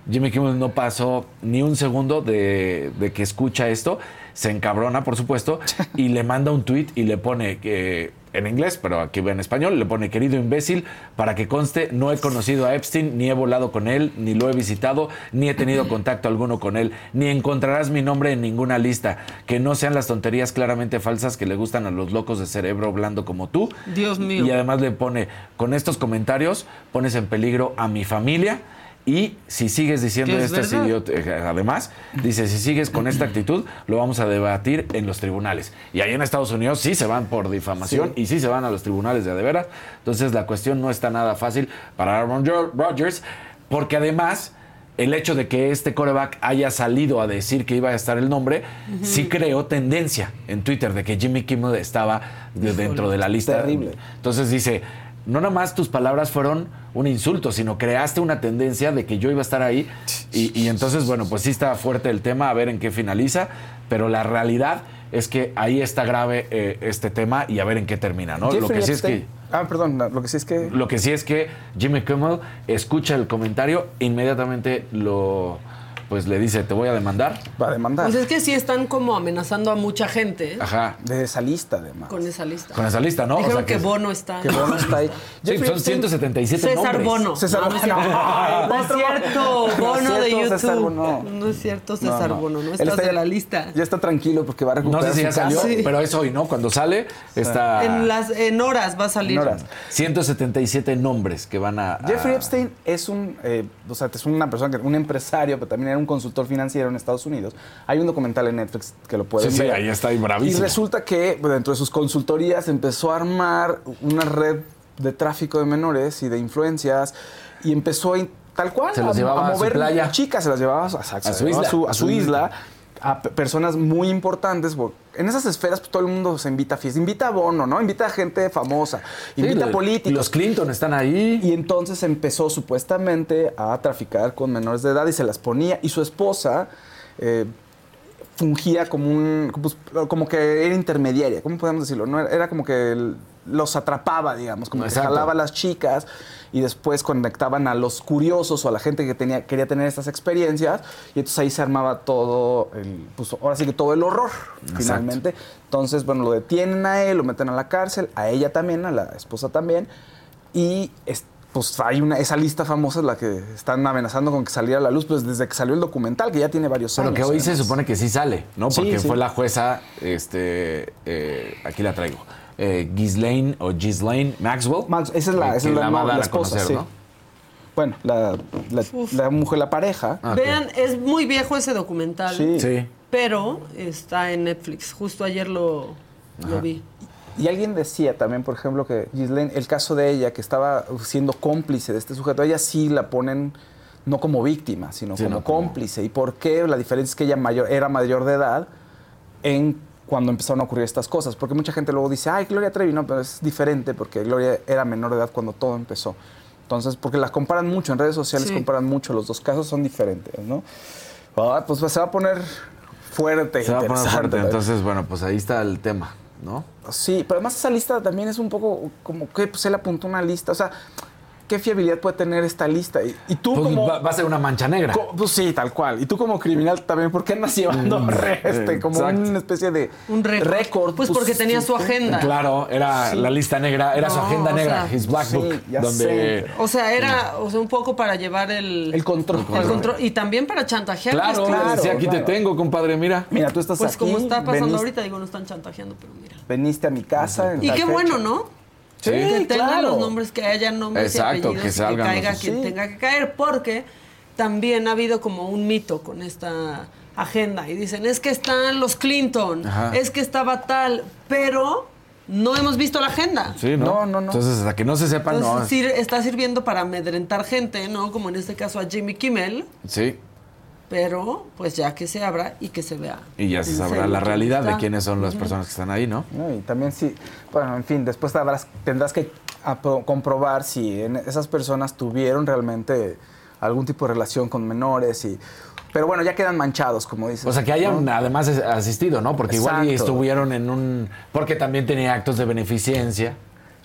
Jimmy Kimmel no pasó ni un segundo de, de que escucha esto, se encabrona, por supuesto, y le manda un tweet y le pone que en inglés, pero aquí en español, le pone querido imbécil, para que conste, no he conocido a Epstein, ni he volado con él, ni lo he visitado, ni he tenido contacto alguno con él, ni encontrarás mi nombre en ninguna lista, que no sean las tonterías claramente falsas que le gustan a los locos de cerebro blando como tú. Dios mío. Y además le pone, con estos comentarios pones en peligro a mi familia. Y si sigues diciendo ¿Que es esto, es verdad? idiota- eh, además, dice, si sigues con esta actitud, lo vamos a debatir en los tribunales. Y ahí en Estados Unidos sí se van por difamación y sí se van a los tribunales de veras. Entonces la cuestión no está nada fácil para Aaron Rodgers, porque además el hecho de que este coreback haya salido a decir que iba a estar el nombre, sí creó tendencia en Twitter de que Jimmy Kimmel estaba de- dentro de la lista. Terrible. Entonces dice, no nada más tus palabras fueron un insulto, sino creaste una tendencia de que yo iba a estar ahí. Y, y entonces, bueno, pues sí está fuerte el tema, a ver en qué finaliza, pero la realidad es que ahí está grave eh, este tema y a ver en qué termina, ¿no? Lo que sí es que... Ah, perdón, no, lo que sí es que... Lo que sí es que Jimmy Kimmel escucha el comentario, inmediatamente lo pues le dice, te voy a demandar. Va a demandar. Pues es que sí están como amenazando a mucha gente ¿eh? Ajá. De esa lista, además. con esa lista. Con esa lista, ¿no? O Dijeron sea que, Bono está. Que Bono está ahí. Sí, son Epstein- 177 César nombres. Bono. César no, no Bono. No es cierto. Bono de YouTube. César. Bono. No es cierto, No, César no. Bono, no estás en la lista. Ya está tranquilo porque va a No recuperar sé si ya salió. Sí. pero es hoy, ¿no? Cuando sale, está En, las, en horas va a salir. En horas. 177 nombres que van a... a- Jeffrey Epstein es un, eh, o sea, es una persona, que, un empresario, pero también era un consultor financiero en Estados Unidos. Hay un documental en Netflix que lo pueden Sí, sí, ver. ahí está, y bravísimo. Y resulta que pues, dentro de sus consultorías empezó a armar una red de tráfico de menores y de influencias y empezó a, tal cual Se a su mover playa. chicas, se las llevaba a, a- A su a isla. su, a su isla a pe- personas muy importantes. por- En esas esferas pues, todo el mundo se invita a fiestas. Invita a Bono, ¿no? Invita a gente famosa. Sí, Invita a políticos. Los Clinton están ahí. Y entonces empezó supuestamente a traficar con menores de edad y se las ponía. Y su esposa eh, fungía como un. pues, como que era intermediaria, ¿cómo podemos decirlo? No, era, era como que el- los atrapaba, digamos, como Exacto. que jalaba a las chicas y después conectaban a los curiosos o a la gente que tenía, quería tener estas experiencias. Y entonces ahí se armaba todo, el, pues ahora sí que todo el horror, finalmente. Entonces, bueno, lo detienen a él, lo meten a la cárcel, a ella también, a la esposa también. Y es- pues hay una, esa lista famosa es la que están amenazando con que saliera a la luz, pues desde que salió el documental, que ya tiene varios Pero años. que hoy se supone que sí sale, ¿no? Sí, Porque sí. fue la jueza, este, eh, aquí la traigo, eh, Ghislaine o Ghislaine Maxwell. Max- esa es la, esa es no- esposa, conocer, sí. ¿no? Bueno, la, la, la mujer, la pareja. Ah. Vean, es muy viejo ese documental. Sí. Sí. Pero está en Netflix. Justo ayer lo, lo vi. Y alguien decía también, por ejemplo, que Ghislaine, el caso de ella, que estaba siendo cómplice de este sujeto, ella sí la ponen no como víctima, sino Sí, como no, como- cómplice. ¿Y por qué? La diferencia es que ella mayor, era mayor de edad en cuando empezaron a ocurrir estas cosas. Porque mucha gente luego dice, ay, Gloria Trevi, no, pero es diferente porque Gloria era menor de edad cuando todo empezó. Entonces, porque las comparan mucho, en redes sociales Sí. comparan mucho, los dos casos son diferentes, ¿no? Ah, pues se va a poner fuerte. Se va a poner fuerte. Entonces, bueno, pues ahí está el tema, ¿no? Sí, pero además esa lista también es un poco como que pues él apuntó una lista. O sea, ¿qué fiabilidad puede tener esta lista? Y, y tú Pues como... va, va a ser una mancha negra. co- pues sí, tal cual. Y tú como criminal también, ¿por qué andas llevando re- este, como exacto. una especie de Un récord. Pues porque tenía su agenda. Claro, era la lista negra, era su agenda o negra, sea, his black sí, book, ya donde sé. O sea, era o sea, un poco para llevar el, El control. el control. Y también para chantajear. claro, claro, decía aquí claro. te tengo, compadre, mira. Mira, tú estás Pues aquí. como está pasando veniste, ahorita, digo, no están chantajeando, pero mira. veniste a mi casa. en Y qué fecha. bueno, ¿no? Sí, que tengan claro. los nombres, que haya nombres Exacto, y apellidos que y que salgan caiga los- quien Sí. tenga que caer, porque también ha habido como un mito con esta agenda y dicen, es que están los Clinton, Ajá. es que estaba tal, pero no hemos visto la agenda. Sí, ¿no? No, no, no. Entonces, hasta que no se sepa, Entonces no. sir- está sirviendo para amedrentar gente, ¿no? Como en este caso a Jimmy Kimmel, Sí, pero pues ya que se abra y que se vea. y ya se sabrá la realidad de quiénes son las personas que están ahí, ¿no? ¿no? Y también sí, bueno, en fin, después habrás- tendrás que comprobar si en- esas personas tuvieron realmente algún tipo de relación con menores y... Pero bueno, ya quedan manchados, como dices. O sea, que hayan ¿no? además asistido, ¿no? Porque igual y Exacto. estuvieron en un... Porque también tenía actos de beneficencia.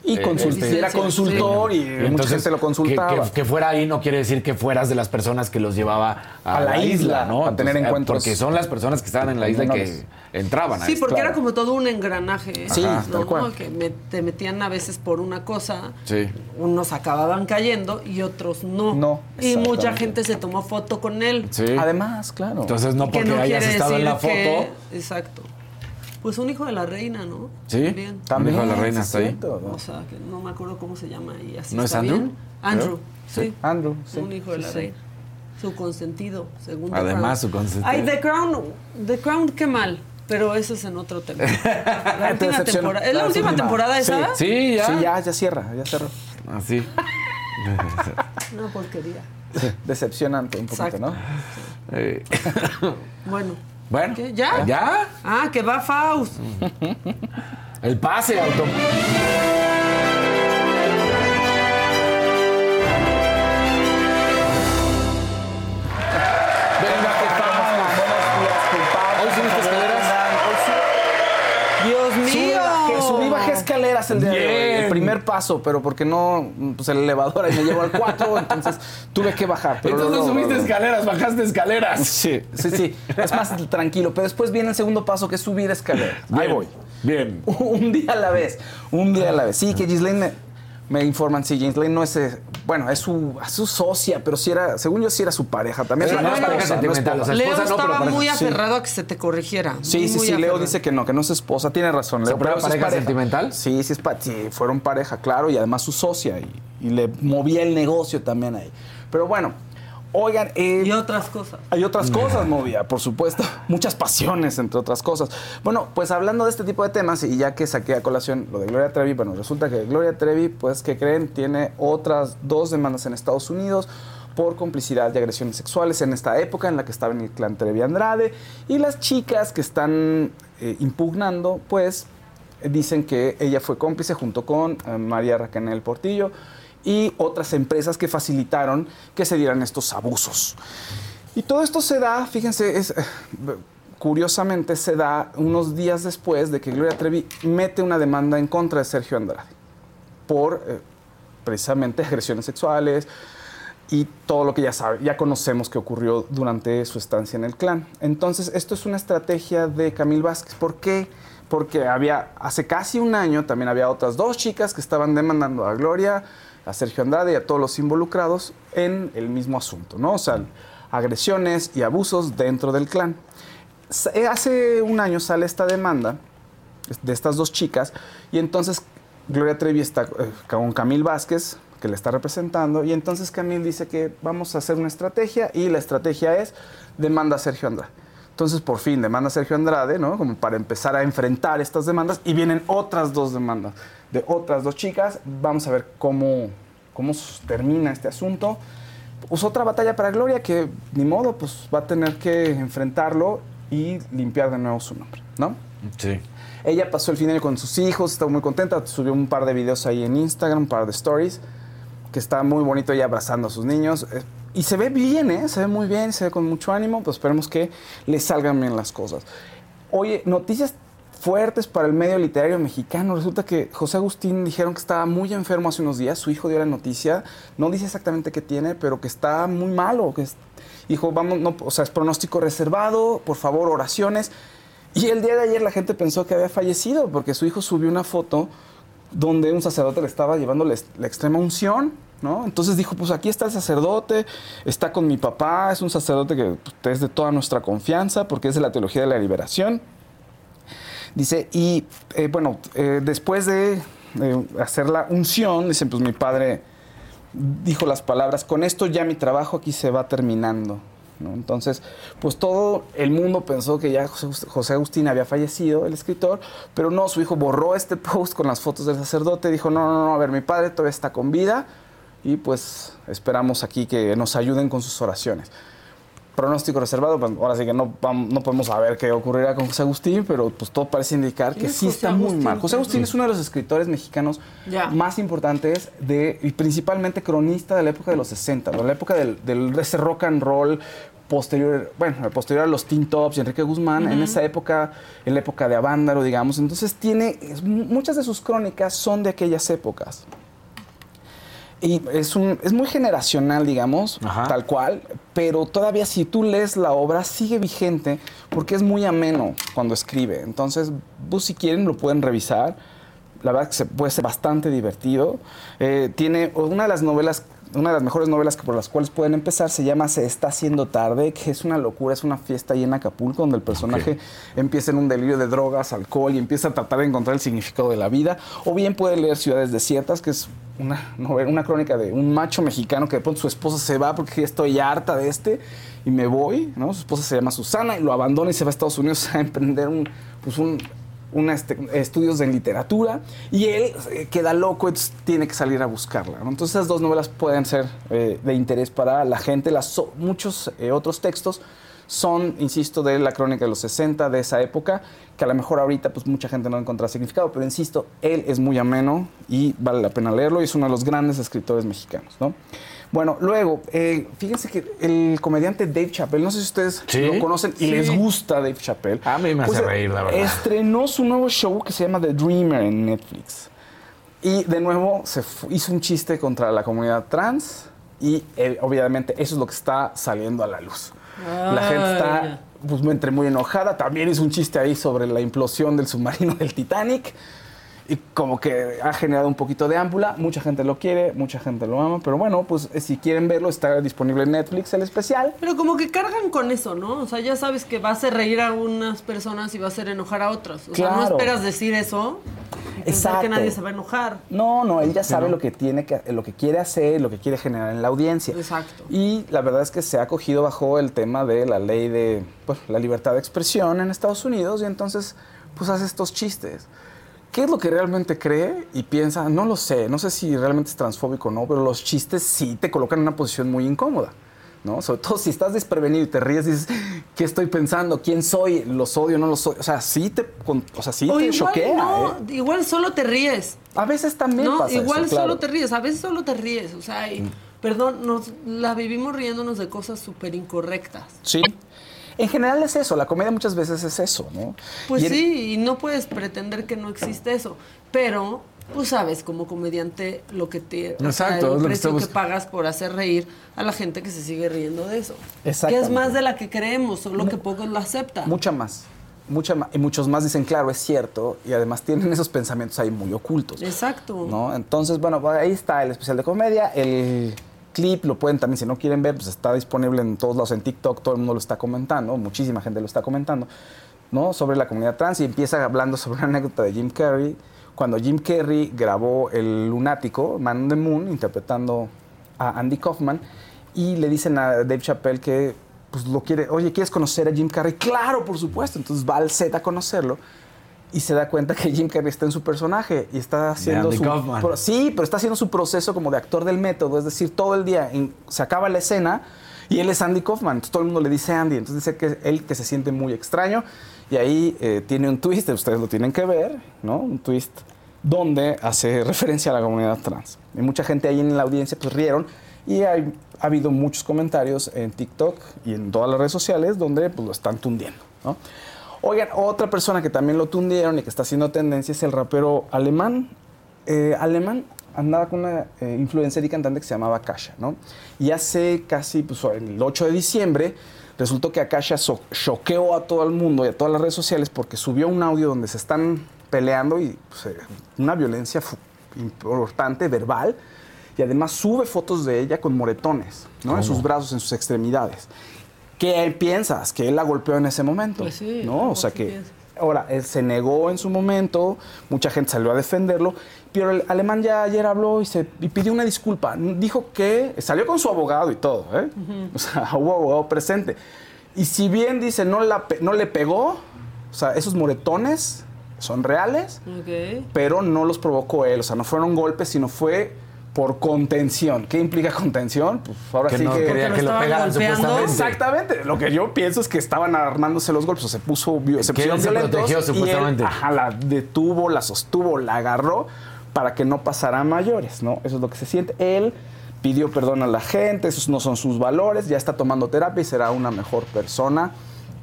Y Eh, este- era consultor y, mucha entonces, gente lo consultaba. Que, que- que fuera ahí no quiere decir que fueras de las personas que los llevaba a, A la isla, ¿no? a tener eh, encuentros Porque son las personas que estaban en la isla y menores. que entraban Sí, porque claro. era como todo un engranaje. Sí, ¿no? tal cual. Que me- te metían a veces por una cosa, Sí. unos acababan cayendo y otros no. No, y mucha gente se tomó foto con él. Sí. Además, claro. Entonces no Que porque no hayas quiere estado en la foto... que- exacto. Pues un hijo de la reina, ¿no? Sí. También. También, hijo de la reina sí, está ahí. cierto, ¿no? O sea, que no me acuerdo cómo se llama y así ¿No es está Andrew? bien. Andrew, sí. Andrew, sí. Un hijo de la Sí, sí. reina. Su consentido, según The Además, Crown. su consentido. Ay, The Crown, The Crown, qué mal. Pero eso es en otro tema. La última temporada. ¿Es la La última última. temporada Sí. esa? Sí, ya. Sí, ya, ya cierra, ya cerró. Así. Una porquería. Decepcionante un poquito, Exacto. ¿no? Eh, Bueno. Bueno. ¿Qué? ¿Ya? ¿Ya? Ah, que va Faust. El pase auto... escaleras el día de hoy. Bien. El primer paso, pero porque no, pues el elevador ahí me llevó al 4, entonces tuve que bajar. Pero Entonces luego- subiste escaleras, bajaste escaleras. Sí, sí, sí. Es más tranquilo. Pero después viene el segundo paso que es subir escaleras. Ahí Bien. voy. Bien. Un día a la vez. Un día a la vez. Sí, que Ghislaine me, me informan. Sí, Ghislaine no es bueno, es su, es su socia, pero sí era, según yo, sí era su pareja también. Pero No es pareja sentimental, Leo esposa no, pero estaba pareja. muy Sí. aferrado a que se te corrigiera. Sí, sí, Muy sí, Leo aferrado. dice que no, que no es esposa, tiene razón. Leo, ¿Se pero sí es pareja sentimental? Sí, sí, es pa- sí, fueron pareja, claro, y además su socia, y, y le movía el negocio también ahí. Pero bueno, oigan, eh, Y otras cosas. hay otras cosas movía, por supuesto, muchas pasiones, entre otras cosas. Bueno, pues hablando de este tipo de temas, y ya que saqué a colación lo de Gloria Trevi, bueno, resulta que Gloria Trevi, pues, que creen? Tiene otras dos demandas en Estados Unidos por complicidad y agresiones sexuales en esta época en la que estaba en el clan Trevi Andrade. Y las chicas que están eh, impugnando, pues, dicen que ella fue cómplice junto con eh, María Raquel Portillo y otras empresas que facilitaron que se dieran estos abusos. Y todo esto se da, fíjense, eh, curiosamente se da unos días después de que Gloria Trevi mete una demanda en contra de Sergio Andrade por eh, precisamente agresiones sexuales y todo lo que ya sabe, ya conocemos que ocurrió durante su estancia en el clan. Entonces, esto es una estrategia de Camil Vázquez. ¿Por qué? Porque había, hace casi un año también había otras dos chicas que estaban demandando a Gloria, a Sergio Andrade y a todos los involucrados en el mismo asunto, ¿no? O sea, agresiones y abusos dentro del clan. Eh, Hace un año sale esta demanda de estas dos chicas y entonces Gloria Trevi está eh, con Camil Vázquez que le está representando y entonces Camil dice que vamos a hacer una estrategia y la estrategia es demanda a Sergio Andrade. Entonces por fin demanda Sergio Andrade, ¿no? Como para empezar a enfrentar estas demandas y vienen otras dos demandas de otras dos chicas. Vamos a ver cómo, cómo termina este asunto. Pues otra batalla para Gloria que ni modo, pues va a tener que enfrentarlo y limpiar de nuevo su nombre, ¿no? Sí. Ella pasó el fin de año con sus hijos, estaba muy contenta, subió un par de videos ahí en Instagram, un par de stories, que está muy bonito ella abrazando a sus niños. Y se ve bien, ¿eh? Se ve muy bien, se ve con mucho ánimo, pues esperemos que le salgan bien las cosas. Oye, noticias fuertes para el medio literario mexicano. Resulta que José Agustín dijeron que estaba muy enfermo hace unos días. Su hijo dio la noticia. No dice exactamente qué tiene, pero que está muy malo. Que es- dijo, vamos, no, o sea, es pronóstico reservado. Por favor, oraciones. Y el día de ayer la gente pensó que había fallecido porque su hijo subió una foto donde un sacerdote le estaba llevando la, extrema unción, ¿no? Entonces dijo, pues aquí está el sacerdote, está con mi papá, es un sacerdote que pues, es de toda nuestra confianza porque es de la teología de la liberación. Dice, y eh, bueno, eh, después de eh, hacer la unción, dicen, pues mi padre dijo las palabras, con esto ya mi trabajo aquí se va terminando. ¿No? Entonces, pues todo el mundo pensó que ya José, Agustín había fallecido, el escritor, pero no, su hijo borró este post con las fotos del sacerdote, dijo, no, no, no, a ver, mi padre todavía está con vida y pues esperamos aquí que nos ayuden con sus oraciones. Pronóstico reservado, pues ahora sí que no, no podemos saber qué ocurrirá con José Agustín, pero pues todo parece indicar que ¿Quién es sí José está muy mal. José Agustín es uno de los escritores mexicanos más importantes de, y principalmente cronista de la época de los 60, de la época del, del ese rock and roll posterior, bueno, posterior a los Teen Tops y Enrique Guzmán, en esa época, en la época de Avándaro, digamos. Entonces tiene, es- muchas de sus crónicas son de aquellas épocas. Y es, un, es muy generacional, digamos, Ajá. tal cual, pero todavía si tú lees la obra sigue vigente porque es muy ameno cuando escribe. Entonces, vos si quieren lo pueden revisar. La verdad que se puede ser bastante divertido. Eh, tiene una de las novelas, una de las mejores novelas que por las cuales pueden empezar se llama Se está haciendo tarde, que es una locura, es una fiesta ahí en Acapulco donde el personaje empieza en un delirio de drogas, alcohol y empieza a tratar de encontrar el significado de la vida. O bien puede leer Ciudades Desiertas, que es una novela, una crónica de un macho mexicano que de pronto su esposa se va porque estoy harta de este y me voy, ¿no? Su esposa se llama Susana y lo abandona y se va a Estados Unidos a emprender un, pues un, este, estudios de literatura y él eh, queda loco, entonces tiene que salir a buscarla. Entonces esas dos novelas pueden ser eh, de interés para la gente. Las, so- muchos eh, otros textos son, insisto, de la crónica de los 60, de esa época, que a lo mejor ahorita pues mucha gente no encuentra significado, pero insisto, él es muy ameno y vale la pena leerlo y es uno de los grandes escritores mexicanos. ¿no? Bueno, luego, eh, fíjense que el comediante Dave Chappelle, no sé si ustedes Sí. lo conocen y les gusta Dave Chappelle. A mí me hace Pues, reír, la verdad. Estrenó su nuevo show que se llama The Dreamer en Netflix. Y de nuevo se hizo un chiste contra la comunidad trans y eh, obviamente eso es lo que está saliendo a la luz. La gente está pues, entre muy enojada. También hizo un chiste ahí sobre la implosión del submarino del Titanic. Y como que ha generado un poquito de ámpula. Mucha gente lo quiere, mucha gente lo ama, pero bueno, pues eh, si quieren verlo, está disponible en Netflix el especial. Pero como que cargan con eso, ¿no? O sea, ya sabes que va a hacer reír a unas personas y va a hacer enojar a otras. O sea, no Claro. esperas decir eso Exacto. que nadie se va a enojar. No, no, él ya sabe lo que tiene que, lo que quiere hacer, lo que quiere generar en la audiencia. Exacto. Y la verdad es que se ha cogido bajo el tema de la ley de pues, la libertad de expresión en Estados Unidos y entonces pues hace estos chistes. ¿Qué es lo que realmente cree y piensa? No lo sé, no sé si realmente es transfóbico o no, pero los chistes sí te colocan en una posición muy incómoda. ¿no? Sobre todo si estás desprevenido y te ríes y dices, ¿qué estoy pensando? ¿Quién soy? ¿Los odio? ¿No los odio? O sea, sí te, o sea, sí o te igual choquea. no, ¿eh? igual solo te ríes. A veces también No, pasa igual eso, claro. solo te ríes, a veces solo te ríes, o sea, y- perdón, nos la vivimos riéndonos de cosas súper incorrectas. Sí. En general es eso, la comedia muchas veces es eso, ¿no? Pues Y sí, y no puedes pretender que no existe eso, pero tú sabes como comediante lo que te, o sea, Exacto, el que precio que, pagas por hacer reír a la gente que se sigue riendo de eso. Que es más de la que creemos, solo que pocos lo aceptan. Mucha más. Mucha más. Y muchos más dicen, claro, es cierto. Y además tienen esos pensamientos ahí muy ocultos. Exacto. ¿no? Entonces, bueno, pues ahí está el especial de comedia. El clip lo pueden también, si no quieren ver, pues está disponible en todos lados, en TikTok, todo el mundo lo está comentando, muchísima gente lo está comentando, ¿no? Sobre la comunidad trans y empieza hablando sobre una anécdota de Jim Carrey, cuando Jim Carrey grabó El Lunático, Man on the Moon, interpretando a Andy Kaufman, y le dicen a Dave Chappelle que pues lo quiere, oye, ¿quieres conocer a Jim Carrey? Claro, por supuesto. Entonces va al set a conocerlo y se da cuenta que Jim Carrey está en su personaje y está haciendo su pro- sí, pero está haciendo su proceso como de actor del método, es decir, todo el día en- se acaba la escena y él es Andy Kaufman, entonces todo el mundo le dice Andy, entonces dice que él que se siente muy extraño y ahí eh, tiene un twist, ustedes lo tienen que ver, ¿no? Un twist donde hace referencia a la comunidad trans. Y mucha gente ahí en la audiencia pues rieron y hay- ha habido muchos comentarios en TikTok y en todas las redes sociales donde pues lo están tundiendo, ¿no? Oigan, otra persona que también lo tundieron y que está haciendo tendencia es el rapero alemán. Eh, alemán andaba con una eh, influencer y cantante que se llamaba Akasha, ¿no? Y hace casi, pues el 8 de diciembre, resultó que Akasha so- choqueó a todo el mundo y a todas las redes sociales porque subió un audio donde se están peleando y pues, eh, una violencia importante, verbal, y además sube fotos de ella con moretones, ¿no? En sus brazos, en sus extremidades. ¿Qué piensas? Que él la golpeó en ese momento. Pues sí, ¿no? O sea que. Ahora, él se negó en su momento, mucha gente salió a defenderlo, pero el alemán ya ayer habló y, se, y pidió una disculpa. Dijo que salió con su abogado y todo, ¿eh? O sea, hubo abogado presente. Y si bien dice no, la, no le pegó, o sea, esos moretones son reales, pero no los provocó él. O sea, no fueron golpes, sino fue por contención. ¿Qué implica contención? Pues ahora Que sí no que... quería que lo pegaran supuestamente. Exactamente. Lo que yo pienso es que estaban armándose los golpes. O se puso se Que él se protegió, y él, supuestamente. ajá, la detuvo, la sostuvo, la agarró para que no pasara a mayores, ¿no? Eso es lo que se siente. Él pidió perdón a la gente, esos no son sus valores, ya está tomando terapia y será una mejor persona.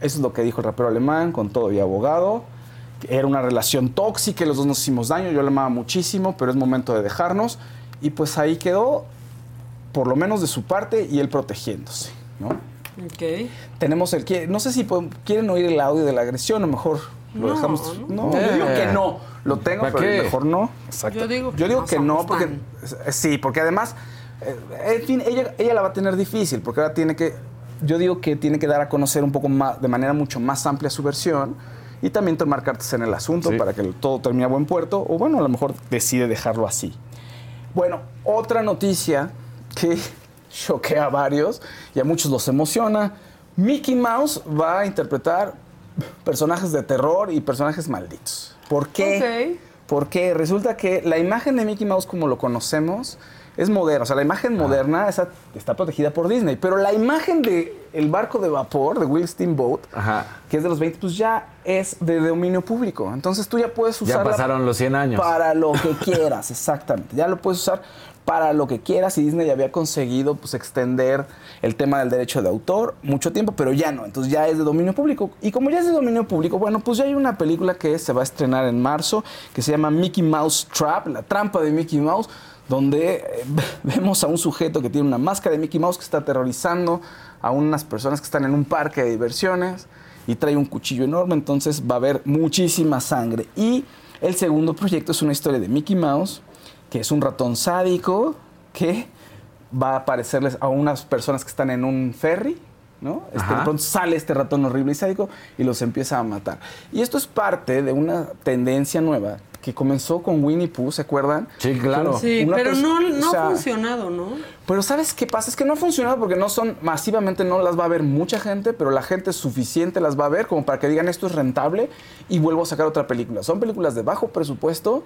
Eso es lo que dijo el rapero alemán con todo y abogado. Era una relación tóxica, los dos nos hicimos daño, yo le amaba muchísimo, pero es momento de dejarnos. Y pues ahí quedó, por lo menos de su parte, y él protegiéndose, ¿no? Ok. Tenemos el que no sé si pueden- quieren oír el audio de la agresión o mejor lo No, dejamos. no. No, yo digo que no. Lo tengo, ¿Para pero qué? mejor no. Exacto. Yo digo que Yo digo no que no somos porque tan- sí, porque además eh, en fin, ella, ella la va a tener difícil porque ahora tiene que yo digo que tiene que dar a conocer un poco más de manera mucho más amplia su versión y también tomar cartas en el asunto Sí. para que todo termine a buen puerto o bueno, a lo mejor decide dejarlo así. Bueno, otra noticia que choquea a varios y a muchos los emociona. Mickey Mouse va a interpretar personajes de terror y personajes malditos. ¿Por qué? Porque resulta que la imagen de Mickey Mouse como lo conocemos es moderna. O sea, la imagen moderna está protegida por Disney. Pero la imagen de el barco de vapor de Will Steamboat, Ajá. que es de los 20, pues ya es de dominio público. Entonces tú ya puedes Ya usarla pasaron los 100 años. para lo que quieras, exactamente. Ya lo puedes usar para lo que quieras y Disney ya había conseguido pues extender el tema del derecho de autor mucho tiempo, pero ya no, entonces ya es de dominio público. Y como ya es de dominio público, bueno, pues ya hay una película que se va a estrenar en marzo que se llama Mickey Mouse Trap, la trampa de Mickey Mouse, donde eh, vemos a un sujeto que tiene una máscara de Mickey Mouse que está aterrorizando a unas personas que están en un parque de diversiones y trae un cuchillo enorme, entonces va a haber muchísima sangre. Y El segundo proyecto es una historia de Mickey Mouse, que es un ratón sádico que va a aparecerles a unas personas que están en un ferry, ¿no? Este, de pronto sale este ratón horrible y sádico y los empieza a matar. Y esto es parte de una tendencia nueva que comenzó con Winnie Pooh, ¿se acuerdan? Sí, claro. Sí, Una pero no, no o sea, ha funcionado, ¿no? Pero ¿sabes qué pasa? Es que no ha funcionado porque no son, masivamente no las va a ver mucha gente, pero la gente suficiente las va a ver como para que digan esto es rentable y vuelvo a sacar otra película. Son películas de bajo presupuesto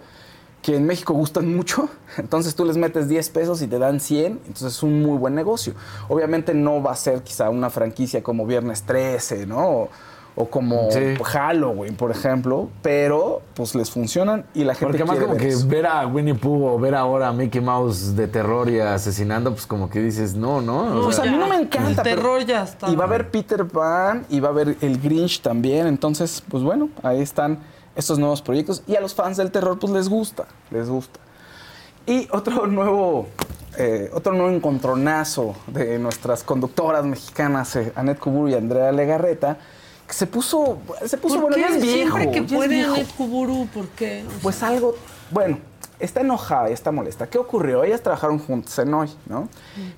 que en México gustan mucho, entonces tú les metes 10 pesos y te dan 100, entonces es un muy buen negocio. Obviamente no va a ser quizá una franquicia como Viernes 13, ¿no? O, o como Sí. Halloween, por ejemplo, pero pues les funcionan y la gente Porque más como ver que eso. ver a Winnie Pooh o ver ahora a Mickey Mouse de terror y asesinando, pues como que dices, no, no. No, O Pues sea, a mí no me encanta. El terror ya está. Y va a haber Peter Pan y va a haber el Grinch también. Entonces, pues bueno, ahí están estos nuevos proyectos. Y a los fans del terror, pues les gusta, les gusta. Y otro nuevo, eh, otro nuevo encontronazo de nuestras conductoras mexicanas, eh, Annette Kuburu y Andrea Legarreta, se puso, se puso, ¿Por bueno, qué viejo. siempre que puede. Annette Kuburu? ¿Por qué? O sea, Pues algo, bueno, está enojada y está molesta. ¿Qué ocurrió? Ellas trabajaron juntas en hoy, ¿no?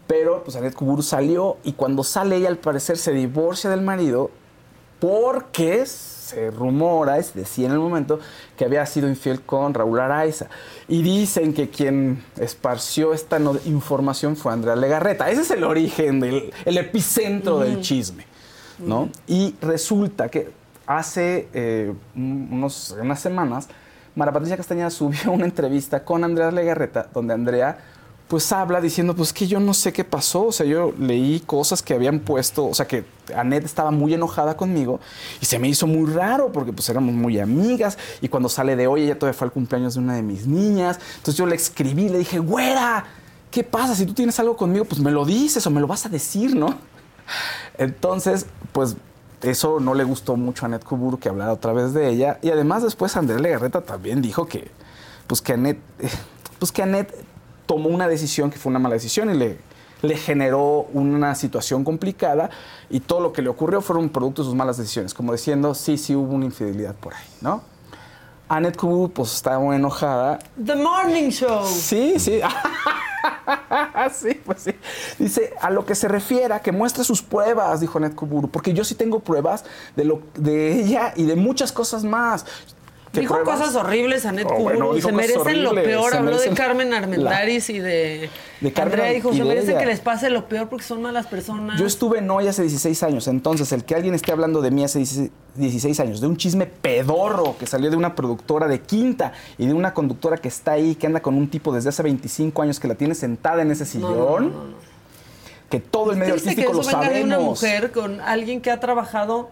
Pero pues Annette Kuburu salió y cuando sale ella al parecer se divorcia del marido porque se rumora, se decía en el momento, que había sido infiel con Raúl Araiza. Y dicen que quien esparció esta no- información fue Andrea Legarreta. Ese es el origen, del, el epicentro del chisme, ¿no? Y resulta que hace eh, un- unos, unas semanas, Mara Patricia Castañeda subió una entrevista con Andrea Legarreta, donde Andrea pues habla diciendo, pues que yo no sé qué pasó, o sea, yo leí cosas que habían puesto, o sea, que Annette estaba muy enojada conmigo y se me hizo muy raro porque pues éramos muy amigas y cuando sale de hoy ella todavía fue al cumpleaños de una de mis niñas, entonces yo le escribí, le dije, güera, ¿qué pasa? Si tú tienes algo conmigo, pues me lo dices o me lo vas a decir, ¿no? Entonces, pues eso no le gustó mucho a Annette Kuburu que hablara otra vez de ella. Y además después Andrea Legarreta también dijo que, pues que Annette, eh, pues que Annette tomó una decisión que fue una mala decisión y le, le generó una situación complicada y todo lo que le ocurrió fueron producto de sus malas decisiones, como diciendo, sí, sí hubo una infidelidad por ahí, ¿no? Annette Kuburu pues estaba muy enojada The Morning Show. Sí, sí. sí, pues sí. Dice, a lo que se refiera, que muestre sus pruebas, dijo Net Kuburu, porque yo sí tengo pruebas de, lo, de ella y de muchas cosas más. ¿Qué Dijo pruebas? cosas horribles a Net Oh, bueno, se merecen lo peor. Habló de Carmen la- Armendáriz y de. De Carmen Andrea dijo: se merecen que les pase lo peor porque son malas personas. Yo estuve en hoy hace 16 años, entonces el que alguien esté hablando de mí hace 16 16 años, de un chisme pedorro que salió de una productora de quinta y de una conductora que está ahí, que anda con un tipo desde hace 25 años que la tiene sentada en ese sillón, no, no, no. que todo el medio Triste que artístico eso lo venga sabemos. de una mujer con alguien que ha trabajado,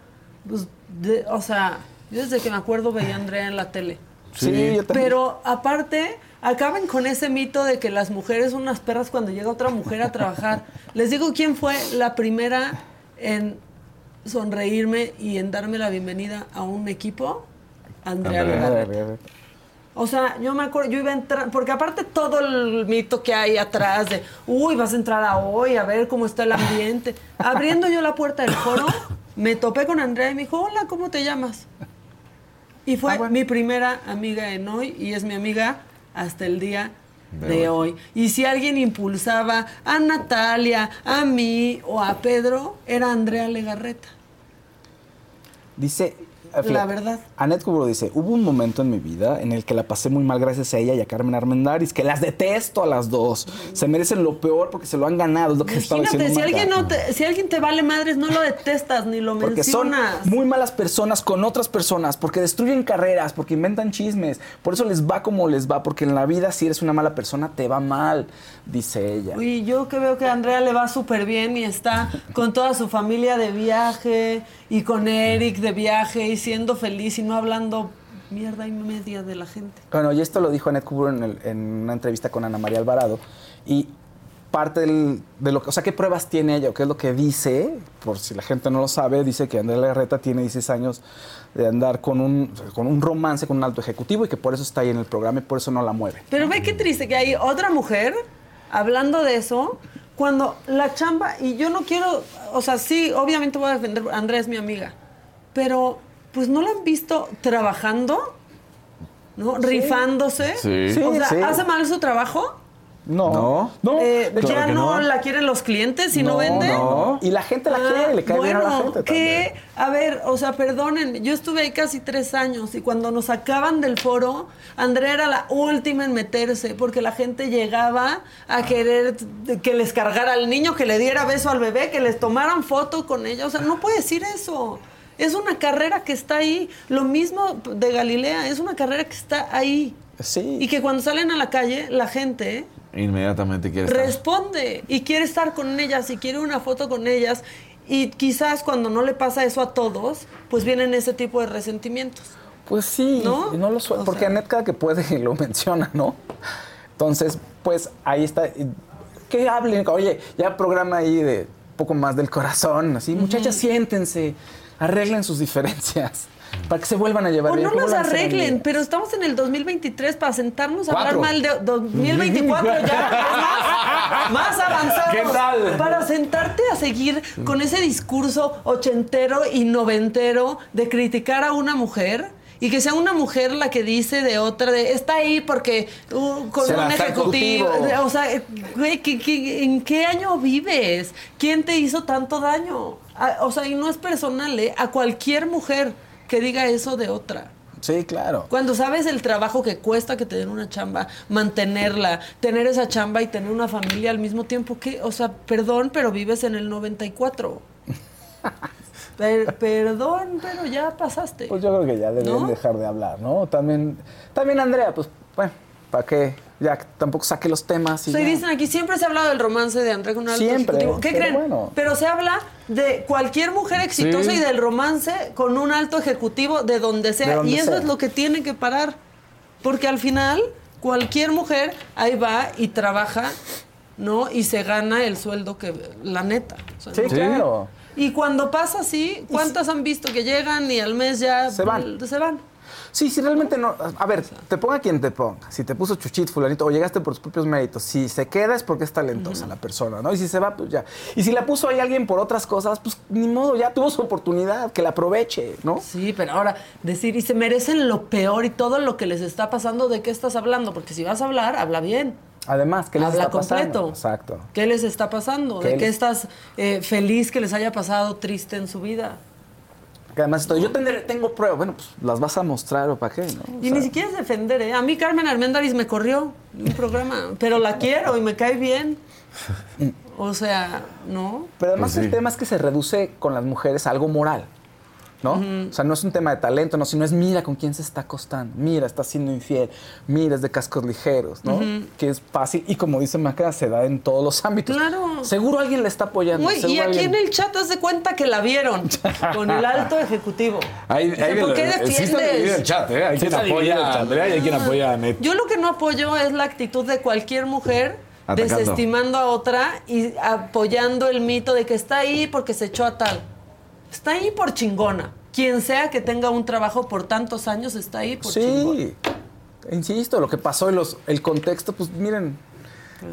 pues, de- o sea, yo desde que me acuerdo veía a Andrea en la tele. Sí, yo también. Pero aparte, acaben con ese mito de que las mujeres son unas perras cuando llega otra mujer a trabajar. Les digo quién fue la primera en sonreírme y en darme la bienvenida a un equipo. Andrea Andrea. Legarreta. O sea, yo me acuerdo, yo iba a entrar, porque aparte todo el mito que hay atrás de, uy, vas a entrar a hoy a ver cómo está el ambiente. Abriendo yo la puerta del foro, me topé con Andrea y me dijo, hola, ¿cómo te llamas? Y fue Ah, bueno. mi primera amiga en hoy y es mi amiga hasta el día de, hoy. Y si alguien impulsaba a Natalia, a mí o a Pedro, era Andrea Legarreta. Dice. La verdad. Annette Kuburo dice: Hubo un momento en mi vida en el que la pasé muy mal gracias a ella y a Carmen Armendáriz, que las detesto a las dos. Se merecen lo peor porque se lo han ganado. Es lo que estaba Imagínate, diciendo si alguien, no te, si alguien te vale madres, no lo detestas ni lo Porque son muy malas personas con otras personas, porque destruyen carreras, porque inventan chismes. Por eso les va como les va, porque en la vida si eres una mala persona te va mal, dice ella. Y yo que veo que a Andrea le va súper bien y está con toda su familia de viaje y con Eric de viaje y siendo feliz y no hablando mierda y media de la gente. Bueno, y esto lo dijo Annette Kuburo en, el- en una entrevista con Ana María Alvarado. Y parte del- de lo que, o sea, ¿qué pruebas tiene ella? ¿O qué es lo que dice? Por si la gente no lo sabe, dice que Andrea Legarreta tiene 16 años de andar con un, con un romance con un alto ejecutivo y que por eso está ahí en el programa y por eso no la mueve. Pero ve qué triste que hay otra mujer hablando de eso cuando la chamba, y yo no quiero, o sea, sí, obviamente voy a defender, Andrea es mi amiga, pero pues no la han visto trabajando ¿no? Rifándose. Sí. Sí, o sea, sí. ¿hace mal su trabajo? No. No. Eh, ¿Ya no, no. la quieren los clientes y no, no, vende? no. Y la gente la Ah, quiere, le cae bien a la bueno, gente que, también. a ver, o sea, perdonen, yo estuve ahí casi tres años y cuando nos sacaban del foro, Andrea era la última en meterse porque la gente llegaba a querer que les cargara al niño, que le diera beso al bebé, que les tomaran foto con ella. O sea, no puede decir eso. Es una carrera que está ahí. Lo mismo de Galilea, es una carrera que está ahí. Sí. Y que cuando salen a la calle, la gente Inmediatamente quiere estar. responde y quiere estar con ellas y quiere una foto con ellas. Y quizás cuando no le pasa eso a todos, pues vienen ese tipo de resentimientos. Pues sí, ¿No? no lo porque sea- Anet cada que puede lo menciona, ¿no? Entonces, pues ahí está. Que hablen, oye, ya programa ahí de poco más del corazón, así, muchachas, siéntense, arreglen sus diferencias, para que se vuelvan a llevar O bien. no las arreglen, pero estamos en el 2023 para sentarnos a Cuatro. hablar mal de 2024 ya, más, más avanzados. ¿Qué tal? Para sentarte a seguir con ese discurso ochentero y noventero de criticar a una mujer. Y que sea una mujer la que dice de otra, de está ahí porque uh, con un ejecutivo. ejecutivo. O sea, güey, ¿qué- qué- en qué año vives? ¿Quién te hizo tanto daño? Ah, o sea, y no es personal, ¿eh? A cualquier mujer que diga eso de otra. Sí, claro. Cuando sabes el trabajo que cuesta que te den una chamba, mantenerla, tener esa chamba y tener una familia al mismo tiempo, que, o sea, perdón, pero vives en el 94. Per- perdón, pero ya pasaste. Pues yo creo que ya deberían ¿No? dejar de hablar, ¿no? También, también Andrea, pues, bueno, ¿para qué? Ya tampoco saque los temas y O sea, y ya. dicen aquí, siempre se ha hablado del romance de André con un alto Siempre, ejecutivo. ¿Qué pero creen? bueno. Pero se habla de cualquier mujer exitosa Sí. y del romance con un alto ejecutivo de donde sea. De donde y eso es lo que tiene que parar. Porque al final, cualquier mujer ahí va y trabaja, ¿no? Y se gana el sueldo que, la neta. O sea, Sí, ¿no? claro. Y cuando pasa así, ¿cuántas han visto que llegan y al mes ya Se van. Se van. Sí, si realmente no. A ver, te ponga quien te ponga. Si te puso chuchit, fulanito, o llegaste por tus propios méritos. Si se queda es porque es talentosa la persona, ¿no? Y si se va, pues ya. Y si la puso ahí alguien por otras cosas, pues ni modo, ya tuvo su oportunidad, que la aproveche, ¿no? Sí, pero ahora decir, y se merecen lo peor y todo lo que les está pasando, ¿de qué estás hablando? Porque si vas a hablar, habla bien. Además, ¿qué les habla está pasando? completo. Exacto. ¿Qué les está pasando? ¿Qué ¿De qué les- estás eh, feliz que les haya pasado triste en su vida? Que además esto, yo tendré- tengo pruebas. Bueno, pues las vas a mostrar o para qué, ¿no? O Y sea, ni siquiera es defender, ¿eh? A mí Carmen Armendáriz me corrió de un programa, pero la quiero y me cae bien. O sea, ¿no? Pero además Pues sí. el tema es que se reduce con las mujeres a algo moral, ¿no? O sea, no es un tema de talento, no, sino es mira con quién se está acostando, mira, está siendo infiel, mira, es de cascos ligeros, ¿no? Que es fácil y como dice Maca, se da en todos los ámbitos. Claro. Seguro alguien le está apoyando. Uy, y aquí alguien- en el chat haz de cuenta que la vieron con el alto ejecutivo. Hay, O sea, de ¿Por qué sí está dividido defiendes? el chat, ¿eh? Hay Sí quien está apoya a. Andrea y hay quien apoya a Net. Yo lo que no apoyo es la actitud de cualquier mujer Atacando. desestimando a otra y apoyando el mito de que está ahí porque se echó a tal. Está ahí por chingona. Quien sea que tenga un trabajo por tantos años está ahí por chingona. Sí, insisto, lo que pasó en los, el contexto, pues miren,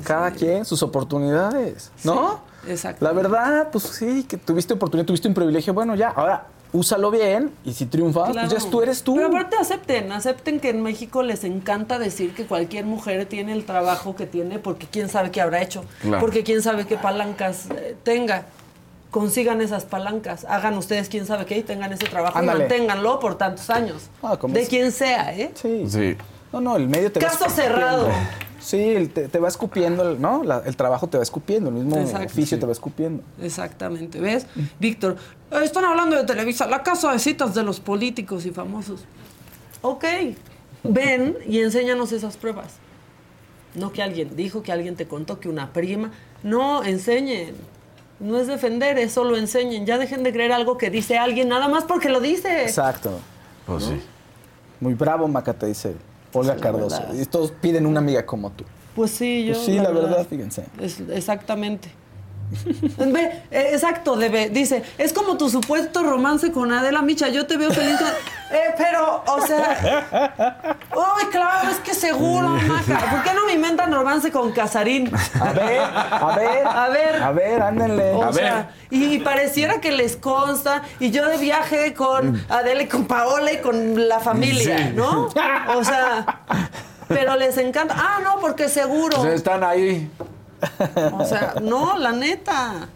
cada quien sus oportunidades, ¿no? Sí, exacto. La verdad, pues sí, que tuviste oportunidad, tuviste un privilegio, bueno, ya, ahora úsalo bien y si triunfas, Claro. pues ya tú eres tú. Pero aparte acepten, acepten que en México les encanta decir que cualquier mujer tiene el trabajo que tiene porque quién sabe qué habrá hecho, Claro. porque quién sabe qué palancas eh, tenga. Consigan esas palancas, hagan ustedes quién sabe qué y tengan ese trabajo Ándale. y manténganlo por tantos años. Ah, de es- quien sea, ¿eh? Sí. Sí. No, no, el medio te va Caso escupiendo. cerrado. Sí, te, te va escupiendo, el- ¿no? La- el trabajo te va escupiendo, el mismo Exacto, oficio sí. te va escupiendo. Exactamente, ¿ves? Víctor, están hablando de Televisa, la casa de citas de los políticos y famosos. Ok, ven y enséñanos esas pruebas. No que alguien dijo, que alguien te contó, que una prima. No, enseñen. No es defender, es solo enseñen. Ya dejen de creer algo que dice alguien nada más porque lo dice. Exacto. Pues sí. Muy bravo, Maca, te dice Olga Cardoso. verdad. Y todos piden una amiga como tú. Pues sí, yo. Pues sí, la verdad, fíjense. Es- exactamente. Ve, eh, exacto, debe. Dice, es como tu supuesto romance con Adela Micha. Yo te veo feliz. Eh, pero, o sea. Uy, claro, es que seguro, Maca. ¿Por qué no me inventan romance con Casarín? A ver, a ver. A ver. A ver, ándenle. O A sea, y pareciera que les consta. Y yo de viaje con Adele, y con Paola y con la familia, Sí. ¿no? O sea, pero les encanta. Ah, no, porque seguro. Pues están ahí. O sea, no, la neta.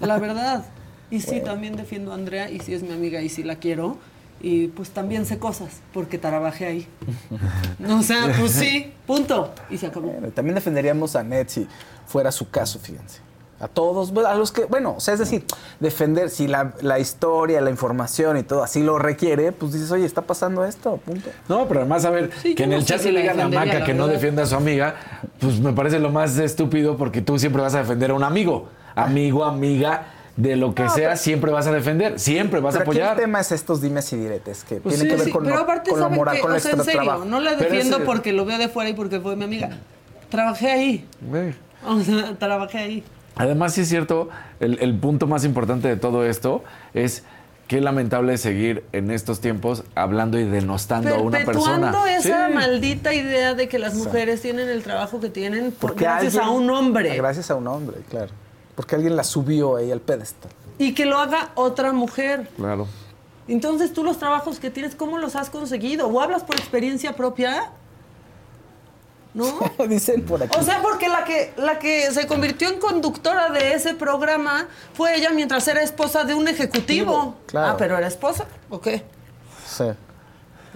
La verdad. Y sí, también defiendo a Andrea y sí es mi amiga y sí la quiero. Y pues también sé cosas porque trabajé ahí. O sea, pues sí, punto. Y se acabó. Bueno, también defenderíamos a Ned si fuera su caso, fíjense. A todos, bueno, a los que, bueno, o sea, es decir, defender, si la, la historia, la información y todo así lo requiere, pues dices, oye, está pasando esto, punto. No, pero además, a ver, Sí, que en no el chat se la le digan a Maca que no defienda a su amiga, pues me parece lo más estúpido porque tú siempre vas a defender a un amigo. Amigo, amiga, de lo que No, sea, pero- siempre vas a defender, siempre vas a Pero aquí apoyar. el tema es estos dimes y diretes que Pues tienen sí, que ver sí, con, pero lo, aparte, con lo ¿saben moral, con el O sea, en serio, trabajo. no la defiendo ese- porque lo veo de fuera y porque fue mi amiga. Trabajé ahí. Ve. O sea, trabajé ahí. Además, sí es cierto, el, el punto más importante de todo esto es qué lamentable es seguir en estos tiempos hablando y denostando a una persona. Perpetuando esa Sí. maldita idea de que las mujeres tienen el trabajo que tienen por- Porque gracias a un hombre. Gracias a un hombre, claro. Porque alguien la subió ahí al pedestal. Y que lo haga otra mujer. Claro. Entonces, tú los trabajos que tienes, ¿cómo los has conseguido? ¿O hablas por experiencia propia? ¿No? Dicen por aquí. O sea, porque la que, la que se convirtió en conductora de ese programa fue ella mientras era esposa de un ejecutivo. Claro. Ah, pero era esposa, ¿o qué? Sí.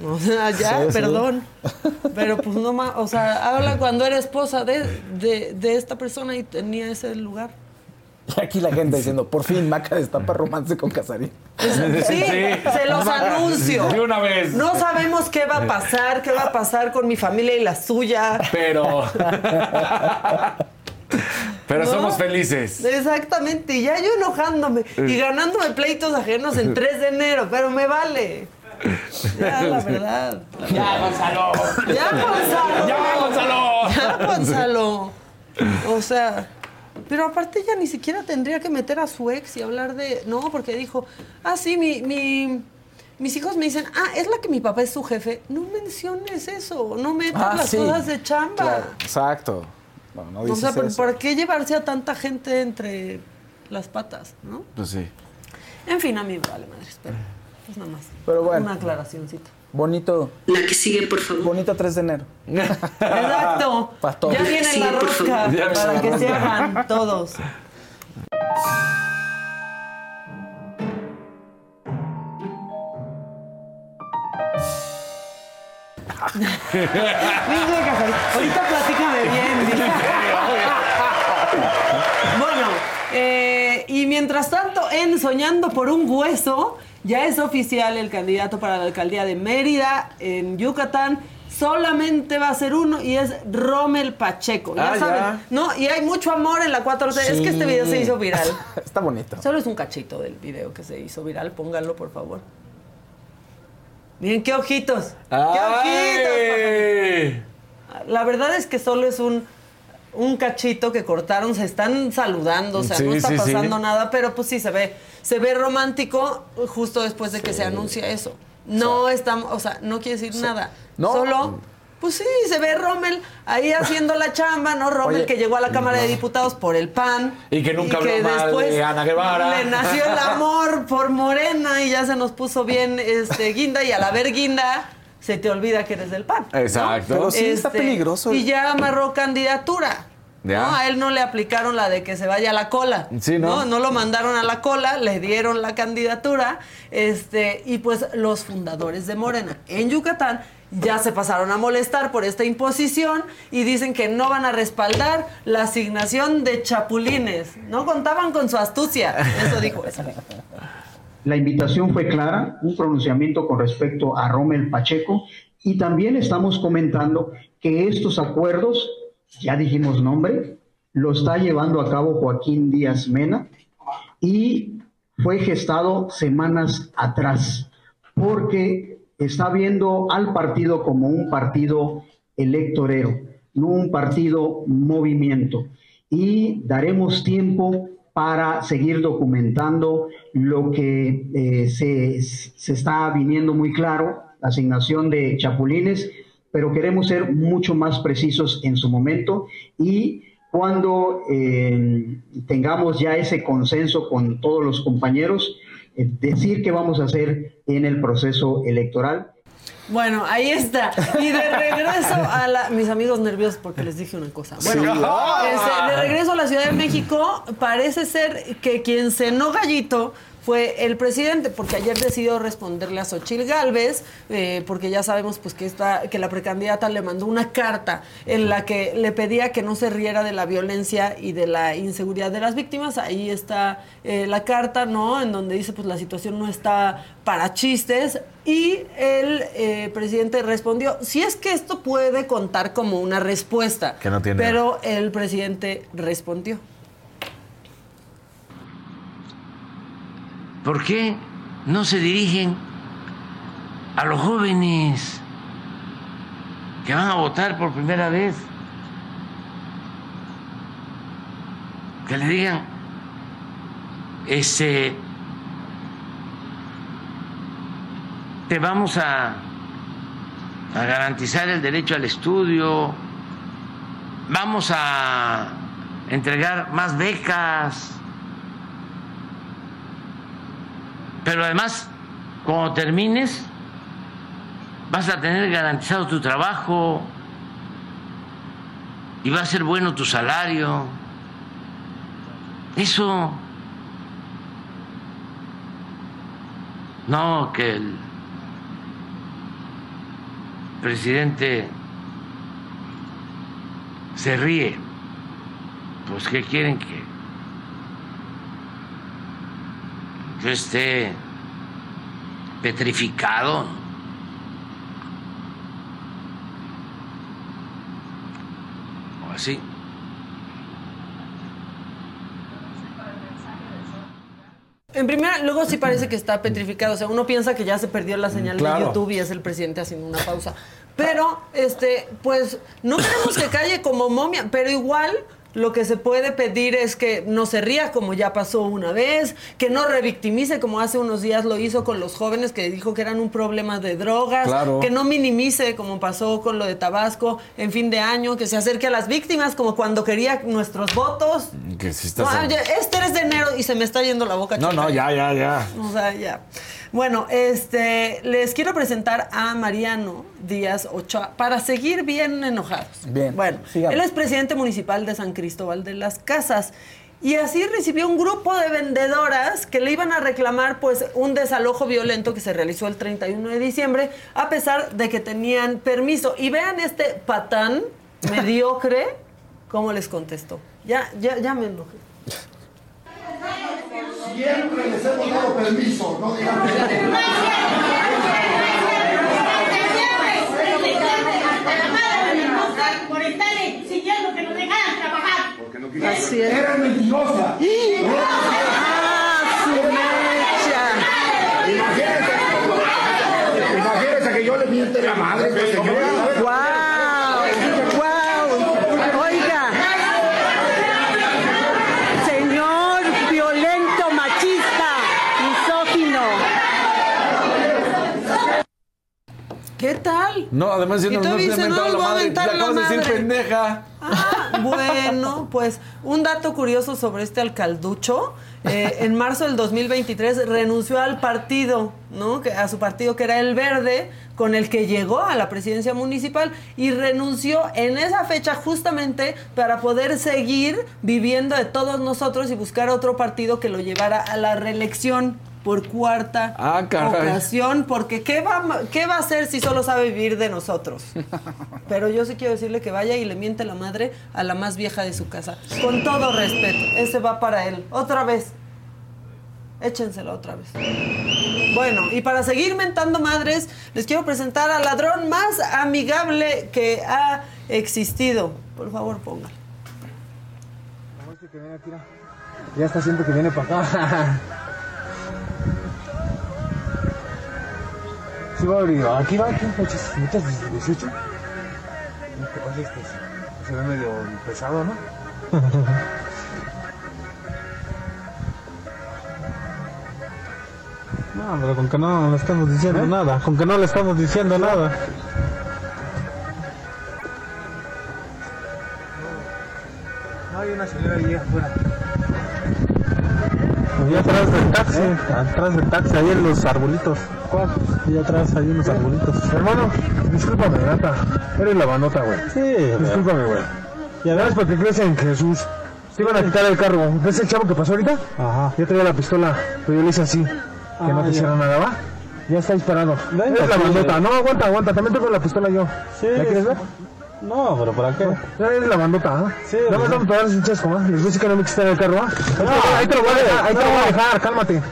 O sea, ya, Sí, sí. perdón. Pero pues no más, o sea, habla cuando era esposa de, de, de esta persona y tenía ese lugar. Y aquí la gente diciendo, por fin Maca destapa romance con Casarín. Sí, se los anuncio. De una vez. No sabemos qué va a pasar, qué va a pasar con mi familia y la suya. Pero. Pero ¿No? somos felices. Exactamente, y ya yo enojándome y ganándome pleitos ajenos en 3 de enero, pero me vale. Ya, la verdad. Ya, Gonzalo. Ya, Gonzalo. ¡Ya, Gonzalo! Ya, Gonzalo. O sea, pero aparte ella ni siquiera tendría que meter a su ex y hablar de. No, porque dijo, ah, sí, mi, mi- mis hijos me dicen, ah, es la que mi papá es su jefe. No menciones eso, no metas Ah, las sí. cosas de chamba. Claro, exacto. No, no o dices sea, ¿por, eso. por qué llevarse a tanta gente entre las patas, no? Pues sí. En fin, a mí me vale madre, pero pues nada más. Pero bueno. Una aclaracióncita. Bonito, La que sigue, por favor. bonito 3 de enero. Exacto. Pa' todos. Ya viene Sí, la por rosca para que se hagan todos. Ahorita platícame bien. bueno, eh, y mientras tanto, en Soñando por un Hueso, ya es oficial el candidato para la alcaldía de Mérida, en Yucatán. Solamente va a ser uno y es Rommel Pacheco. Ya Ah, saben, ya. ¿no? Y hay mucho amor en la 4T. Es que este video se hizo viral. Está bonito. Solo es un cachito del video que se hizo viral. Pónganlo, por favor. Miren, qué ojitos. ¡Qué ojitos! ¡Ay! La verdad es que solo es un, un cachito que cortaron, se están saludando, o sea, Sí, no está sí, sí. pasando nada, pero pues sí se ve, se ve romántico justo después de que se anuncia eso. No estamos, o sea, no quiere decir nada. No. Solo, pues sí, se ve Rommel ahí haciendo la chamba, ¿no? Rommel Oye. que llegó a la Cámara de Diputados por el PAN. Y que nunca habló mal de Ana Guevara. Le nació el amor por Morena y ya se nos puso bien este guinda y al haber guinda se te olvida que eres del PAN. ¿no? Exacto. Pero sí está peligroso. Y ya amarró candidatura. Ya. ¿no? A él no le aplicaron la de que se vaya a la cola. Sí, ¿no? no lo mandaron a la cola, le dieron la candidatura. Este, y pues los fundadores de Morena en Yucatán ya se pasaron a molestar por esta imposición y dicen que no van a respaldar la asignación de chapulines. No contaban con su astucia. Eso dijo eso. dijo. La invitación fue clara, un pronunciamiento con respecto a Rommel Pacheco y también estamos comentando que estos acuerdos, ya dijimos nombre, lo está llevando a cabo Joaquín Díaz Mena y fue gestado semanas atrás porque está viendo al partido como un partido electorero, no un partido movimiento. Y daremos tiempo para seguir documentando lo que eh, se, se está viniendo muy claro, la asignación de chapulines, pero queremos ser mucho más precisos en su momento y cuando eh, tengamos ya ese consenso con todos los compañeros, eh, decir qué vamos a hacer en el proceso electoral. Bueno, ahí está. Y de regreso a la, mis amigos nerviosos porque les dije una cosa. Bueno, este, de regreso a la Ciudad de México, parece ser que quien cenó gallito fue el presidente, porque ayer decidió responderle a Xochil Gálvez, eh, porque ya sabemos pues que, esta, que la precandidata le mandó una carta en la que le pedía que no se riera de la violencia y de la inseguridad de las víctimas. Ahí está eh, la carta, ¿no? En donde dice pues la situación no está para chistes. Y el eh, presidente respondió, si es que esto puede contar como una respuesta. Que no tiene. Pero el presidente respondió. ¿Por qué no se dirigen a los jóvenes que van a votar por primera vez? Que le digan, este, te vamos a, a garantizar el derecho al estudio, vamos a entregar más becas Pero además, cuando termines, vas a tener garantizado tu trabajo y va a ser bueno tu salario. Eso no que el presidente se ríe. Pues ¿qué quieren que yo esté petrificado. O así. En primera, luego sí parece que está petrificado. O sea, uno piensa que ya se perdió la señal de. YouTube y es el presidente haciendo una pausa. Pero, este, pues, no queremos que calle como momia, pero igual lo que se puede pedir es que no se ría como ya pasó una vez, que no revictimice como hace unos días lo hizo con los jóvenes que dijo que eran un problema de drogas, Claro. que no minimice como pasó con lo de Tabasco en fin de año, que se acerque a las víctimas como cuando quería nuestros votos. Que si No, estás en- oye, es 3 de enero y se me está yendo la boca. No, chica. no, ya, ya, ya. O sea, ya. Bueno, este, les quiero presentar a Mariano Díaz Ochoa para seguir bien enojados. Bien, Bueno, sigamos. él es presidente municipal de San Cristóbal de las Casas. Y así recibió un grupo de vendedoras que le iban a reclamar pues un desalojo violento que se realizó el 31 de diciembre, a pesar de que tenían permiso. Y vean este patán mediocre, cómo les contestó. Ya, ya, ya me enojé. Siempre les hemos dado permiso, no digan por estarle siguiendo que nos dejaran trabajar. porque no quisieron. Eres mentirosa. Imagínense, imagínense que yo le miente la madre, señora. ¡Wow! ¿Qué tal? No, además Y diciendo, tú no te he dices, mentado no, la madre. mentar Le la acabas de decir pendeja. Ah, bueno, pues un dato curioso sobre este alcalducho. Eh, en marzo del 2023 renunció al partido, ¿no? Que, a su partido que era el Verde, con el que llegó a la presidencia municipal y renunció en esa fecha justamente para poder seguir viviendo de todos nosotros y buscar otro partido que lo llevara a la reelección por cuarta Ah, ocasión, porque ¿qué va, ¿qué va a hacer si solo sabe vivir de nosotros? Pero yo sí quiero decirle que vaya y le miente la madre a la más vieja de su casa. Con todo respeto. Ese va para él. Otra vez. Échenselo otra vez. Bueno, y para seguir mentando madres, les quiero presentar al ladrón más amigable que ha existido. Por favor, póngalo. Ya está siempre que viene para acá. 気悪いよ秋葉君たち me estás deshecho lo que pasa es que se ve medio pesado ¿no? No, pero con que no le estamos diciendo ¿Eh? nada, con que no le estamos diciendo nada. No, hay una señora ahí afuera. Allá atrás del taxi, atrás del taxi, ahí en los arbolitos. ¿Cuál? Ahí atrás, ahí en los arbolitos. Hermano, discúlpame, nata. Eres la banota, güey. Sí, Discúlpame, güey. Y además porque crees en Jesús. Te iban a quitar el carro. ¿Ves el chavo que pasó ahorita? Ajá. Ya traía la pistola, pero yo le hice así. Que no te hicieron nada, ¿va? Ya está disparado. Eres la bandota. No, aguanta, aguanta. También tengo la pistola yo. Sí. ¿La quieres ver? No, pero ¿para qué? Eres la bandota, ¿ah? Sí. Nada más vamos a un chesco, ¿ah? Les voy a decir que no me quisiste el carro, ¿ah? ahí te lo voy a dejar, ahí te lo voy a dejar, cálmate.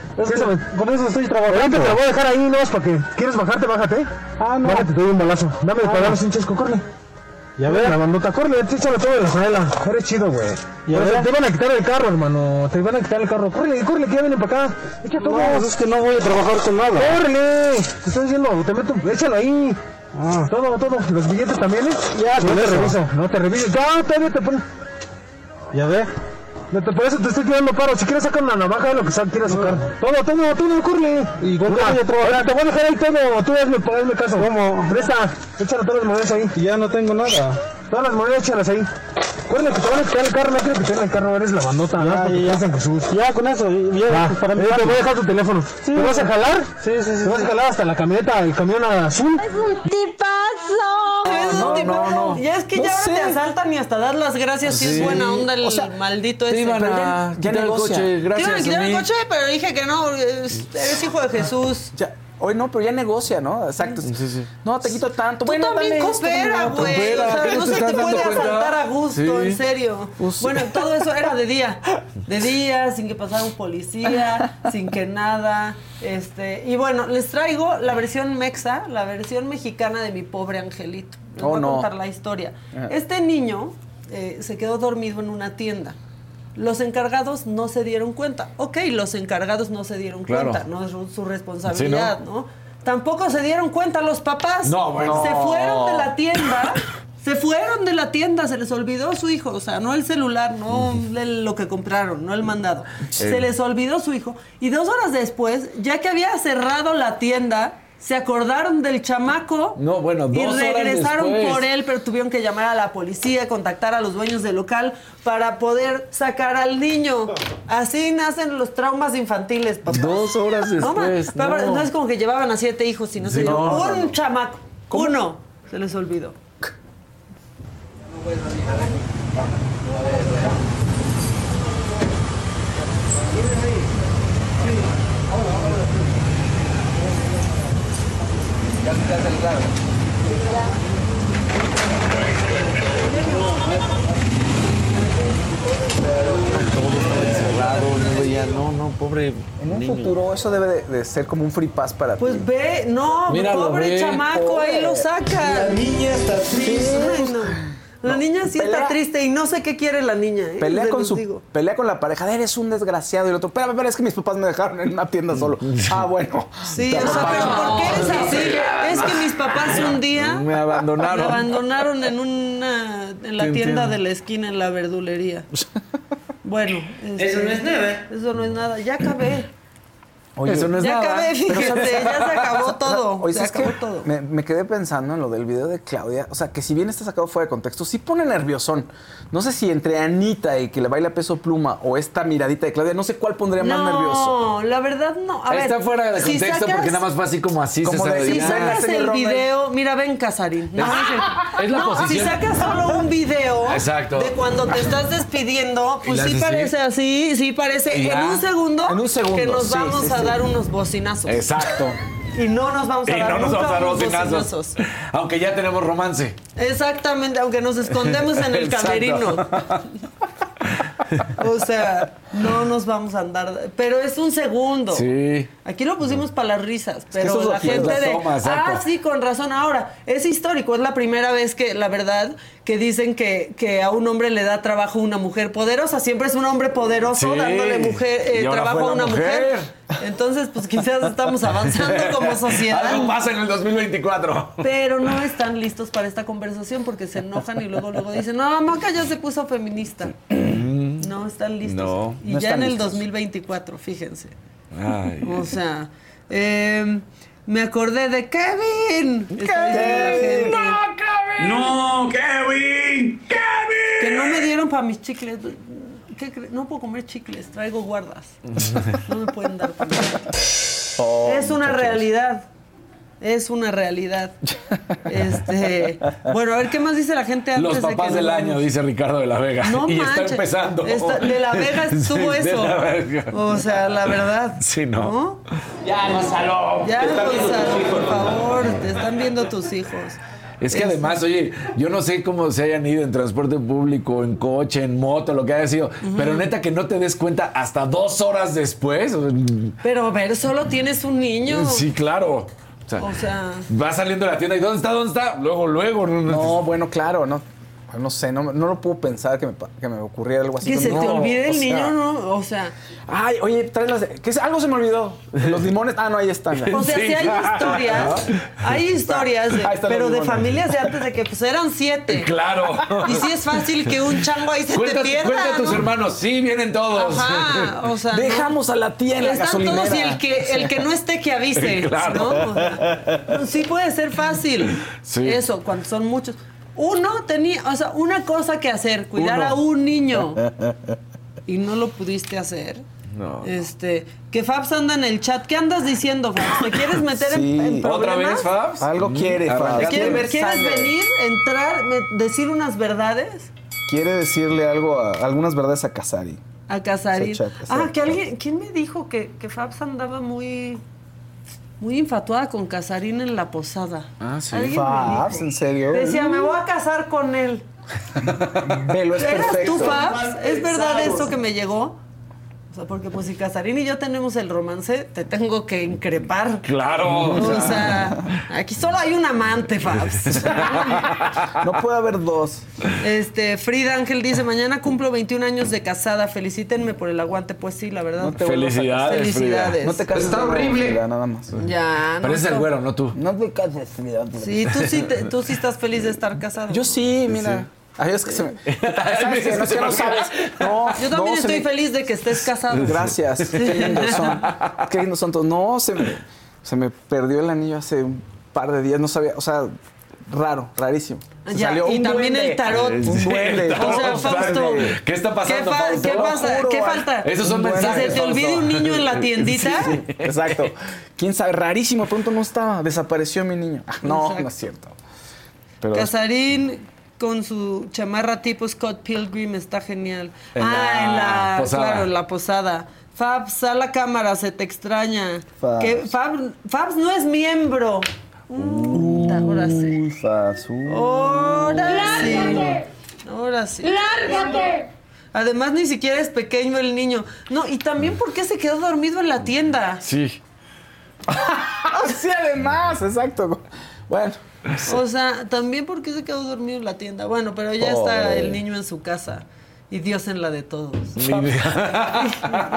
Con eso estoy trabajando. Ahorita te lo voy a dejar ahí, no es porque quieres bajarte, bájate. Ah, no. Bájate, te doy un balazo. Dame de pegarles un chesco, corre. Ya ves, la bandota, corre, échale todo de la janela. Eres chido, güey. Ya ves, te van a quitar el carro, hermano. Te van a quitar el carro. Córrele, córrele, que ya vienen para acá. Echa todo. No, es que no voy a trabajar con nada. Córrele. Te estoy diciendo, te meto, échalo ahí. Todo, todo. Los billetes también, ¿eh? Ya, no te reviso. No te reviso. Ya, todavía te pones. Ya ve. No te, por eso te estoy tirando paro. Si quieres sacar una navaja, lo que sea, quieras sacar. Todo, todo, todo, corre. Y voy a. Te voy a dejar ahí todo. Tú hazme, hazme caso. ¿Cómo? Presta. Échale todas las monedas ahí. Ya no tengo nada. Todas las monedas échalas ahí. Acuérdate que te van a quitar el carro, no quiero que te den el carro, eres la bandota, ¿no? Ya, ya, San Jesús. Ya, con eso, ya, para mí. Te voy a dejar tu teléfono. ¿Te vas a jalar? Sí, sí, sí. ¿Te vas a jalar hasta la camioneta, el camión azul? ¡Es un tipazo! Es un tipazo. Ya es que ya ahora te asaltan y hasta dar las gracias si es buena onda el maldito ese. Te iban a quitar el coche, gracias Te iban a quitar el coche, pero dije que no, es- eres hijo de Jesús. Ya. Hoy no, pero ya negocia, ¿no? Exacto. No, te quito tanto. Tú Bueno, también coopera, no, güey. O sea, ¿Qué no se te puede asaltar a gusto, Sí. en serio. Pues- Bueno, todo eso era de día. De día, sin que pasara un policía, sin que nada. Este, y bueno, les traigo la versión mexa, la versión mexicana de mi pobre angelito. Les Oh, voy a no. contar la historia. Este niño eh, se quedó dormido en una tienda. Los encargados no se dieron cuenta. Ok, los encargados no se dieron Claro. cuenta, no es su- responsabilidad, ¿no? Tampoco se dieron cuenta los papás. No, bueno. Se fueron de la tienda. Se fueron de la tienda, se les olvidó su hijo, o sea, no el celular, no el- lo que compraron, no el mandado. Se les olvidó su hijo. Y dos horas después, ya que había cerrado la tienda, se acordaron del chamaco No, bueno, y dos regresaron por él, pero tuvieron que llamar a la policía, contactar a los dueños del local para poder sacar al niño. Así nacen los traumas infantiles, papá. Dos horas después. no. no es como que llevaban a siete hijos y no se Sí, dio. no. Un chamaco, uno, se les olvidó. No, no, pobre En un niño. futuro eso debe de, de ser como un free pass para ti. Pues ve, no, Míralo, pobre ve. chamaco, ahí lo saca. La niña está triste. Ay, no. La niña sí está triste y no sé qué quiere la niña. ¿eh? Pelea con su digo. pelea con la pareja, eres un desgraciado y el otro, espérame, espérame, es que mis papás me dejaron en una tienda solo. Ah, bueno. Sí, o sea, pero. ¿por qué eres así? Es que mis papás un día Me abandonaron. me abandonaron en una en la tienda de la esquina en la verdulería. Bueno, este, Eso no es nada. Eso no es nada. Ya acabé. Oye, Eso no es ya nada. acabé, fíjate, ya se acabó todo. Oye, se ¿sabes acabó todo. Me, me quedé pensando en lo del video de Claudia. O sea, que si bien está sacado fuera de contexto, sí pone nerviosón. No sé si entre Anita y que le baila peso pluma o esta miradita de Claudia, no sé cuál pondría más nervioso. No, la verdad no. A Ahí ver, está fuera de si contexto sacas- porque nada más fue así como así Como se de-. Si sacas el video, mira, ven, Casarín. No, es la No, posición. Si sacas solo un video Exacto. de cuando te estás despidiendo, pues sí parece así, sí parece Y en un segundo, En un segundo, que nos sí, vamos sí, a sí. Dar unos bocinazos. Exacto. Y no nos vamos a Y dar no nos nunca vamos a dar unos bocinazos. Aunque ya tenemos romance. Exactamente, aunque nos escondemos en el Exacto. camerino. O sea, no nos vamos a andar. Pero es un segundo. Sí. Aquí lo pusimos para las risas, pero es la gente de. toma, ah, sí, con razón. Ahora, es histórico. Es la primera vez que, la verdad, que dicen que, que a un hombre le da trabajo una mujer poderosa. Siempre es un hombre poderoso Sí. dándole mujer, eh, trabajo a una mujer. mujer. Entonces, pues quizás estamos avanzando como sociedad. Algo pasa en el 2024. Pero no están listos para esta conversación porque se enojan y luego luego dicen, no, Maca ya se puso feminista. No están listos. No, y no ya están en el listos. 2024, fíjense. Ay. O sea, Eh, me acordé de Kevin. Diciendo la gente. ¡No, Kevin! ¡Kevin! Que no me dieron para mis chicles. ¿Qué cre- No puedo comer chicles, traigo guardas. No me pueden dar para. Oh, es una muchachos. realidad. Es una realidad. Este, bueno, a ver qué más dice la gente antes Los de que papás nos del vamos? año, dice Ricardo de la Vega. No y está empezando. Está- de la Vega estuvo Sí, de eso. la Vega. O sea, la verdad. Sí, no. Ya, Gonzalo. Ya, Gonzalo, hijos, por favor, te están viendo tus hijos. Es que además, oye, yo no sé cómo se hayan ido en transporte público, en coche, en moto, lo que haya sido, pero neta que no te des cuenta hasta dos horas después. Pero a ver, solo tienes un niño. Sí, claro. O sea, O sea, va saliendo de la tienda y ¿dónde está? ¿Dónde está? Luego, luego. No, bueno, claro, no. No sé, no, no lo puedo pensar que me, que me ocurriera algo así. que se No, te olvide el sea, niño, ¿no? O sea, Ay, oye, trae las. ¿qué es? Algo se me olvidó. Los limones. Ah, no, ahí están. o sea, si hay historias, hay historias, de- Ahí están pero de familias de antes de que pues eran siete. Claro. Y sí es fácil que un chango ahí se Cuenta, te pierda. cuenta a tus ¿no? hermanos. Sí, vienen todos. Ajá, o sea, no. Dejamos a la tía en la Están gasolinera. todos y el que, el que no esté que avise. Claro. ¿no? O sea, sí puede ser fácil. Sí. Eso, cuando son muchos. Uno tenía, o sea, una cosa que hacer, cuidar Uno. a un niño. Y no lo pudiste hacer. No. Este, que Fabs anda en el chat. ¿Qué andas diciendo, Fabs? ¿Te quieres meter en- Sí. en, ¿Otra problemas? vez, Fabs? Algo quiere, arranca. Fabs. ¿Te Quiere ¿Quieres, sangre. venir, entrar, me- decir unas verdades? Quiere decirle algo, a, algunas verdades a Casari. A ese Ah, que alguien, ¿quién me dijo que, que Fabs andaba muy, muy infatuada con Casarín en la posada? Ah, sí. Fabs. ¿en serio? Decía, me voy a casar con él. Velo, es ¿Eras perfecto. tú, Fabs? ¿Es verdad eso que me llegó? Sea, porque pues si Casarín y yo tenemos el romance, te tengo que increpar. Claro. O sea, aquí solo hay un amante, Fabs. No puede haber dos. Este, Frida Ángel dice, mañana cumplo 21 años de casada, felicítenme por el aguante. Pues sí, la verdad. No te Felicidades. Felicidades. No te cases. Está horrible. Frida, nada más. Ya, Pero ese es el güero, no tú. No te cases, Frida. Sí, tú sí, te- tú sí estás feliz de estar casado. Yo sí, mira. Ay, es que se me. ¿Sabes? No es que no sabes. No, Yo también no, estoy me- feliz de que estés casado. Gracias. Qué lindos son. Qué lindos son todos. No, se me, se me perdió el anillo hace un par de días. No sabía, o sea, raro, rarísimo. Se Ya, salió y un también duende. el tarot. Un duende. O sea, Fausto. ¿Qué está pasando, ¿Qué, fa- Fausto? qué Te lo pasa? juro, ¿Qué falta? Esos son Que mensajes, se te Fausto. olvide un niño en la tiendita. Exacto. ¿Quién sabe? Rarísimo. Pronto no estaba. Desapareció mi niño. Ah, No, Exacto. no es cierto. Pero Casarín con su chamarra tipo Scott Pilgrim está genial. En ah, la en la posada. claro, en la posada. Fabs, sal la cámara, se te extraña. Fabs. Que Fab- Fabs no es miembro. Mm, ahora sí. Faz, uy. Ahora sí. Ahora sí. ¡Lárgate! Además, ni siquiera es pequeño el niño. No, y también por qué se quedó dormido en la tienda. Sí. Sí, además, exacto. Bueno, O sea, también por qué se quedó dormido en la tienda. Bueno, pero ya está el niño en su casa. Y Dios en la de todos.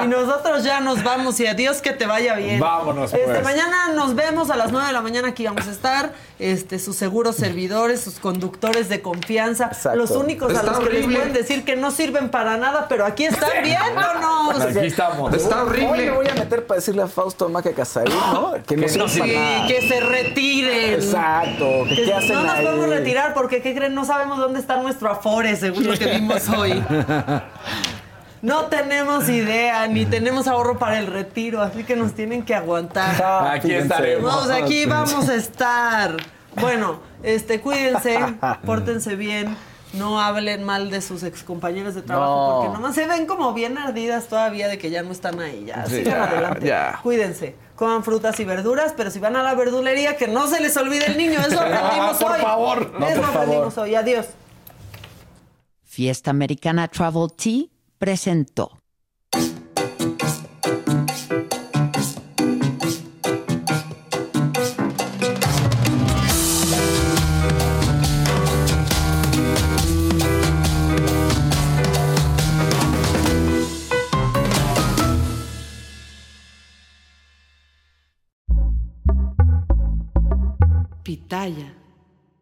Y nosotros ya nos vamos y adiós que te vaya bien. Vámonos, Este, pues. mañana nos vemos a las 9 de la mañana aquí vamos a estar. Este, sus seguros servidores, sus conductores de confianza, Exacto. los únicos a los que les pueden decir que no sirven para nada, pero aquí están viéndonos. Aquí estamos. Está Hoy me horrible. voy a meter para decirle a Fausto Maca Casarín, ¿no? Que no no Sí, que se retiren. Exacto. Que Que ¿Qué hacen no nos ahí? podemos retirar porque, ¿qué creen? No sabemos dónde está nuestro Afore, según lo que vimos hoy. No tenemos idea, ni tenemos ahorro para el retiro, así que nos tienen que aguantar. Ah, Aquí estaremos. Vamos, aquí vamos a estar. Bueno, este, cuídense, pórtense bien, no hablen mal de sus excompañeros de trabajo, No. porque nomás se ven como bien ardidas todavía de que ya no están ahí. Ya, Sí, sigan ya, adelante. ya. Cuídense, coman frutas y verduras, pero si van a la verdulería, que no se les olvide el niño. Eso aprendimos por hoy. favor. No, Eso por aprendimos favor. hoy. Adiós. Fiesta Americana Travel Tea presentó. Pitaya.